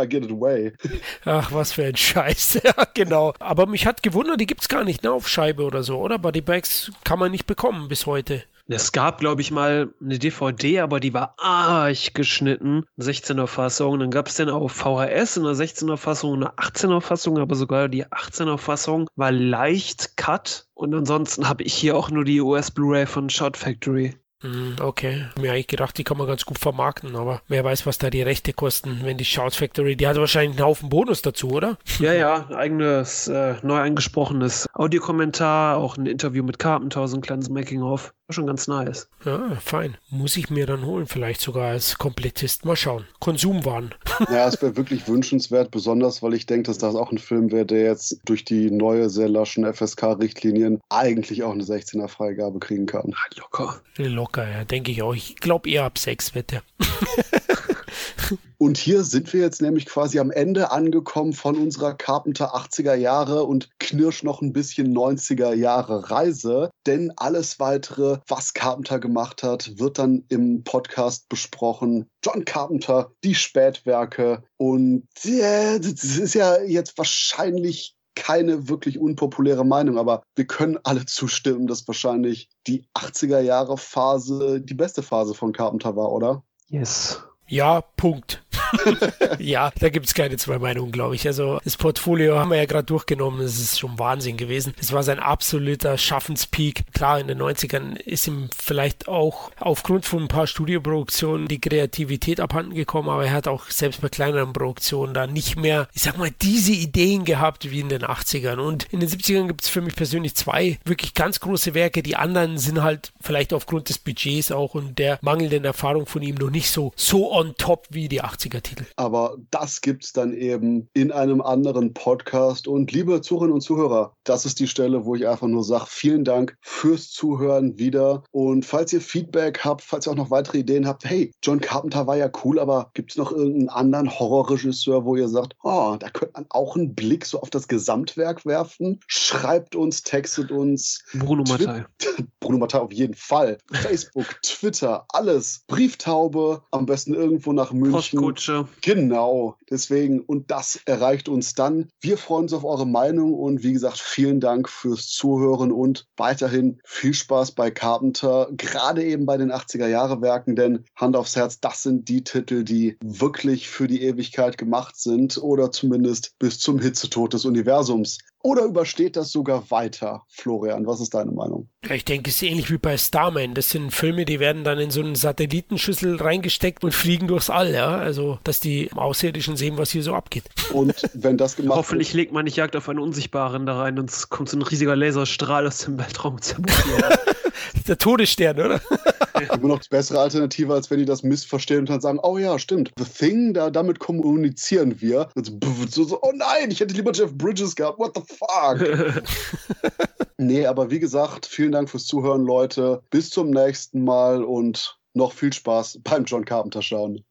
get it away. Ach, was für ein Scheiß, ja, genau. Aber mich hat gewundert, die gibt es gar nicht, ne, auf Scheibe oder so, oder? Bodybags kann man nicht bekommen bis heute. Es gab, glaube ich, mal eine DVD, aber die war arg geschnitten. 16er Fassung. Dann gab es den auf VHS in der 16er Fassung und eine 18er Fassung, aber sogar die 18er Fassung war leicht cut. Und ansonsten habe ich hier auch nur die US Blu-ray von Shot Factory. Hm, okay, mir eigentlich gedacht, die kann man ganz gut vermarkten, aber wer weiß, was da die Rechte kosten, wenn die Shout Factory, die hat wahrscheinlich einen Haufen Bonus dazu, oder? Ja, ja, eigenes, äh, neu eingesprochenes Audiokommentar, auch ein Interview mit Carpenter, so ein kleines Making-of. War schon ganz nice. Ja, fein. Muss ich mir dann holen, vielleicht sogar als Komplettist. Mal schauen. Konsumwaren. Ja, es wäre wirklich wünschenswert, besonders weil ich denke, dass das auch ein Film wäre, der jetzt durch die neue, sehr laschen FSK-Richtlinien eigentlich auch eine 16er-Freigabe kriegen kann. Ah, locker. Locker, ja, denke ich auch. Ich glaube eher ab 6 wird der. Und hier sind wir jetzt nämlich quasi am Ende angekommen von unserer Carpenter 80er Jahre und Knirsch noch ein bisschen 90er Jahre Reise. Denn alles weitere, was Carpenter gemacht hat, wird dann im Podcast besprochen. John Carpenter, die Spätwerke. Und das ist ja jetzt wahrscheinlich keine wirklich unpopuläre Meinung, aber wir können alle zustimmen, dass wahrscheinlich die 80er Jahre Phase die beste Phase von Carpenter war, oder? Yes. Ja, Punkt. Ja, da gibt es keine zwei Meinungen, glaube ich. Also das Portfolio haben wir ja gerade durchgenommen, das ist schon Wahnsinn gewesen. Es war sein absoluter Schaffenspeak. Klar, in den 90ern ist ihm vielleicht auch aufgrund von ein paar Studioproduktionen die Kreativität abhanden gekommen, aber er hat auch selbst bei kleineren Produktionen da nicht mehr, ich sag mal, diese Ideen gehabt wie in den 80ern. Und in den 70ern gibt es für mich persönlich zwei wirklich ganz große Werke. Die anderen sind halt vielleicht aufgrund des Budgets auch und der mangelnden Erfahrung von ihm noch nicht so, so on top wie die 80er Titel. Aber das gibt es dann eben in einem anderen Podcast. Und liebe Zuhörerinnen und Zuhörer, das ist die Stelle, wo ich einfach nur sage, vielen Dank fürs Zuhören wieder. Und falls ihr Feedback habt, falls ihr auch noch weitere Ideen habt, hey, John Carpenter war ja cool, aber gibt es noch irgendeinen anderen Horrorregisseur, wo ihr sagt, oh, da könnte man auch einen Blick so auf das Gesamtwerk werfen? Schreibt uns, textet uns. Bruno Mattei. Bruno Mattei auf jeden Fall. Facebook, Twitter, alles. Brieftaube, am besten irgendwo nach München. Postkutsche. Wünsche. Genau, deswegen, und das erreicht uns dann. Wir freuen uns auf eure Meinung und wie gesagt, vielen Dank fürs Zuhören und weiterhin viel Spaß bei Carpenter, gerade eben bei den 80er-Jahre-Werken, denn Hand aufs Herz, das sind die Titel, die wirklich für die Ewigkeit gemacht sind oder zumindest bis zum Hitzetod des Universums. Oder übersteht das sogar weiter? Florian, was ist deine Meinung? Ich denke, es ist ähnlich wie bei Starman. Das sind Filme, die werden dann in so einen Satellitenschüssel reingesteckt und fliegen durchs All, ja. Also, dass die Außerirdischen sehen, was hier so abgeht. Und wenn das gemacht Hoffentlich wird, legt man nicht Jagd auf einen Unsichtbaren da rein und es kommt so ein riesiger Laserstrahl aus dem Weltraum Der Todesstern, oder? Immer noch die bessere Alternative, als wenn die das missverstehen und dann sagen, oh ja, stimmt, The Thing, da, damit kommunizieren wir. So, so, oh nein, ich hätte lieber Jeff Bridges gehabt, what the fuck? nee, aber wie gesagt, vielen Dank fürs Zuhören, Leute. Bis zum nächsten Mal und noch viel Spaß beim John Carpenter schauen.